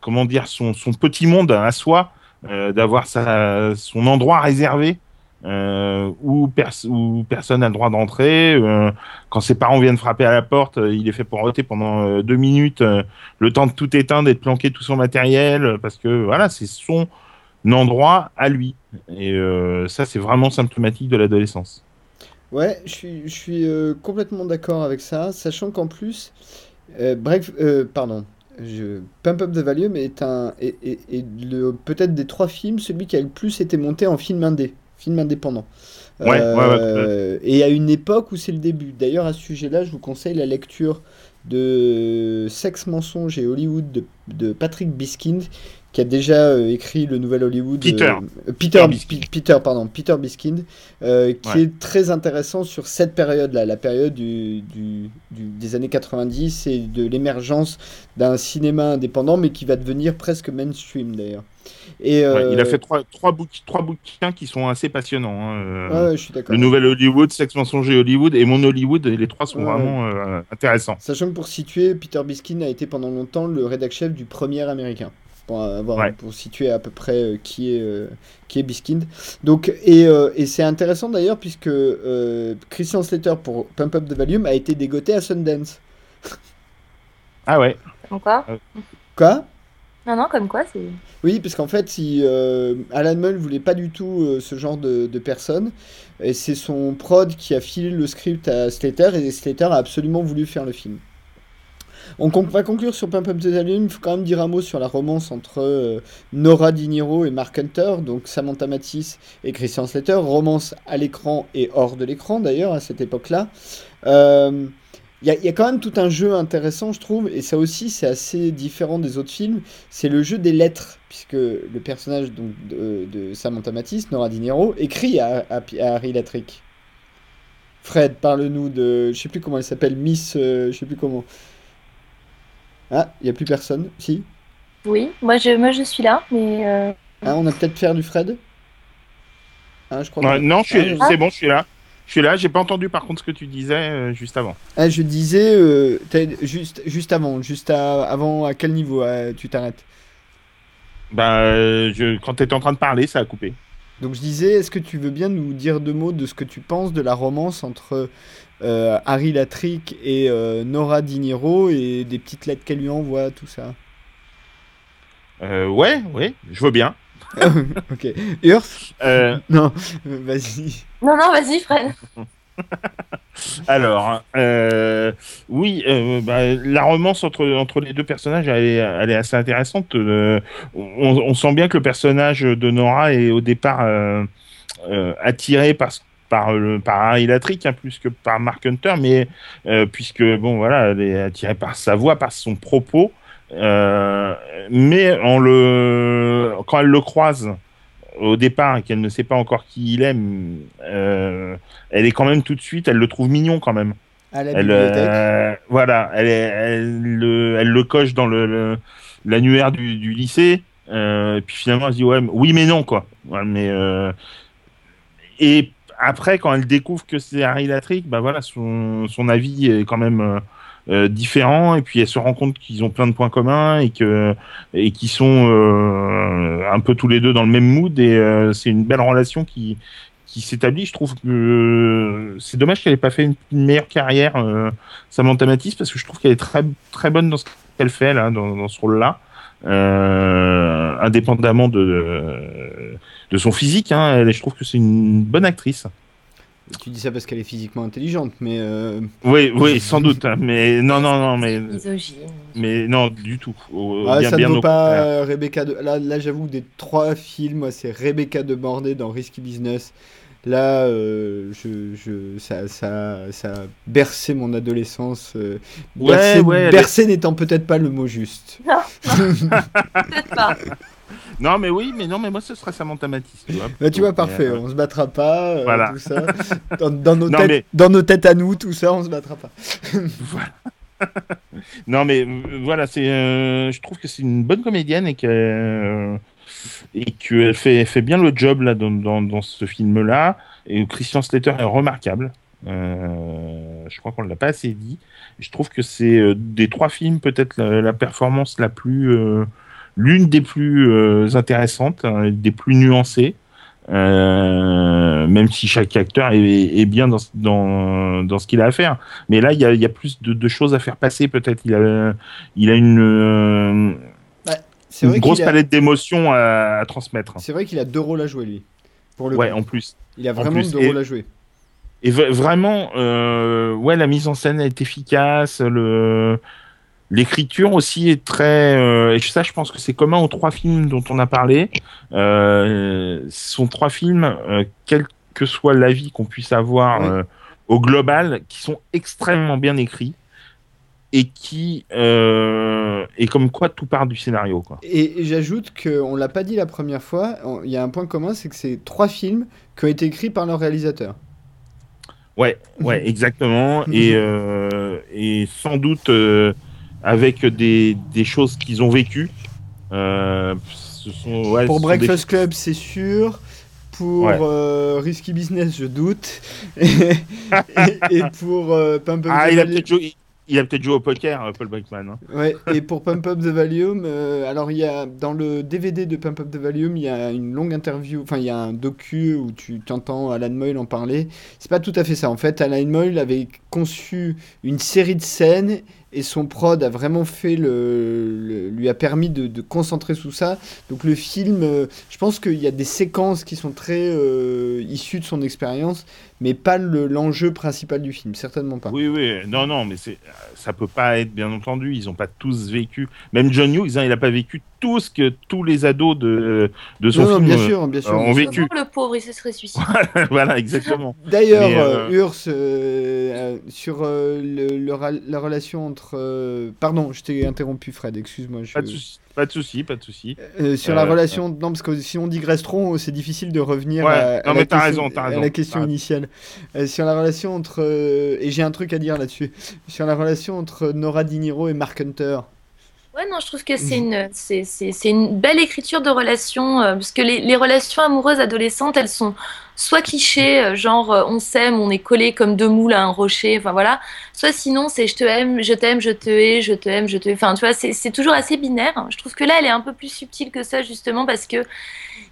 comment dire son, son petit monde à soi, d'avoir sa son endroit réservé euh, où, pers- où personne n'a le droit d'entrer. euh, quand ses parents viennent frapper à la porte, euh, il est fait pour voter pendant euh, deux minutes, euh, le temps de tout éteindre et de planquer tout son matériel, euh, parce que voilà, c'est son endroit à lui. Et euh, ça, c'est vraiment symptomatique de l'adolescence. Ouais, je suis, euh, complètement d'accord avec ça, sachant qu'en plus, euh, bref, euh, pardon, je, Pump Up the Valium est un, est, est- est peut-être des trois films, celui qui a le plus été monté en film indé, film indépendant. Ouais, ouais, ouais, Euh, et à une époque où c'est le début. D'ailleurs, à ce sujet-là, je vous conseille la lecture de Sexe, mensonge et Hollywood de, de Patrick Biskind, qui a déjà euh, écrit le nouvel Hollywood. Peter. euh, Peter, Peter pardon, Peter Biskind, euh, qui Ouais. est très intéressant sur cette période-là, la période du, du- du- des années 90 et de l'émergence d'un cinéma indépendant, mais qui va devenir presque mainstream d'ailleurs. Et, Ouais, il a euh, fait trois, trois, bouqu- trois bouquins qui sont assez passionnants. hein, ouais, je suis. Le nouvel Hollywood, Sex, mensonge et Hollywood, et mon Hollywood, et les trois sont vraiment intéressants. Sachant que pour situer, Peter Biskind a été pendant longtemps le rédac-chef du premier américain. Pour, avoir- Ouais. pour situer à peu près euh, qui est, euh, qui est Biskind. Donc, et euh, et c'est intéressant d'ailleurs, puisque euh, Christian Slater pour Pump Up the Volume a été dégoté à Sundance. Ah ouais. Comme quoi Quoi? Non, non, comme quoi, c'est. Oui, parce qu'en fait, si, euh, Alan Mull voulait pas du tout euh, ce genre de, de personne, et c'est son prod qui a filé le script à Slater, et Slater a absolument voulu faire le film. On va conclure sur Pump Up the il faut quand même dire un mot sur la romance entre euh, Nora Di Niro et Mark Hunter, donc Samantha Matisse et Christian Slater, romance à l'écran et hors de l'écran d'ailleurs à cette époque-là. Euh, Il y, a- quand même tout un jeu intéressant, je trouve, et ça aussi c'est assez différent des autres films c'est le jeu des lettres, puisque le personnage donc, de, Samantha Matisse, Nora Di Niro, écrit à Harry Latrick. Fred, parle-nous de. Je sais plus comment elle s'appelle, Miss. euh, je sais plus comment. Ah, il n'y a plus personne, si Oui, moi je, moi je suis là, mais. euh, Ah, on a peut-être perdu Fred? Ah, je crois Ouais, que- non, je suis- Ah, c'est bon, je suis là. Je suis là, j'ai pas entendu par contre ce que tu disais euh, juste avant. Ah, je disais, euh, juste, juste avant, juste à- avant, à quel niveau euh, tu t'arrêtes? Bah, euh, je, quand tu étais en train de parler, ça a coupé. Donc je disais, est-ce que tu veux bien nous dire deux mots de ce que tu penses de la romance entre euh, Harry Latrick et euh, Nora Di Niro et des petites lettres qu'elle lui envoie, tout ça euh, Ouais, ouais, je veux bien. ok. Urs Euh, Non, vas-y. Non, non, vas-y, Fred. Alors, euh, oui, euh, bah, la romance entre, entre les deux personnages, elle est, elle est assez intéressante. Euh, on, on sent bien que le personnage de Nora est au départ euh, euh, attiré par, par, le, par Harry Latrick, hein, plus que par Mark Hunter, mais euh, puisque, bon, voilà, elle est attirée par sa voix, par son propos. Euh, mais en le, quand elle le croise au départ et qu'elle ne sait pas encore qui il est, euh, elle est quand même tout de suite, elle le trouve mignon quand même. À la Elle, euh, voilà, elle, est- elle, le, elle le coche dans le, l'annuaire du, du lycée. Euh, et puis finalement, elle se dit ouais, mais- oui, mais non quoi. Ouais, mais euh, et après, quand elle découvre que c'est Harry Latrick, bah voilà, son, son avis est quand même euh, euh, différent. Et puis elle se rend compte qu'ils ont plein de points communs et que et qu'ils sont euh, un peu tous les deux dans le même mood. Et euh, c'est une belle relation qui qui s'établit. Je trouve que euh, c'est dommage qu'elle ait pas fait une, meilleure carrière, euh, Samantha Matisse, parce que je trouve qu'elle est très très bonne dans ce qu'elle fait là, dans, dans ce rôle-là, indépendamment de de son physique. Hein, elle, je trouve que c'est une bonne actrice. Tu dis ça parce qu'elle est physiquement intelligente, mais euh, Oui, oui, sans doute. hein, mais non, non, non, mais Misogyne. mais non, du tout. Ah, bien, ça ne vaut au pas euh, Rebecca de. Là, là j'avoue, des trois films, moi, c'est Rebecca de Bordet dans Risky Business. Là, euh, je, je, ça, ça, ça a bercé mon adolescence. euh, Ouais, bercé ouais, elle bercé n'étant peut-être pas le mot juste. Peut-être pas. Non, mais oui, mais non, mais moi ce serait Samantha Matisse. Tu vois, Bah, tu vois, plutôt. parfait, euh, on se battra pas, euh, Voilà. tout ça. Dans, dans nos Non, têtes, mais- dans nos têtes à nous, tout ça, on se battra pas. Voilà. non, mais euh, voilà, c'est, euh, je trouve que c'est une bonne comédienne et qu'elle euh, et qu'elle fait, fait bien le job là dans, dans, dans ce film-là. Et Christian Slater est remarquable. Euh, je crois qu'on ne l'a pas assez dit. Je trouve que c'est euh, des trois films peut-être la, la performance la plus, euh, l'une des plus euh, intéressantes, hein, des plus nuancées. Euh, même si chaque acteur est, est bien dans, dans, dans ce qu'il a à faire. Mais là, il y a, il y a plus de, de choses à faire passer, peut-être. Il a, il a une, euh, C'est une vrai grosse a, palette d'émotions à, à transmettre. c'est vrai qu'il a deux rôles à jouer, lui. Pour le Ouais, coup. en plus. Il a en vraiment deux et- rôles à jouer. Et vraiment, euh, ouais, la mise en scène est efficace. Le l'écriture aussi est très. euh, et ça, je pense que c'est commun aux trois films dont on a parlé. Euh, ce sont trois films, euh, quel que soit l'avis qu'on puisse avoir Oui. euh, au global, qui sont extrêmement bien écrits et qui euh, et comme quoi tout part du scénario. Quoi. Et, et j'ajoute qu'on l'a pas dit la première fois, on- il y a un point commun, c'est que c'est trois films qui ont été écrits par leur réalisateur. Ouais, ouais, exactement. et, euh, et sans doute euh, avec des, des choses qu'ils ont vécues. Euh, ce sont, ouais, Pour ce sont des- Breakfast Club, c'est sûr. Pour Ouais. euh, Risky Business, je doute. et, pour euh, Pump Up Ah, the il a Valium- joué, il a peut-être joué au poker, Paul Breckman. hein. Ouais, et pour Pump Up the Volume, euh, alors il y a dans le DVD de Pump Up the Volume, il y a une longue interview, enfin il y a un docu où tu t'entends Alan Moyle en parler. C'est pas tout à fait ça. En fait, Alan Moyle avait conçu une série de scènes et son prod a vraiment fait le, lui a permis de, de concentrer sous ça. Donc le film, euh, je pense qu'il y a des séquences qui sont très euh, issues de son expérience, mais pas le- l'enjeu principal du film, certainement pas. Oui, oui, non, non, mais c'est, ça peut pas être bien entendu. Ils ont pas tous vécu. Même John Hughes, hein, il a pas vécu tout ce que tous les ados de, de son Non, non, film bien euh, sûr, bien sûr. ont bien sûr. vécu. Le pauvre, il se serait suicidé. voilà, exactement. D'ailleurs, euh, euh, Urs, euh, euh, sur euh, le- la relation entre... euh, Pardon, je t'ai interrompu, Fred, excuse-moi. je- Pas de pas de souci, pas de souci. Euh, sur la Euh, relation... Non, parce que si on digresse trop, c'est difficile de revenir Ouais, à, non, la mais question, raison, à la question initiale. Euh, sur la relation entre... Et j'ai un truc à dire là-dessus. Sur la relation entre Nora Di Niro et Mark Hunter. Ouais, non, je trouve que c'est une, c'est, c'est, c'est une belle écriture de relation, euh, parce que les, les relations amoureuses adolescentes, elles sont, soit cliché, euh, genre euh, on s'aime, on est collé comme deux moules à un rocher, enfin voilà. Soit sinon c'est je te aime, je t'aime, je te hais, je te aime, je te. Enfin tu vois, c'est toujours assez binaire. Je trouve que là elle est un peu plus subtile que ça justement parce que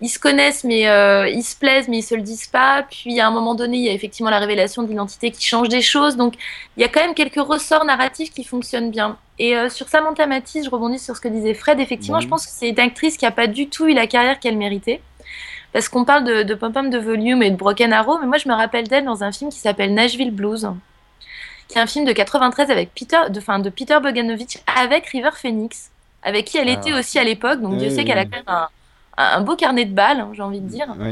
ils se connaissent mais euh, ils se plaisent mais ils se le disent pas. Puis à un moment donné il y a effectivement la révélation d'identité qui change des choses. Donc il y a quand même quelques ressorts narratifs qui fonctionnent bien. Et sur Samantha Matisse, je rebondis sur ce que disait Fred. Effectivement, je pense que c'est une actrice qui a pas du tout eu la carrière qu'elle méritait parce qu'on parle de, de Pom Pom de Volume et de Broken Arrow, mais moi je me rappelle d'elle dans un film qui s'appelle Nashville Blues, qui est un film de 93 avec Peter, de, fin, de Peter Bogdanovich avec River Phoenix, avec qui elle ah. était aussi à l'époque, donc Dieu sait qu'elle a quand même un, un beau carnet de balles, hein, j'ai envie de dire.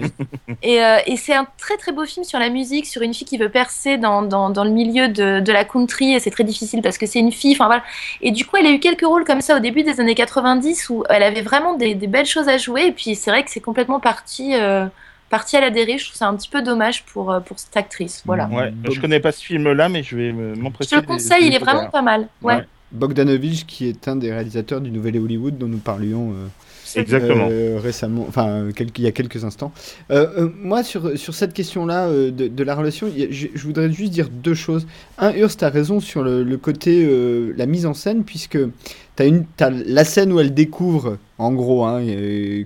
Euh, et, c'est un très très beau film sur la musique, sur une fille qui veut percer dans, dans, dans le milieu de, de, la country, et c'est très difficile parce que c'est une fille. Enfin voilà. Et du coup, elle a eu quelques rôles comme ça au début des années 90 où elle avait vraiment des, des belles choses à jouer. Et puis c'est vrai que c'est complètement parti. Euh, parti à la dérive, je trouve ça un petit peu dommage pour, euh, pour cette actrice. Voilà. Ouais, je connais pas ce film-là, mais je vais m'empresser. Je le conseille, il est vraiment pas mal. Ouais. Bogdanovich, qui est un des réalisateurs du Nouvel Hollywood dont nous parlions Exactement. Euh, récemment, enfin, il y a quelques instants. Euh, euh, moi, sur, sur cette question-là de, la relation, je, voudrais juste dire deux choses. Un, Urs, tu as raison sur le, côté, la mise en scène, puisque tu as, as, la scène où elle découvre, en gros, hein,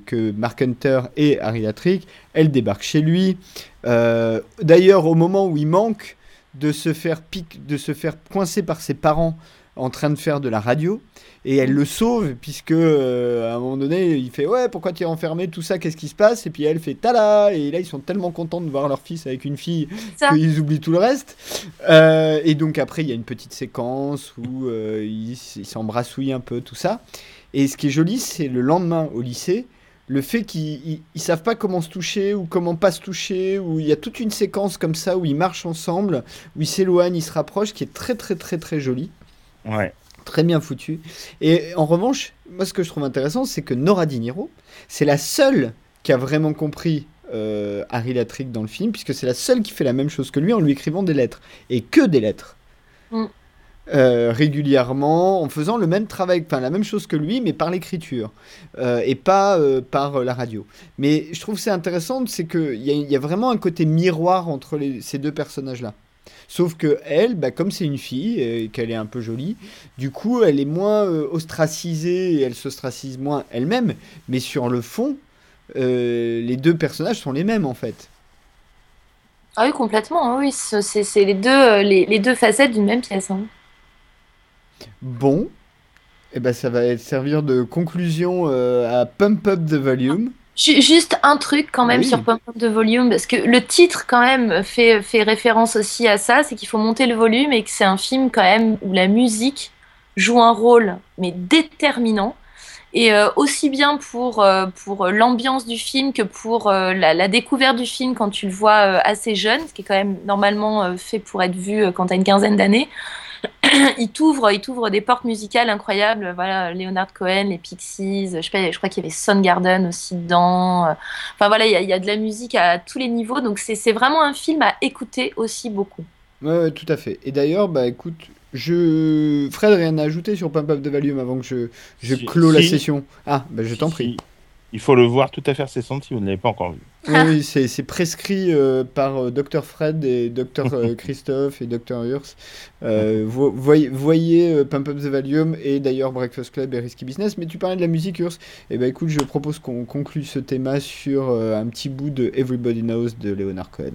que Mark Hunter et Harry Latrick, elle débarque chez lui. D'ailleurs, au moment où il manque de se faire pique, de se faire coincer par ses parents en train de faire de la radio et elle le sauve puisque euh, à un moment donné il fait ouais pourquoi tu es enfermé tout ça qu'est-ce qui se passe? Et puis elle fait tada et là ils sont tellement contents de voir leur fils avec une fille qu'ils oublient tout le reste. Euh, et donc après il y a une petite séquence où euh, ils s'embrassouillent un peu tout ça. Et ce qui est joli c'est le lendemain au lycée le fait qu'ils ne savent pas comment se toucher ou comment pas se toucher, où il y a toute une séquence comme ça où ils marchent ensemble, où ils s'éloignent, ils se rapprochent, qui est très très très très jolie. Ouais. Très bien foutu. Et en revanche, moi ce que je trouve intéressant, c'est que Nora Diniro, c'est la seule qui a vraiment compris euh, Harry Latrick dans le film, puisque c'est la seule qui fait la même chose que lui en lui écrivant des lettres. Et que des lettres. Mm. Euh, régulièrement, en faisant le même travail, enfin la même chose que lui, mais par l'écriture, euh, et pas par la radio. Mais je trouve c'est intéressant, c'est qu'il y, y, a vraiment un côté miroir entre ces deux personnages-là. Sauf que elle, bah, comme c'est une fille et qu'elle est un peu jolie, du coup, elle est moins euh, ostracisée et elle s'ostracise moins elle-même. Mais sur le fond, euh, les deux personnages sont les mêmes en fait. Ah oui, complètement. Hein, oui, c'est les deux, euh, les, deux facettes d'une même pièce. Hein. Bon, eh ben, ça va servir de conclusion à Pump Up the Volume. Juste un truc quand même sur Pump de volume, parce que le titre quand même fait, fait référence aussi à ça, c'est qu'il faut monter le volume et que c'est un film quand même où la musique joue un rôle mais déterminant. Et euh, aussi bien pour, euh, pour l'ambiance du film que pour euh, la, la, découverte du film quand tu le vois assez jeune, ce qui est quand même normalement fait pour être vu quand tu as une quinzaine d'années. il t'ouvre, il t'ouvre des portes musicales incroyables. Voilà, Leonard Cohen, les Pixies. Je, sais je crois qu'il y avait Garden aussi dedans. Enfin voilà, il y, a, de la musique à tous les niveaux. Donc c'est vraiment un film à écouter aussi beaucoup. Ouais, tout à fait. Et d'ailleurs, bah écoute, je Fred, rien à ajouter sur Pump Up de Valium avant que je, je clôt la session? Ah, bah je t'en prie. Il faut le voir tout à fait ses si vous ne l'avez pas encore vu. Oui, c'est prescrit euh, par euh, Dr Fred et Dr euh, Christophe et Dr Urs. voyez, voyez Pump Up the Valium et d'ailleurs Breakfast Club et Risky Business. Mais tu parlais de la musique, Urs. Et eh ben écoute, je propose qu'on conclue ce thème sur un petit bout de Everybody Knows de Leonard Cohen.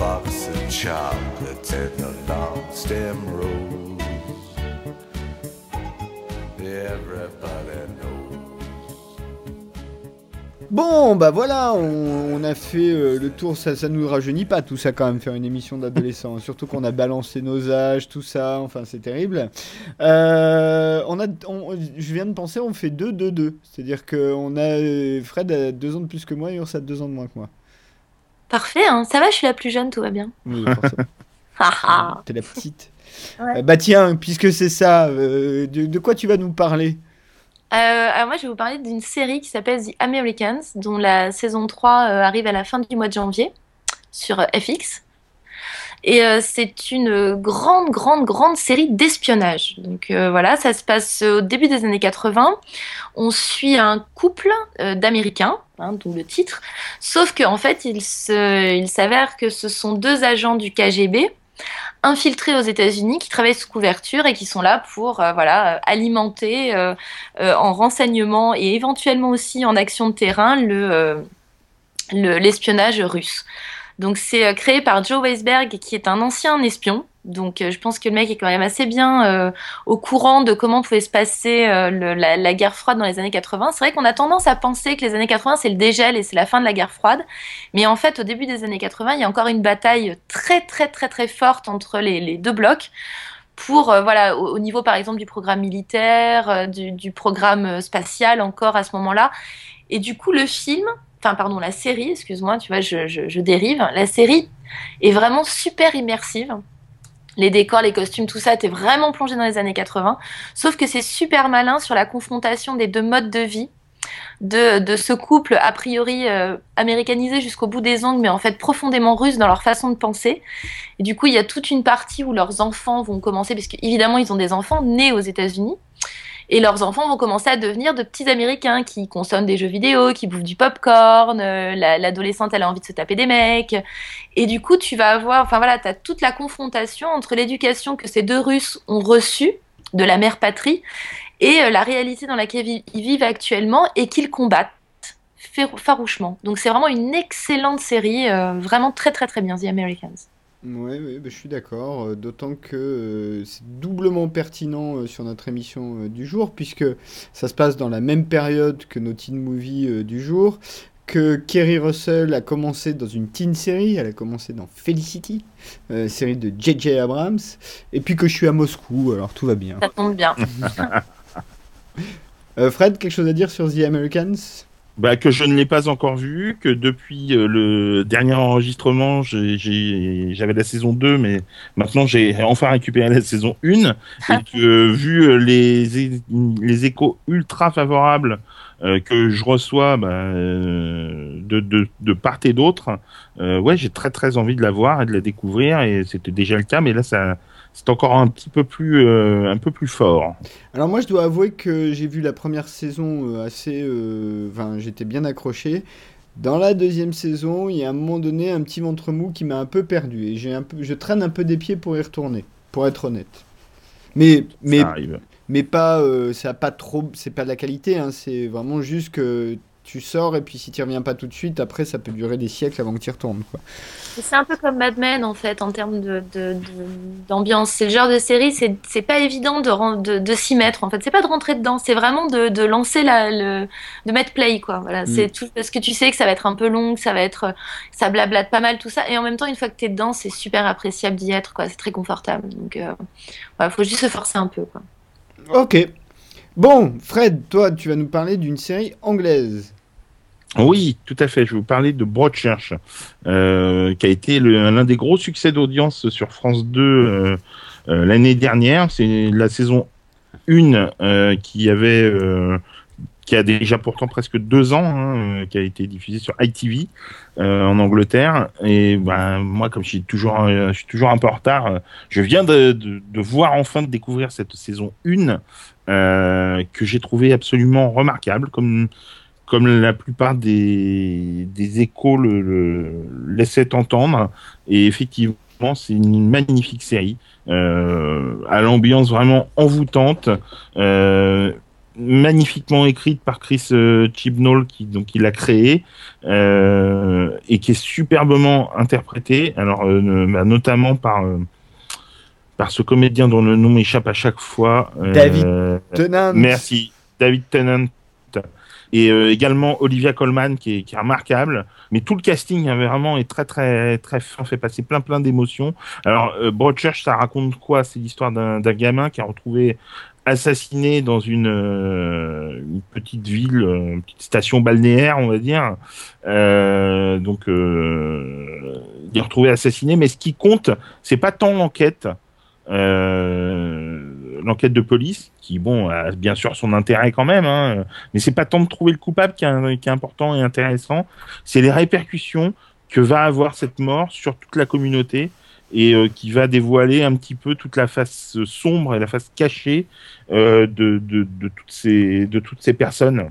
box of chocolates and a long stem rose. Everybody knows. Bon, bah voilà, on, on a fait euh, le tour, ça, ça nous rajeunit pas tout ça quand même, faire une émission d'adolescents, surtout qu'on a balancé nos âges, tout ça, enfin c'est terrible. Euh, on a, on- je viens de penser, on fait 2-2-2, c'est-à-dire qu'on a euh, Fred a deux ans de plus que moi et Urs a deux ans de moins que moi. Parfait, hein. ça va, je suis la plus jeune, tout va bien. Oui, forcément. Haha. T'es la petite. Ouais. Euh, bah tiens, puisque c'est ça, euh, de, de quoi tu vas nous parler? Euh, alors moi, je vais vous parler d'une série qui s'appelle The Americans, dont la saison 3 euh, arrive à la fin du mois de janvier sur FX. Et euh, c'est une grande, grande, grande série d'espionnage. Donc euh, voilà, ça se passe au début des années 80. On suit un couple euh, d'Américains, hein, le titre. Sauf qu'en fait, il s'avère que ce sont deux agents du KGB infiltrés aux États-Unis qui travaillent sous couverture et qui sont là pour voilà, alimenter en renseignement et éventuellement aussi en action de terrain le- l'espionnage russe. Donc c'est euh, créé par Joe Weisberg qui est un ancien espion. Donc euh, je pense que le mec est quand même assez bien euh, au courant de comment pouvait se passer la, guerre froide dans les années 80. C'est vrai qu'on a tendance à penser que les années 80 c'est le dégel et c'est la fin de la guerre froide. Mais en fait au début des années 80 il y a encore une bataille très très très très forte entre les, deux blocs pour voilà au, au niveau par exemple du programme militaire, du, programme spatial encore à ce moment-là. Et du coup le film, enfin pardon la série, excuse-moi, tu vois je, je, dérive. La série est vraiment super immersive. Les décors, les costumes, tout ça, t'es vraiment plongé dans les années 80. Sauf que c'est super malin sur la confrontation des deux modes de vie de, de ce couple a priori euh, américanisé jusqu'au bout des ongles, mais en fait profondément russe dans leur façon de penser. Et du coup, il y a toute une partie où leurs enfants vont commencer, parce qu'évidemment, ils ont des enfants nés aux États-Unis. Et leurs enfants vont commencer à devenir de petits Américains qui consomment des jeux vidéo, qui bouffent du popcorn. euh, la- L'adolescente, elle a envie de se taper des mecs. Et du coup, tu vas avoir, enfin voilà, tu as toute la confrontation entre l'éducation que ces deux Russes ont reçue de la mère patrie et euh, la réalité dans laquelle ils vivent actuellement et qu'ils combattent farouchement. Donc c'est vraiment une excellente série, euh, vraiment très très très bien, The Americans. Oui, oui, bah, je suis d'accord, euh, d'autant que euh, c'est doublement pertinent euh, sur notre émission euh, du jour, puisque ça se passe dans la même période que nos teen movies euh, du jour, que Kerry Russell a commencé dans une teen série, elle a commencé dans Felicity, euh, série de J.J. Abrams, et puis que je suis à Moscou, alors tout va bien. Ça tombe bien. Euh, Fred, quelque chose à dire sur The Americans? Bah, que je ne l'ai pas encore vu, que depuis euh, le dernier enregistrement, j'avais la saison 2, mais maintenant j'ai enfin récupéré la saison 1, et que vu euh, les, les échos ultra favorables euh, que je reçois bah, de, de, de part et d'autre, euh, ouais, j'ai très très envie de la voir et de la découvrir, et c'était déjà le cas, mais là ça c'est encore un petit peu plus, euh, un peu plus fort. Alors moi je dois avouer que j'ai vu la première saison euh, assez... euh, Enfin j'étais bien accroché. Dans la deuxième saison, il y a à un moment donné un petit ventre mou qui m'a un peu perdu et j'ai un peu, je traîne un peu des pieds pour y retourner, pour être honnête. Mais, mais, mais pas, euh, ça a pas trop, c'est pas de la qualité, hein, c'est vraiment juste que tu sors et puis si tu reviens pas tout de suite, après ça peut durer des siècles avant que tu y retournes. C'est un peu comme Mad Men en fait en termes de, de- de- d'ambiance. C'est le genre de série, c'est, pas évident de, de, de s'y mettre en fait. C'est pas de rentrer dedans, c'est vraiment de, de lancer la, le, de mettre play quoi. Voilà, c'est tout parce que tu sais que ça va être un peu long, que ça va être, ça blablate pas mal tout ça. Et en même temps, une fois que t'es dedans, c'est super appréciable d'y être quoi. C'est très confortable. Donc, euh, voilà, faut juste se forcer un peu quoi. Ok. Bon, Fred, toi tu vas nous parler d'une série anglaise. Oui, tout à fait. Je vais vous parler de Broadchurch, euh, qui a été l'un des gros succès d'audience sur France 2 euh, euh, l'année dernière. C'est la saison 1 euh, qui avait, qui a déjà pourtant presque deux ans, hein, qui a été diffusée sur ITV en Angleterre. Et ben moi, comme je suis toujours, toujours un peu en retard, je viens de, voir enfin de découvrir cette saison 1 euh, que j'ai trouvé absolument remarquable, comme comme la plupart des, des échos le, le laissaient entendre. Et effectivement, c'est une magnifique série. euh, à l'ambiance vraiment envoûtante, euh, magnifiquement écrite par Chris euh, Chibnall qui donc il l'a créé euh, et qui est superbement interprétée. Alors bah, notamment par par ce comédien dont le nom m'échappe à chaque fois. David Tennant. Merci, David Tennant. Et euh, également Olivia Colman qui est, remarquable. Mais tout le casting hein, vraiment est très très très fin, fait passer plein plein d'émotions. Alors euh, Broadchurch, ça raconte quoi? C'est l'histoire d'un gamin qui a retrouvé assassiné dans une, euh, petite ville, euh, une petite station balnéaire, on va dire. Donc, il est retrouvé assassiné. Mais ce qui compte, c'est pas tant l'enquête, l'enquête de police, qui bon a bien sûr son intérêt quand même, hein, mais c'est pas tant de trouver le coupable qui est, qui est important et intéressant, c'est les répercussions que va avoir cette mort sur toute la communauté et euh, qui va dévoiler un petit peu toute la face sombre et la face cachée euh, de, de, toutes ces, de toutes ces personnes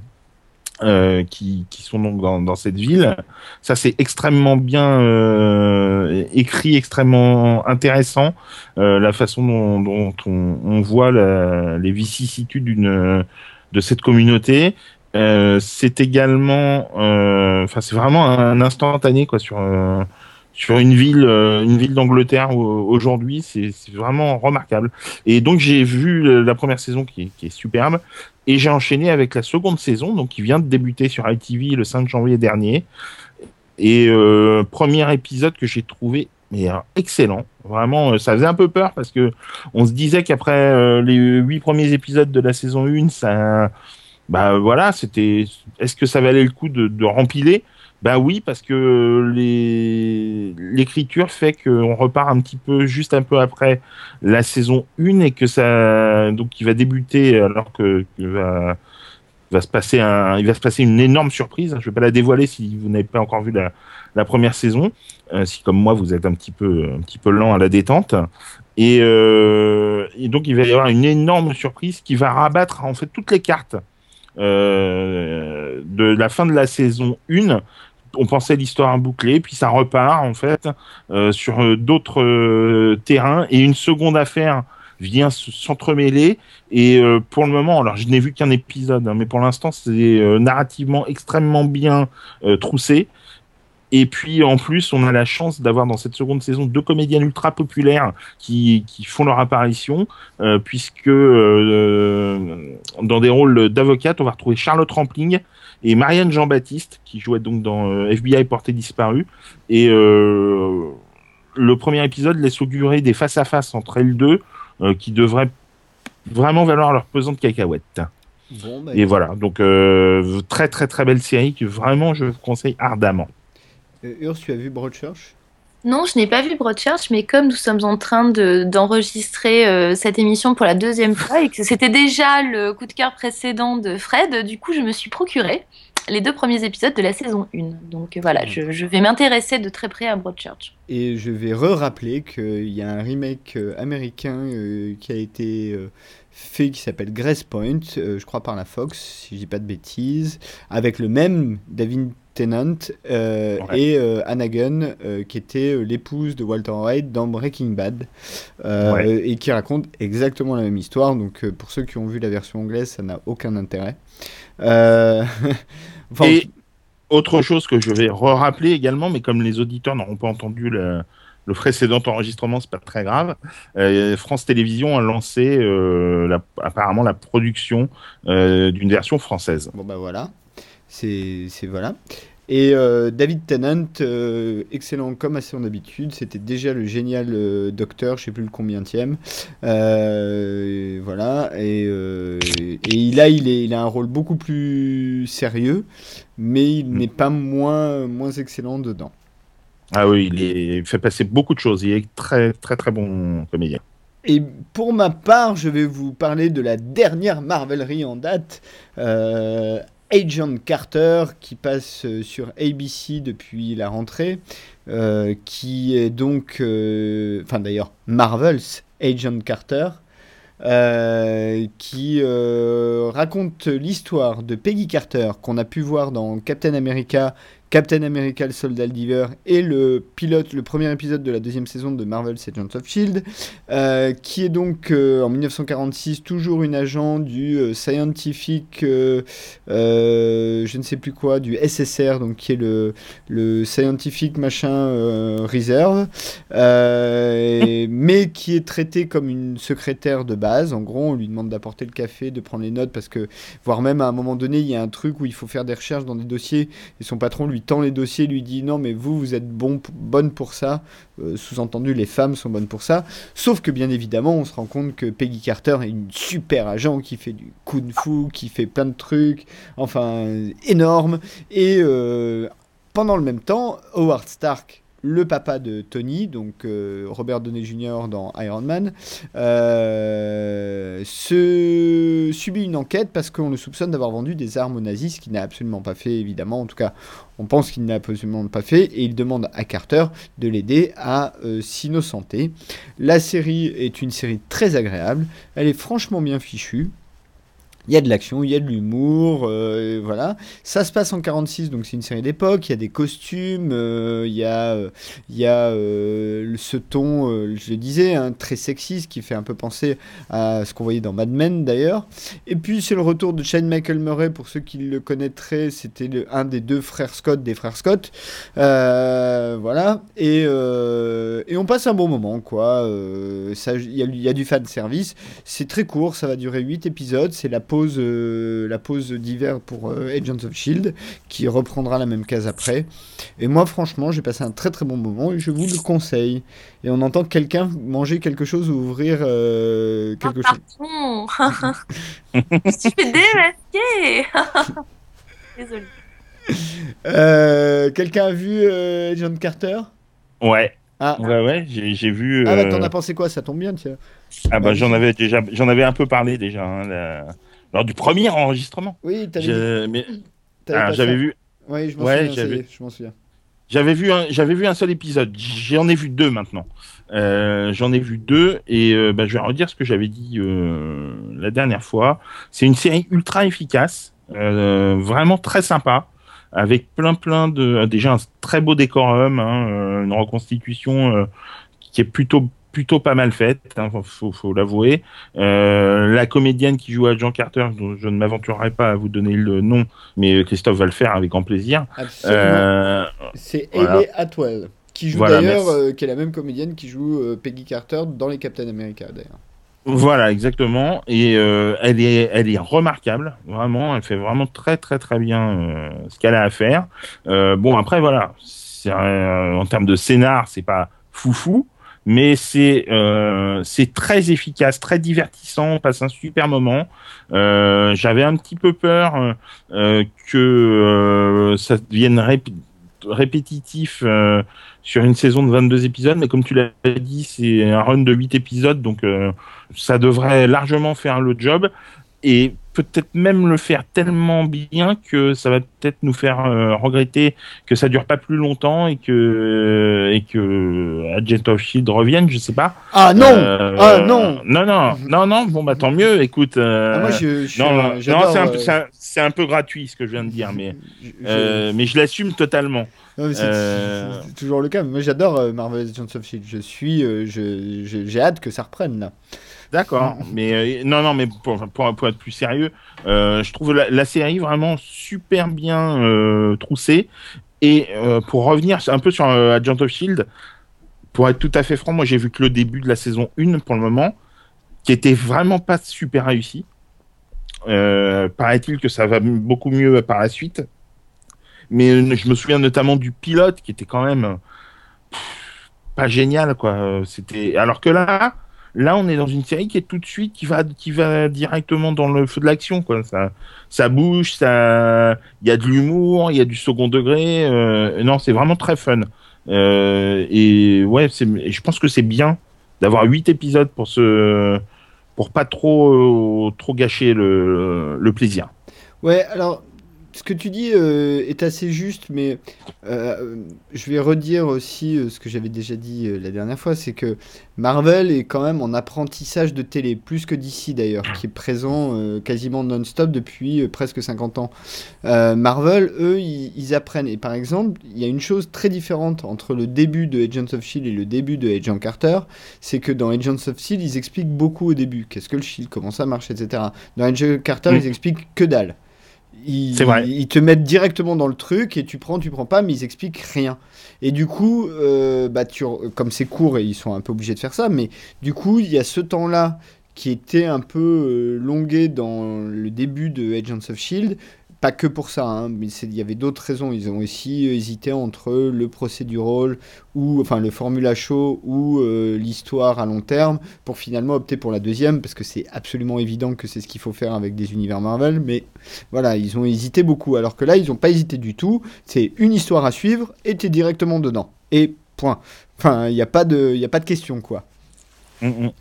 euh, qui, qui sont donc dans, dans cette ville. Ça, c'est extrêmement bien euh, écrit, extrêmement intéressant, euh, la façon dont, dont on, on voit la, les vicissitudes de cette communauté. Euh, c'est également, euh, enfin, c'est vraiment un instantané quoi sur euh, sur une ville, euh, une ville d'Angleterre au- aujourd'hui. C'est vraiment remarquable. Et donc j'ai vu la première saison qui est, superbe et j'ai enchaîné avec la seconde saison, donc qui vient de débuter sur ITV le 5 janvier dernier. Et euh, premier épisode que j'ai trouvé alors, excellent. Vraiment, euh, ça faisait un peu peur parce que on se disait qu'après euh, les huit premiers épisodes de la saison 1, ça, bah voilà, c'était. Est-ce que ça valait le coup de, de rempiler Bah oui, parce que l'écriture fait qu'on repart un petit peu juste un peu après la saison 1 et que ça donc qui va débuter alors que, va se passer un il va se passer une énorme surprise. Je vais pas la dévoiler si vous n'avez pas encore vu la, première saison. Euh, si comme moi vous êtes un petit peu un petit peu lent à la détente. Et, euh, et donc il va y avoir une énorme surprise qui va rabattre en fait toutes les cartes euh, de la fin de la saison 1. On pensait l'histoire bouclée, puis ça repart en fait euh, sur euh, d'autres euh, terrains et une seconde affaire vient se- s'entremêler et pour le moment, alors je n'ai vu qu'un épisode, hein, mais pour l'instant c'est narrativement extrêmement bien troussé. Et puis en plus, on a la chance d'avoir dans cette seconde saison deux comédiennes ultra populaires qui, font leur apparition, puisque dans des rôles d'avocate, on va retrouver Charlotte Rampling et Marianne Jean-Baptiste, qui jouait donc dans euh, FBI Portée disparue. Et euh, le premier épisode laisse augurer des face-à-face entre elles deux, euh, qui devraient vraiment valoir leur pesant de cacahuètes. Bon, bah, Et voilà, donc euh, très très très belle série que vraiment je vous conseille ardemment. euh, Urs, tu as vu Broadchurch? Non, je n'ai pas vu Broadchurch, mais comme nous sommes en train de- d'enregistrer euh, cette émission pour la deuxième fois et que c'était déjà le coup de cœur précédent de Fred, du coup, je me suis procuré les deux premiers épisodes de la saison 1. Donc euh, voilà, je, vais m'intéresser de très près à Broadchurch. Et je vais re-rappeler qu'il y a un remake euh, américain qui a été fait qui s'appelle Grace Point, je crois par la Fox, si je dis pas de bêtises, avec le même David Tennant euh, Ouais. et euh, euh, qui était euh, l'épouse de Walter White dans Breaking Bad, Ouais. et qui raconte exactement la même histoire. Donc pour ceux qui ont vu la version anglaise, ça n'a aucun intérêt. Enfin, Et autre chose que je vais rappeler également, mais comme les auditeurs n'auront pas entendu le, le précédent enregistrement, c'est pas très grave. euh, France Télévisions a lancé euh, la- apparemment la production euh, d'une version française. Bon bah voilà, c'est- voilà. Et euh, David Tennant, euh, excellent comme à son habitude, c'était déjà le génial euh, docteur, je sais plus le combientième. Euh, voilà, et, et là il, est, il a un rôle beaucoup plus sérieux, mais il Mm. n'est pas moins, moins excellent dedans. Ah oui, il, est- il fait passer beaucoup de choses. Il est très très très bon comédien. Et pour ma part, je vais vous parler de la dernière Marvelerie en date, Agent Carter, qui passe euh, sur ABC depuis la rentrée, euh, qui est donc, euh, enfin d'ailleurs, Marvel's Agent Carter, qui raconte l'histoire de Peggy Carter qu'on a pu voir dans Captain America, Captain America, le soldat d'hiver et le pilote, le premier épisode de la deuxième saison de Marvel's Agents of Shield, euh, qui est donc euh, en 1946 toujours une agent du euh, Scientific, euh, je ne sais plus quoi, du SSR, donc qui est le, le Scientific machin Reserve, et- mais qui est traité comme une secrétaire de base. En gros, on lui demande d'apporter le café, de prendre les notes, parce que, voire même à un moment donné, il y a un truc où il faut faire des recherches dans des dossiers, et son patron lui tend les dossiers, lui dit non, mais vous, vous êtes bon, bonne pour ça. Euh, Sous-entendu, les femmes sont bonnes pour ça. Sauf que, bien évidemment, on se rend compte que Peggy Carter est une super agent qui fait du kung-fu, qui fait plein de trucs, enfin, énorme. Et euh, pendant le même temps, Howard Stark, le papa de Tony, donc euh, Robert Downey Jr. dans Iron Man, euh, se subit une enquête parce qu'on le soupçonne d'avoir vendu des armes aux nazis, ce qu'il n'a absolument pas fait, évidemment. En tout cas, on pense qu'il n'a absolument pas fait, et il demande à Carter de l'aider à euh, s'innocenter. La série est une série très agréable, elle est franchement bien fichue. Il y a de l'action, il y a de l'humour, euh, voilà. Ça se passe en 46, donc c'est une série d'époque. Il y a des costumes, euh, il y a, euh, il y a ce ton, je le disais, hein, très sexiste qui fait un peu penser à ce qu'on voyait dans Mad Men d'ailleurs. Et puis c'est le retour de Shane Michael Murray pour ceux qui le connaîtraient. C'était un des deux frères Scott des frères Scott. Voilà. Et, on passe un bon moment quoi. Il y, a- y a du fan service. C'est très court, ça va durer 8 épisodes. C'est la pause, euh, la pause d'hiver pour euh, Agents of Shield qui reprendra la même case après. Et moi, franchement, j'ai passé un très très bon moment et je vous le conseille. Et on entend quelqu'un manger quelque chose ou ouvrir euh, quelque chose. Pardon. Je suis démasquée. Désolée. Euh, quelqu'un a vu euh, Agent Carter? Ouais, Ah, ouais, ouais, j'ai j'ai vu. ah bah, euh, t'en as pensé quoi? Ça tombe bien, tiens. Ah bah j'en avais déjà, j'en avais un peu parlé déjà hein, la- lors du premier enregistrement. Oui, t'avais Je- mais t'avais ah, j'avais vu, Oui, je m'en Ouais, souviens, j'avais- est, je m'en souviens. j'avais vu un, j'avais vu un seul épisode. J'en ai vu deux maintenant. Euh, j'en ai vu deux et euh, bah, je vais redire ce que j'avais dit euh, la dernière fois. C'est une série ultra efficace, vraiment très sympa, avec plein plein de déjà un très beau décorum, hein, une reconstitution qui est plutôt plutôt pas mal faite, hein, faut, faut l'avouer. Euh, la comédienne qui joue à Jean Carter, dont je ne m'aventurerai pas à vous donner le nom, mais Christophe va le faire avec grand plaisir. Euh, C'est voilà. Hayley Atwell, qui joue Voilà, d'ailleurs, euh, qui est la même comédienne qui joue euh, Peggy Carter dans les Captain America d'ailleurs. Voilà, exactement. Et euh, elle est, elle est remarquable, vraiment. Elle fait vraiment très, très, très bien euh, ce qu'elle a à faire. Euh, bon, après, voilà, un- en termes de scénar, c'est pas foufou, mais c'est, euh, c'est très efficace, très divertissant. On passe un super moment. Euh, J'avais un petit peu peur euh, que euh, ça devienne rép- répétitif. sur une saison de 22 épisodes, mais comme tu l'as dit, c'est un run de 8 épisodes, donc ça devrait largement faire le job et peut-être même le faire tellement bien que ça va peut-être nous faire euh, regretter que ça dure pas plus longtemps et que et que Agent of Shield revienne, je sais pas. Ah non Euh, Ah non non non non non bon bah tant mieux. Écoute, euh, Ah, Moi je, je non, c'est un, peu- c'est un- c'est un peu gratuit ce que je viens de dire, mais je- mais je l'assume totalement. c'est- toujours le cas. Moi j'adore Marvel Agents of Shield. Je suis, j'ai hâte que ça reprenne là. D'accord, mais euh, non, non, mais pour, pour, pour être plus sérieux, euh, je trouve la, la série vraiment super bien euh, troussée. Et pour revenir un peu sur Agent of Shield, pour être tout à fait franc, moi j'ai vu que le début de la saison 1 pour le moment, qui était vraiment pas super réussi. Paraît-il que ça va beaucoup mieux par la suite. Mais je me souviens notamment du pilote qui était quand même pff, pas génial, quoi. C'était alors que là, Là, on est dans une série qui est tout de suite, qui va, qui va directement dans le feu de l'action, quoi. Ça, ça bouge, ça, il y a de l'humour, il y a du second degré. euh, non, c'est vraiment très fun. Euh, et ouais, je pense que c'est bien d'avoir huit épisodes pour se, pour pas trop, euh, trop gâcher le, le plaisir. Ouais, alors ce que tu dis euh, est assez juste, mais euh, je vais redire aussi euh, ce que j'avais déjà dit la dernière fois, c'est que Marvel est quand même en apprentissage de télé, plus que d'ici d'ailleurs, qui est présent quasiment non-stop depuis presque 50 ans. Marvel, eux, ils, ils apprennent. Et par exemple, il y a une chose très différente entre le début de Agents of Shield et le début de Agent Carter, c'est que dans Agents of Shield, ils expliquent beaucoup au début. Qu'est-ce que le Shield, comment ça marche, etc. Dans Agent Carter, ils expliquent que dalle. Ils, C'est vrai. ils te mettent directement dans le truc et tu prends, tu prends pas, mais ils expliquent rien. Et du coup, euh, bah, tu, comme c'est court et ils sont un peu obligés de faire ça, mais du coup, il y a ce temps-là qui était un peu euh, longué dans le début de Agents of Shield. Pas que pour ça, hein, mais il y avait d'autres raisons. Ils ont aussi euh, hésité entre le procédural ou enfin le formula show ou euh, l'histoire à long terme pour finalement opter pour la deuxième parce que c'est absolument évident que c'est ce qu'il faut faire avec des univers Marvel. Mais voilà, ils ont hésité beaucoup. Alors que là, ils n'ont pas hésité du tout. C'est une histoire à suivre et t'es directement dedans. Et point. Enfin, il n'y a pas de, il y a pas de question quoi. Mm, mm.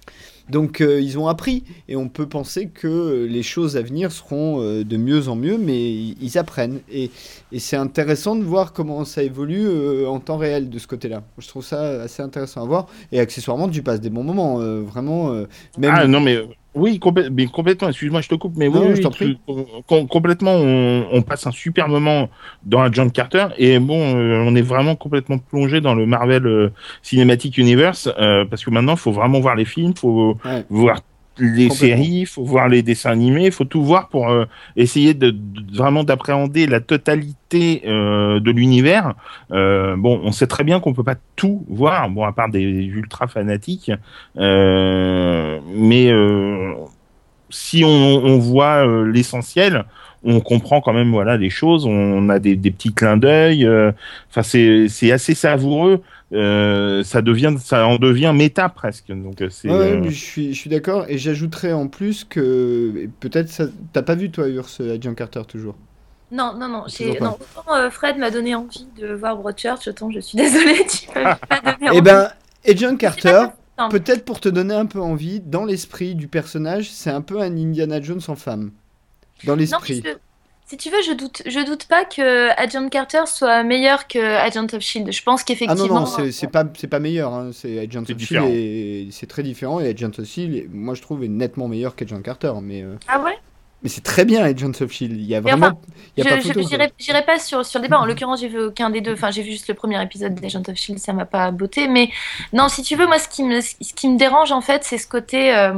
Donc euh, ils ont appris et on peut penser que les choses à venir seront euh, de mieux en mieux, mais ils apprennent et, c'est intéressant de voir comment ça évolue euh, en temps réel de ce côté-là. Je trouve ça assez intéressant à voir et accessoirement tu passes des bons moments, vraiment. même Ah non, mais oui, complè- mais complètement. Excuse-moi, je te coupe, mais oui, je oui, t'en tu- prie. com- complètement. On, on passe un super moment dans John Carter et bon, euh, on est vraiment complètement plongé dans le Marvel euh, Cinematic Universe euh, parce que maintenant, il faut vraiment voir les films, faut Ouais. voir les séries, faut voir les dessins animés, faut tout voir pour euh, essayer de, de- vraiment d'appréhender la totalité euh, de l'univers. Euh, bon, on sait très bien qu'on peut pas tout voir, bon à part des ultra fanatiques, mais si on, on voit l'essentiel, on comprend quand même voilà les choses, on a des, des petits clins d'œil. Enfin, c'est c'est assez savoureux. Euh, ça devient ça en devient méta presque. Donc euh, c'est Ouais, euh, je suis, je suis d'accord et j'ajouterais en plus que et peut-être ça- t'as pas vu toi Urs Agent Carter toujours? Non, non, non. Autant euh, Fred m'a donné envie de voir Broadchurch, autant je suis désolée, tu m'as pas donné envie. Eh ben Agent Carter, peut-être pour te donner un peu envie, dans l'esprit du personnage, c'est un peu un Indiana Jones en femme. Dans l'esprit. Si tu veux, je doute, je doute pas que Agent Carter soit meilleur que Agent of Shield. Je pense Ah non, qu'effectivement. non, c'est c'est pas, c'est pas meilleur. Hein. C'est Agent C'est of différent. Shield et c'est très différent. Et Agent of Shield, moi je trouve, est nettement meilleur qu'Agent Carter. Mais, euh, Ah ouais? mais c'est très bien Agent of Shield. Il y a vraiment. enfin, il y a Je pas photo. quoi. j'irai j'irai pas sur, sur le débat. En l'occurrence, j'ai vu aucun des deux. Enfin, j'ai vu juste le premier épisode d'Agent of Shield, ça m'a pas botté. Mais non, si tu veux, moi, ce qui me, ce qui me dérange en fait, c'est ce côté. Euh,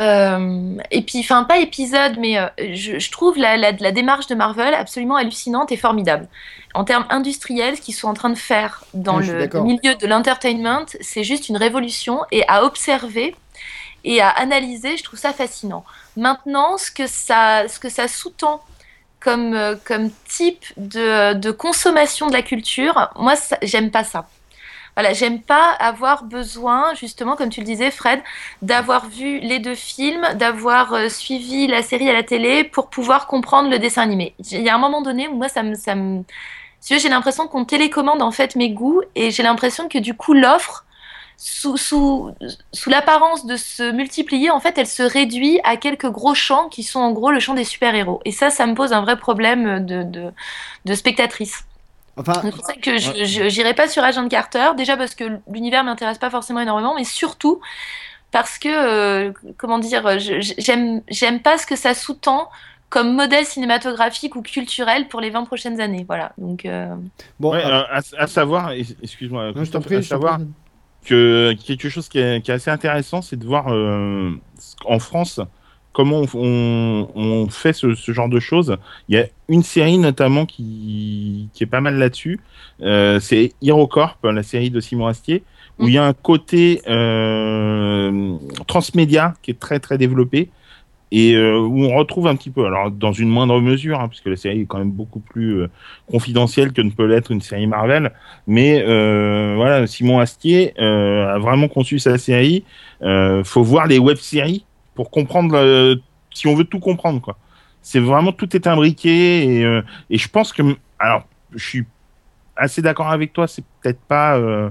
euh, et puis, enfin, pas épisode, mais euh, je, je trouve la, la, la démarche de Marvel absolument hallucinante et formidable. En termes industriels, ce qu'ils sont en train de faire dans le milieu de l'entertainment, c'est juste une révolution. Et à observer et à analyser, je trouve ça fascinant. Maintenant, ce que ça, ce que ça sous-tend comme, euh, comme type de, de consommation de la culture, moi, j'aime pas ça. Voilà, j'aime pas avoir besoin, justement, comme tu le disais, Fred, d'avoir vu les deux films, d'avoir euh, suivi la série à la télé pour pouvoir comprendre le dessin animé. Il y a un moment donné où moi, ça me, ça j'ai l'impression qu'on télécommande en fait mes goûts et j'ai l'impression que du coup, l'offre, sous, sous, sous l'apparence de se multiplier, en fait, elle se réduit à quelques gros champs qui sont en gros le champ des super-héros. Et ça, ça me pose un vrai problème de, de, de spectatrice. Enfin, C'est pour ça que je j'irai pas sur Agent Carter, déjà parce que l'univers m'intéresse pas forcément énormément, mais surtout parce que, euh, comment dire, j'aime j'aime pas ce que ça sous-tend comme modèle cinématographique ou culturel pour les 20 prochaines années. Voilà, donc... euh, bon. ouais, euh, à, à savoir, excuse-moi, non, je t'en Christophe, prie. à savoir que quelque chose qui est, qui est assez intéressant, c'est de voir euh, en France comment on, on- on fait ce, ce genre de choses. Il y a une série notamment qui, qui est pas mal là-dessus. Euh, c'est HeroCorp, la série de Simon Astier, où il y a un côté euh, transmédia qui est très très développé et euh, où on retrouve un petit peu, alors dans une moindre mesure, hein, puisque la série est quand même beaucoup plus euh, confidentielle que ne peut l'être une série Marvel, mais euh, voilà, Simon Astier a vraiment conçu sa série. Faut voir les web-séries pour comprendre, euh, si on veut tout comprendre, quoi. C'est vraiment tout est imbriqué et, euh, et je pense que, alors, je suis assez d'accord avec toi, c'est peut-être pas, euh,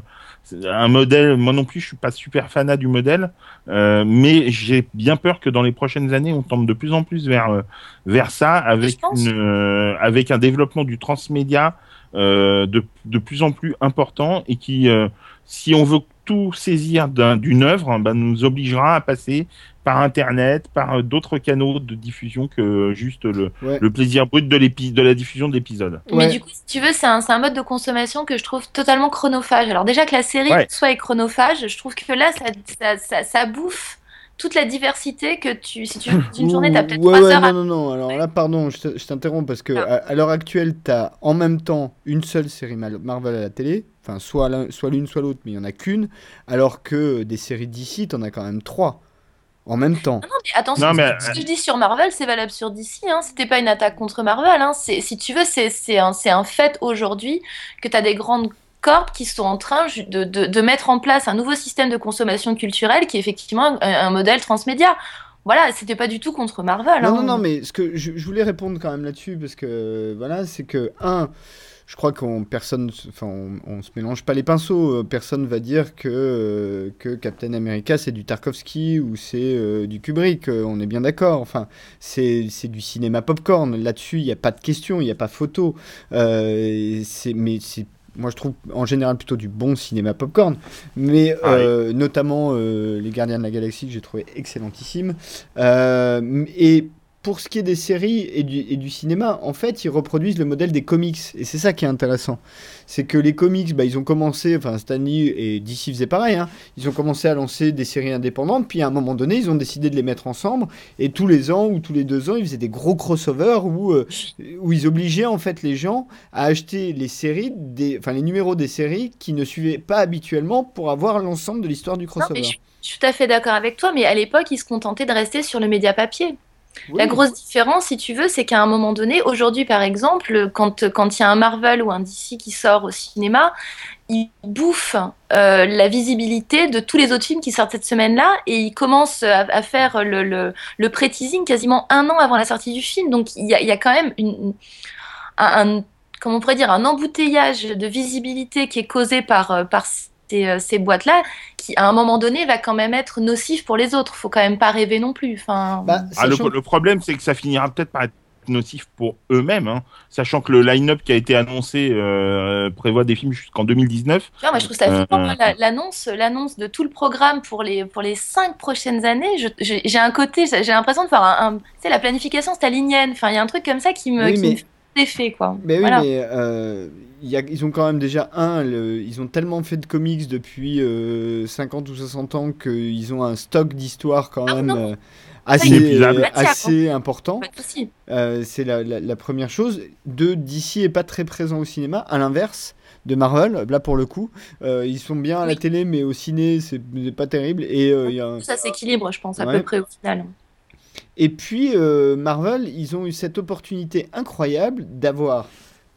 un modèle. Moi non plus, je suis pas super fanat du modèle, mais j'ai bien peur que dans les prochaines années, on tende de plus en plus vers vers ça, avec une avec un développement du transmédia de de plus en plus important et qui, si on veut tout saisir d'un- d'une œuvre, ben, nous obligera à passer par Internet, par euh, d'autres canaux de diffusion que juste le, Ouais. le plaisir brut de, de la diffusion d'épisodes. Mais Ouais. du coup, si tu veux, c'est un, mode de consommation que je trouve totalement chronophage. Alors déjà que la série Ouais. soit est chronophage, je trouve que là, ça, ça, ça, ça bouffe toute la diversité que tu... Si tu une journée, t'as peut-être ouais, trois ouais, heures à... non, non, non. Alors là, pardon, je te- je t'interromps parce que Ah. à, à l'heure actuelle, t'as en même temps une seule série Marvel à la télé. Enfin, soit l'une, soit l'autre, mais il y en a qu'une. Alors que des séries d'ici, t'en as quand même trois. En même temps. Non, mais attention, Non, mais, ce que je dis sur Marvel, c'est valable sur DC. Hein. C'était pas une attaque contre Marvel. Hein. C'est, si tu veux, c'est, c'est un, c'est un fait aujourd'hui que tu as des grandes corps qui sont en train de, de, de mettre en place un nouveau système de consommation culturelle qui est effectivement un, un modèle transmédia. Voilà, c'était pas du tout contre Marvel. Non, hein. non, non, mais ce que je, je voulais répondre quand même là-dessus parce que voilà, c'est que un, je crois qu'on personne, se- enfin, on, on se mélange pas les pinceaux. euh, Personne va dire que euh, que Captain America c'est du Tarkovsky ou c'est euh, du Kubrick. on est bien d'accord. Enfin, c'est c'est du cinéma popcorn. Là-dessus, il n'y a pas de question, il n'y a pas photo. C'est mais c'est moi, je trouve en général plutôt du bon cinéma popcorn, mais Ah oui. notamment euh, Les Gardiens de la Galaxie que j'ai trouvé excellentissime. Euh, et pour ce qui est des séries et du, et du cinéma, en fait, ils reproduisent le modèle des comics. Et c'est ça qui est intéressant. C'est que les comics, bah, ils ont commencé, enfin Stanley et DC faisaient pareil, hein, ils ont commencé à lancer des séries indépendantes, puis à un moment donné, ils ont décidé de les mettre ensemble. Et tous les ans ou tous les deux ans, ils faisaient des gros crossovers où, euh, où ils obligeaient en fait les gens à acheter les séries, enfin les numéros des séries qui ne suivaient pas habituellement pour avoir l'ensemble de l'histoire du Non, crossover. je, je suis tout à fait d'accord avec toi, mais à l'époque, ils se contentaient de rester sur le média papier. Oui. La grosse différence, si tu veux, c'est qu'à un moment donné, aujourd'hui par exemple, quand quand il y a un Marvel ou un DC qui sort au cinéma, il bouffe euh, la visibilité de tous les autres films qui sortent cette semaine-là et il commence à, à faire le, le, le pré-teasing quasiment un an avant la sortie du film. Donc il y a, il y a quand même une, un, un- comment on pourrait dire, un embouteillage de visibilité qui est causé par, euh, par ces, euh, ces boîtes-là qui, à un moment donné, va quand même être nocif pour les autres. Faut quand même pas rêver non plus. Enfin, Bah, Ah, le, problème, c'est que ça finira peut-être par être nocif pour eux-mêmes, hein, sachant que le line-up qui a été annoncé euh, prévoit des films jusqu'en 2019. Tu vois, moi, je trouve ça Euh, flippant. moi, la- L'annonce, l'annonce de tout le programme pour les, pour les cinq prochaines années, j'ai un côté, j'ai l'impression de voir un, un- tu sais, la planification stalinienne. Enfin, il y a un truc comme ça qui me, Oui, qui mais- me fait effet, quoi. Mais oui, Voilà. mais euh, il y a- ils ont quand même déjà un, le- ils ont tellement fait de comics depuis euh, 50 ou 60 ans qu'ils ont un stock d'histoire quand Ah, même euh, assez, euh, assez important. Euh, c'est la, la- la première chose. Deux, DC est pas très présent au cinéma, à l'inverse de Marvel. Là pour le coup, Euh, ils sont bien à la Oui. télé, mais au ciné c'est pas terrible. Et euh, il y a Ça s'équilibre, je pense, à Ouais. peu près au final. Et puis, euh, Marvel, ils ont eu cette opportunité incroyable d'avoir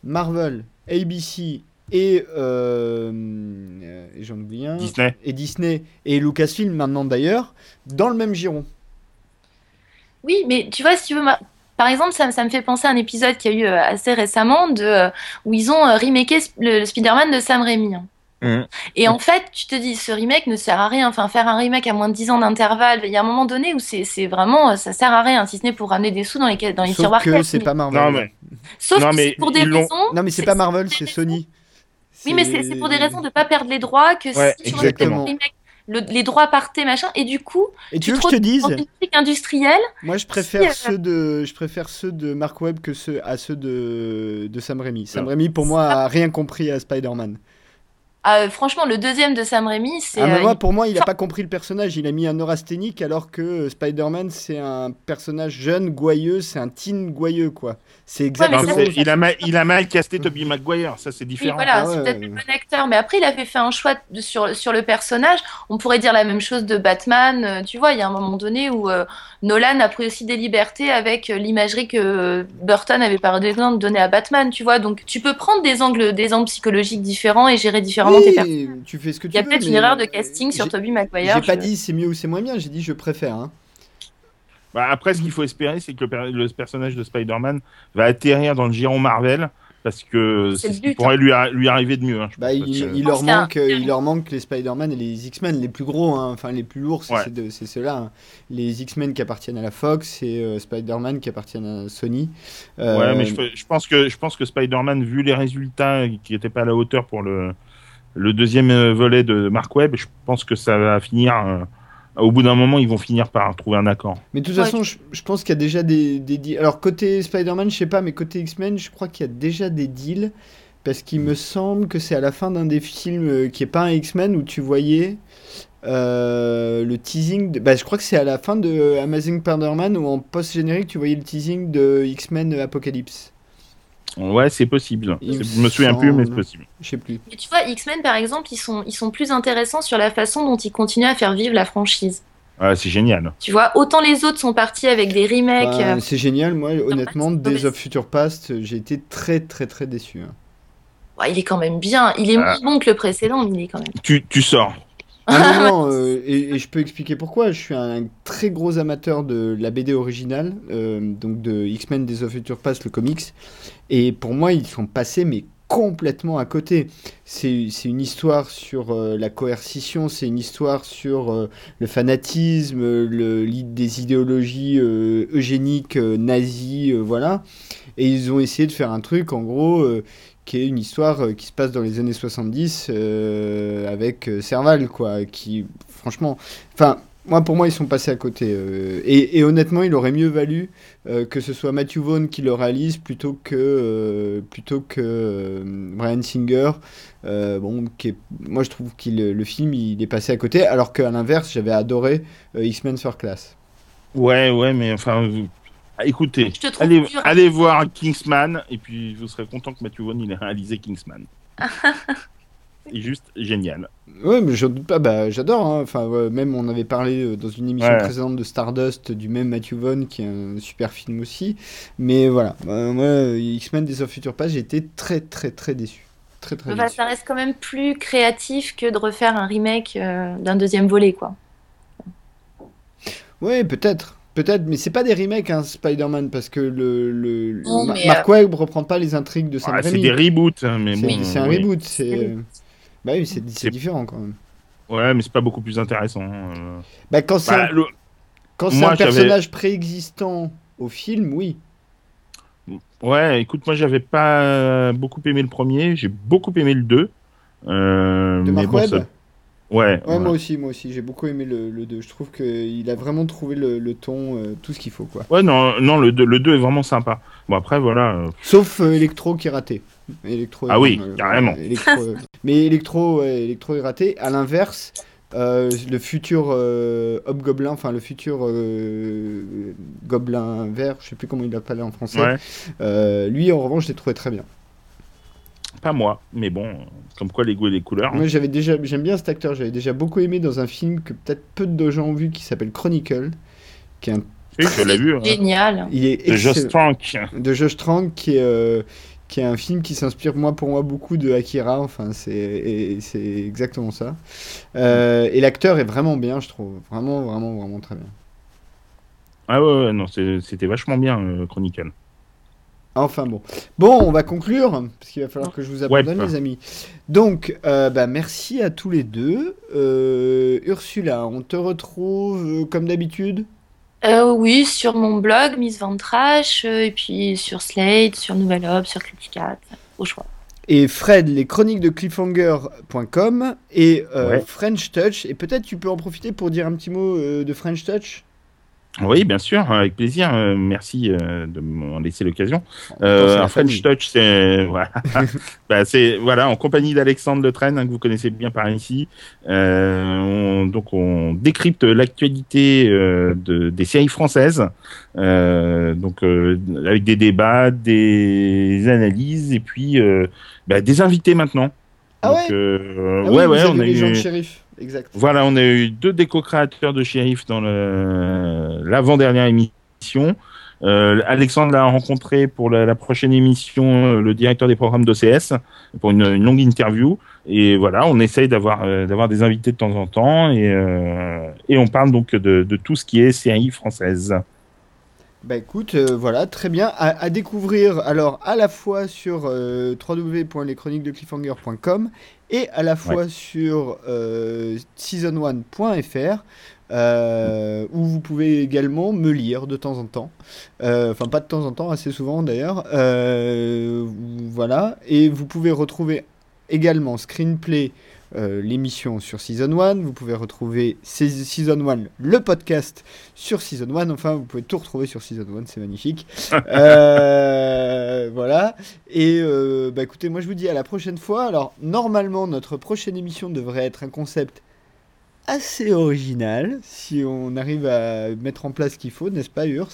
Marvel, ABC et, euh, et j'en oublie un, Disney. et Disney et Lucasfilm maintenant d'ailleurs, dans le même giron. Oui, mais tu vois, si tu veux, ma- par exemple, ça, ça me fait penser à un épisode qu'il y a eu euh, assez récemment de, euh, où ils ont euh, remaké Sp- le, le Spider-Man de Sam Raimi. Mhm. Et en fait, tu te dis, ce remake ne sert à rien. Enfin, faire un remake à moins de 10 ans d'intervalle, il y a un moment donné où c'est vraiment, euh, ça sert à rien, si ce n'est pour ramener des sous dans les, dans les Sauf tiroirs que cash. c'est Mais- pas Marvel. Non, mais- Sauf non, que mais pour des raisons. Non, mais c'est pas Marvel, c'est Sony. Oui, mais c'est pour des raisons de pas perdre les droits, que Ouais, si exactement. un remake, le- les droits partaient, machin, et du coup, Et tu veux que te je te dise industrielle. Moi, je préfère Si, euh, ceux de, je préfère ceux de Mark Webb que ceux à ceux de, de Sam Raimi. Sam. Raimi, pour moi, a rien compris à Spider-Man. Ah, franchement, le deuxième de Sam Raimi, c'est. Ah, euh, moi, pour moi, il a Enfin- pas compris le personnage. Il a mis un neurasthénique alors que euh, Spider-Man, c'est un personnage jeune, gouailleux, c'est un teen gouailleux, quoi. C'est exactement. Ça, il, a mal, il a mal casté Toby Maguire, ça c'est Oui, différent. voilà, Ah ouais, c'est peut-être le bon acteur, mais après il avait fait un choix de- sur, sur le personnage. On pourrait dire la même chose de Batman. euh, Tu vois, il y a un moment donné où euh, Nolan a pris aussi des libertés avec euh, l'imagerie que euh, Burton avait par exemple donné à Batman. Tu vois, donc tu peux prendre des angles, des angles psychologiques différents et gérer tes personnages. Tu fais ce que tu Il y a veux. peut-être une erreur de casting sur Tobey Maguire. J'ai pas je- dit c'est mieux ou c'est moins bien, j'ai dit je préfère. hein. Bah, après, ce qu'il faut espérer, c'est que le, per- le personnage de Spider-Man va atterrir dans le giron Marvel parce que C'est ce qui pourrait lui, arri- lui arriver de mieux. hein, Bah, il, que- leur manque, euh, il leur manque les Spider-Man et les X-Men les plus gros, hein, enfin les plus lourds, c'est Ouais. ceux-là. hein. Les X-Men qui appartiennent à la Fox et euh, Spider-Man qui appartiennent à Sony. Euh, Ouais, mais je, je pense que je pense que Spider-Man, vu les résultats qui n'étaient pas à la hauteur pour le le deuxième euh, volet de Mark Webb, je pense que ça va finir. euh, au bout d'un moment, ils vont finir par trouver un accord. Mais de toute Ouais. façon, je, je pense qu'il y a déjà des, des deals. Alors, côté Spider-Man, je sais pas, mais côté X-Men, je crois qu'il y a déjà des deals. Parce qu'il me semble que c'est à la fin d'un des films euh, qui est pas un X-Men où tu voyais euh, le teasing. De... Bah, je crois que c'est à la fin de Amazing Spider-Man où en post-générique, tu voyais le teasing de X-Men Apocalypse. Ouais, c'est possible. Je me souviens plus, mais c'est possible. Je sais plus. Mais tu vois, X-Men par exemple, ils sont, ils sont plus intéressants sur la façon dont ils continuent à faire vivre la franchise. Ouais, c'est génial. Tu vois, autant les autres sont partis avec des remakes. Bah, euh, c'est génial, moi, honnêtement, Days of Future Past, j'ai été très, très, très déçu. hein. ouais, il est quand même bien. Il est Ah. moins bon que le précédent, mais il est quand même. Tu, tu sors. Ah non, non, euh, et, et je peux expliquer pourquoi. Je suis un très gros amateur de la BD originale, euh, donc de X-Men Days of Future Past, le comics. Et pour moi, ils sont passés, mais complètement à côté. C'est une histoire sur euh, la coercition, c'est une histoire sur euh, le fanatisme, le, des idéologies euh, eugéniques, nazies, voilà. Et ils ont essayé de faire un truc, en gros, une histoire euh, qui se passe dans les années 70 euh, avec euh, Serval, quoi. Qui, franchement, enfin, moi, pour moi, ils sont passés à côté. et, honnêtement, il aurait mieux valu que ce soit Matthew Vaughn qui le réalise plutôt que, plutôt que Brian Singer. Bon, qui est- moi, je trouve que le film, il est passé à côté, alors qu'à l'inverse, j'avais adoré X-Men First Class. Ouais, ouais, mais enfin, écoutez, te trouve allez, voir Kingsman, et puis vous serez content que Matthew Vaughn il ait réalisé Kingsman. C'est juste génial. Ouais, mais je doute pas, bah, j'adore. hein. Enfin, ouais, même on avait parlé euh, dans une émission Ouais. précédente de Stardust du même Matthew Vaughn, qui est un super film aussi. Mais voilà, Euh, moi, euh, X-Men Days of Future Past, j'ai été très, très, très déçu. Très, très Bah, déçu. ça reste quand même plus créatif que de refaire un remake euh, d'un deuxième volet, quoi. Ouais, peut-être. Peut-être, mais c'est pas des remakes, hein, Spider-Man, parce que le, le, Non, Ma- mais, Mark Webb reprend pas les intrigues de Sam Ouais, c'est des reboots, hein, mais C'est bon. c'est un oui. reboot, c'est... Euh, Bah oui, c'est différent quand même. Ouais, mais c'est pas beaucoup plus intéressant. euh. Bah, quand c'est Bah, un, le- quand c'est moi, un personnage préexistant au film, oui. Ouais, écoute, moi j'avais pas beaucoup aimé le premier, j'ai beaucoup aimé le 2. Euh, De mais Mark bon, Webb ça- Ouais, Ouais, ouais. moi aussi, moi aussi, j'ai beaucoup aimé le, le 2. Je trouve qu'il a vraiment trouvé le, le ton, euh, tout ce qu'il faut, quoi. Ouais, non, non le, 2, le 2 est vraiment sympa. Bon, après, voilà. euh, Sauf euh, Electro qui est raté. Electro Ah oui, euh, carrément. Electro, mais Electro, ouais, Electro est raté. À l'inverse, le futur Hobgoblin, enfin le futur Gobelin vert, je sais plus comment il l'appelle en français. lui, en revanche, je l'ai trouvé très bien. Pas moi, mais bon, comme quoi les goûts et les couleurs. hein. Moi, j'avais déjà, j'aime bien cet acteur. J'avais déjà beaucoup aimé dans un film que peut-être peu de gens ont vu, qui s'appelle Chronicle, qui est un, Oui, je l'ai vu. hein. Génial. il est De Josh. Trank. de Josh Trank qui est euh, qui est un film qui s'inspire moi pour moi beaucoup de Akira enfin c'est et c'est exactement ça Euh, et l'acteur est vraiment bien je trouve vraiment vraiment vraiment très bien Ah ouais, ouais, non, c'était vachement bien, euh, Chronicle. Enfin bon bon on va conclure parce qu'il va falloir que je vous abandonne Ouais. les amis donc euh, bah, merci à tous les deux Euh, Ursula on te retrouve euh, comme d'habitude? Euh, oui, sur mon blog, Miss Ventrash, euh, et puis sur Slate, sur Nouvelle Ob, sur Criticat, au choix. et Fred les chroniques de cliffhanger.com et euh, Ouais. French Touch et peut-être tu peux en profiter pour dire un petit mot euh, de French Touch? Oui, bien sûr, avec plaisir. euh, merci euh, de m'en laisser l'occasion. Euh, French famille. Touch, c'est voilà, Bah, c'est voilà, en compagnie d'Alexandre Le Train, hein, que vous connaissez bien par ici. Euh, on- donc, on décrypte l'actualité euh, de, des séries françaises, euh, donc euh, avec des débats, des analyses et puis euh, bah, des invités maintenant. Ah Donc, ouais? euh, Ah oui, ouais, vous ouais, avez on a les gens de eu. shérif, Voilà, on a eu deux déco-créateurs de shérif dans l'avant-dernière émission. Euh, Alexandre l'a rencontré pour la, prochaine émission, euh, le directeur des programmes d'OCS, pour une, longue interview. Et voilà, on essaye d'avoir euh, des invités de temps en temps et, et on parle donc de, de tout ce qui est série française. Bah écoute, euh, voilà, très bien. À, à découvrir alors à la fois sur euh, www.leschroniquesdecliffhanger.com et à la fois sur euh, season1.fr euh, où vous pouvez également me lire de temps en temps. Enfin, pas de temps en temps, assez souvent d'ailleurs. Voilà. Et vous pouvez retrouver également Screenplay. Euh, l'émission sur Season 1, vous pouvez retrouver Season 1, le podcast sur Season 1, enfin vous pouvez tout retrouver sur Season 1, c'est magnifique. Euh, voilà, et euh, bah écoutez, moi je vous dis à la prochaine fois. Alors normalement notre prochaine émission devrait être un concept assez original, si on arrive à mettre en place ce qu'il faut, n'est-ce pas Urs?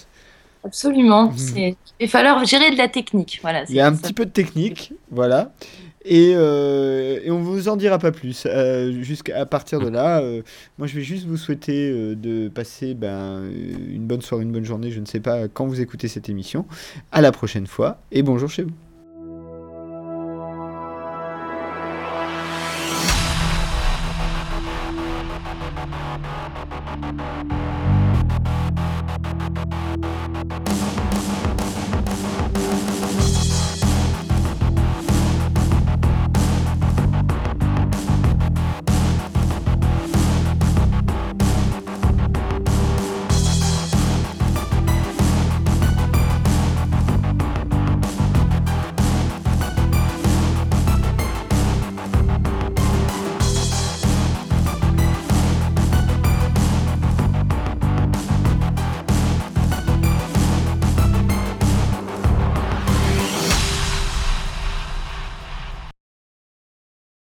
Absolument. C'est- Il va falloir gérer de la technique. Voilà, Il y a un ça. petit peu de technique, voilà. Et, euh, et on vous en dira pas plus. Euh, Jusqu'à partir de là, euh, moi je vais juste vous souhaiter euh, de passer ben, une bonne soirée, une bonne journée. Je ne sais pas quand vous écoutez cette émission. À la prochaine fois et bonjour chez vous.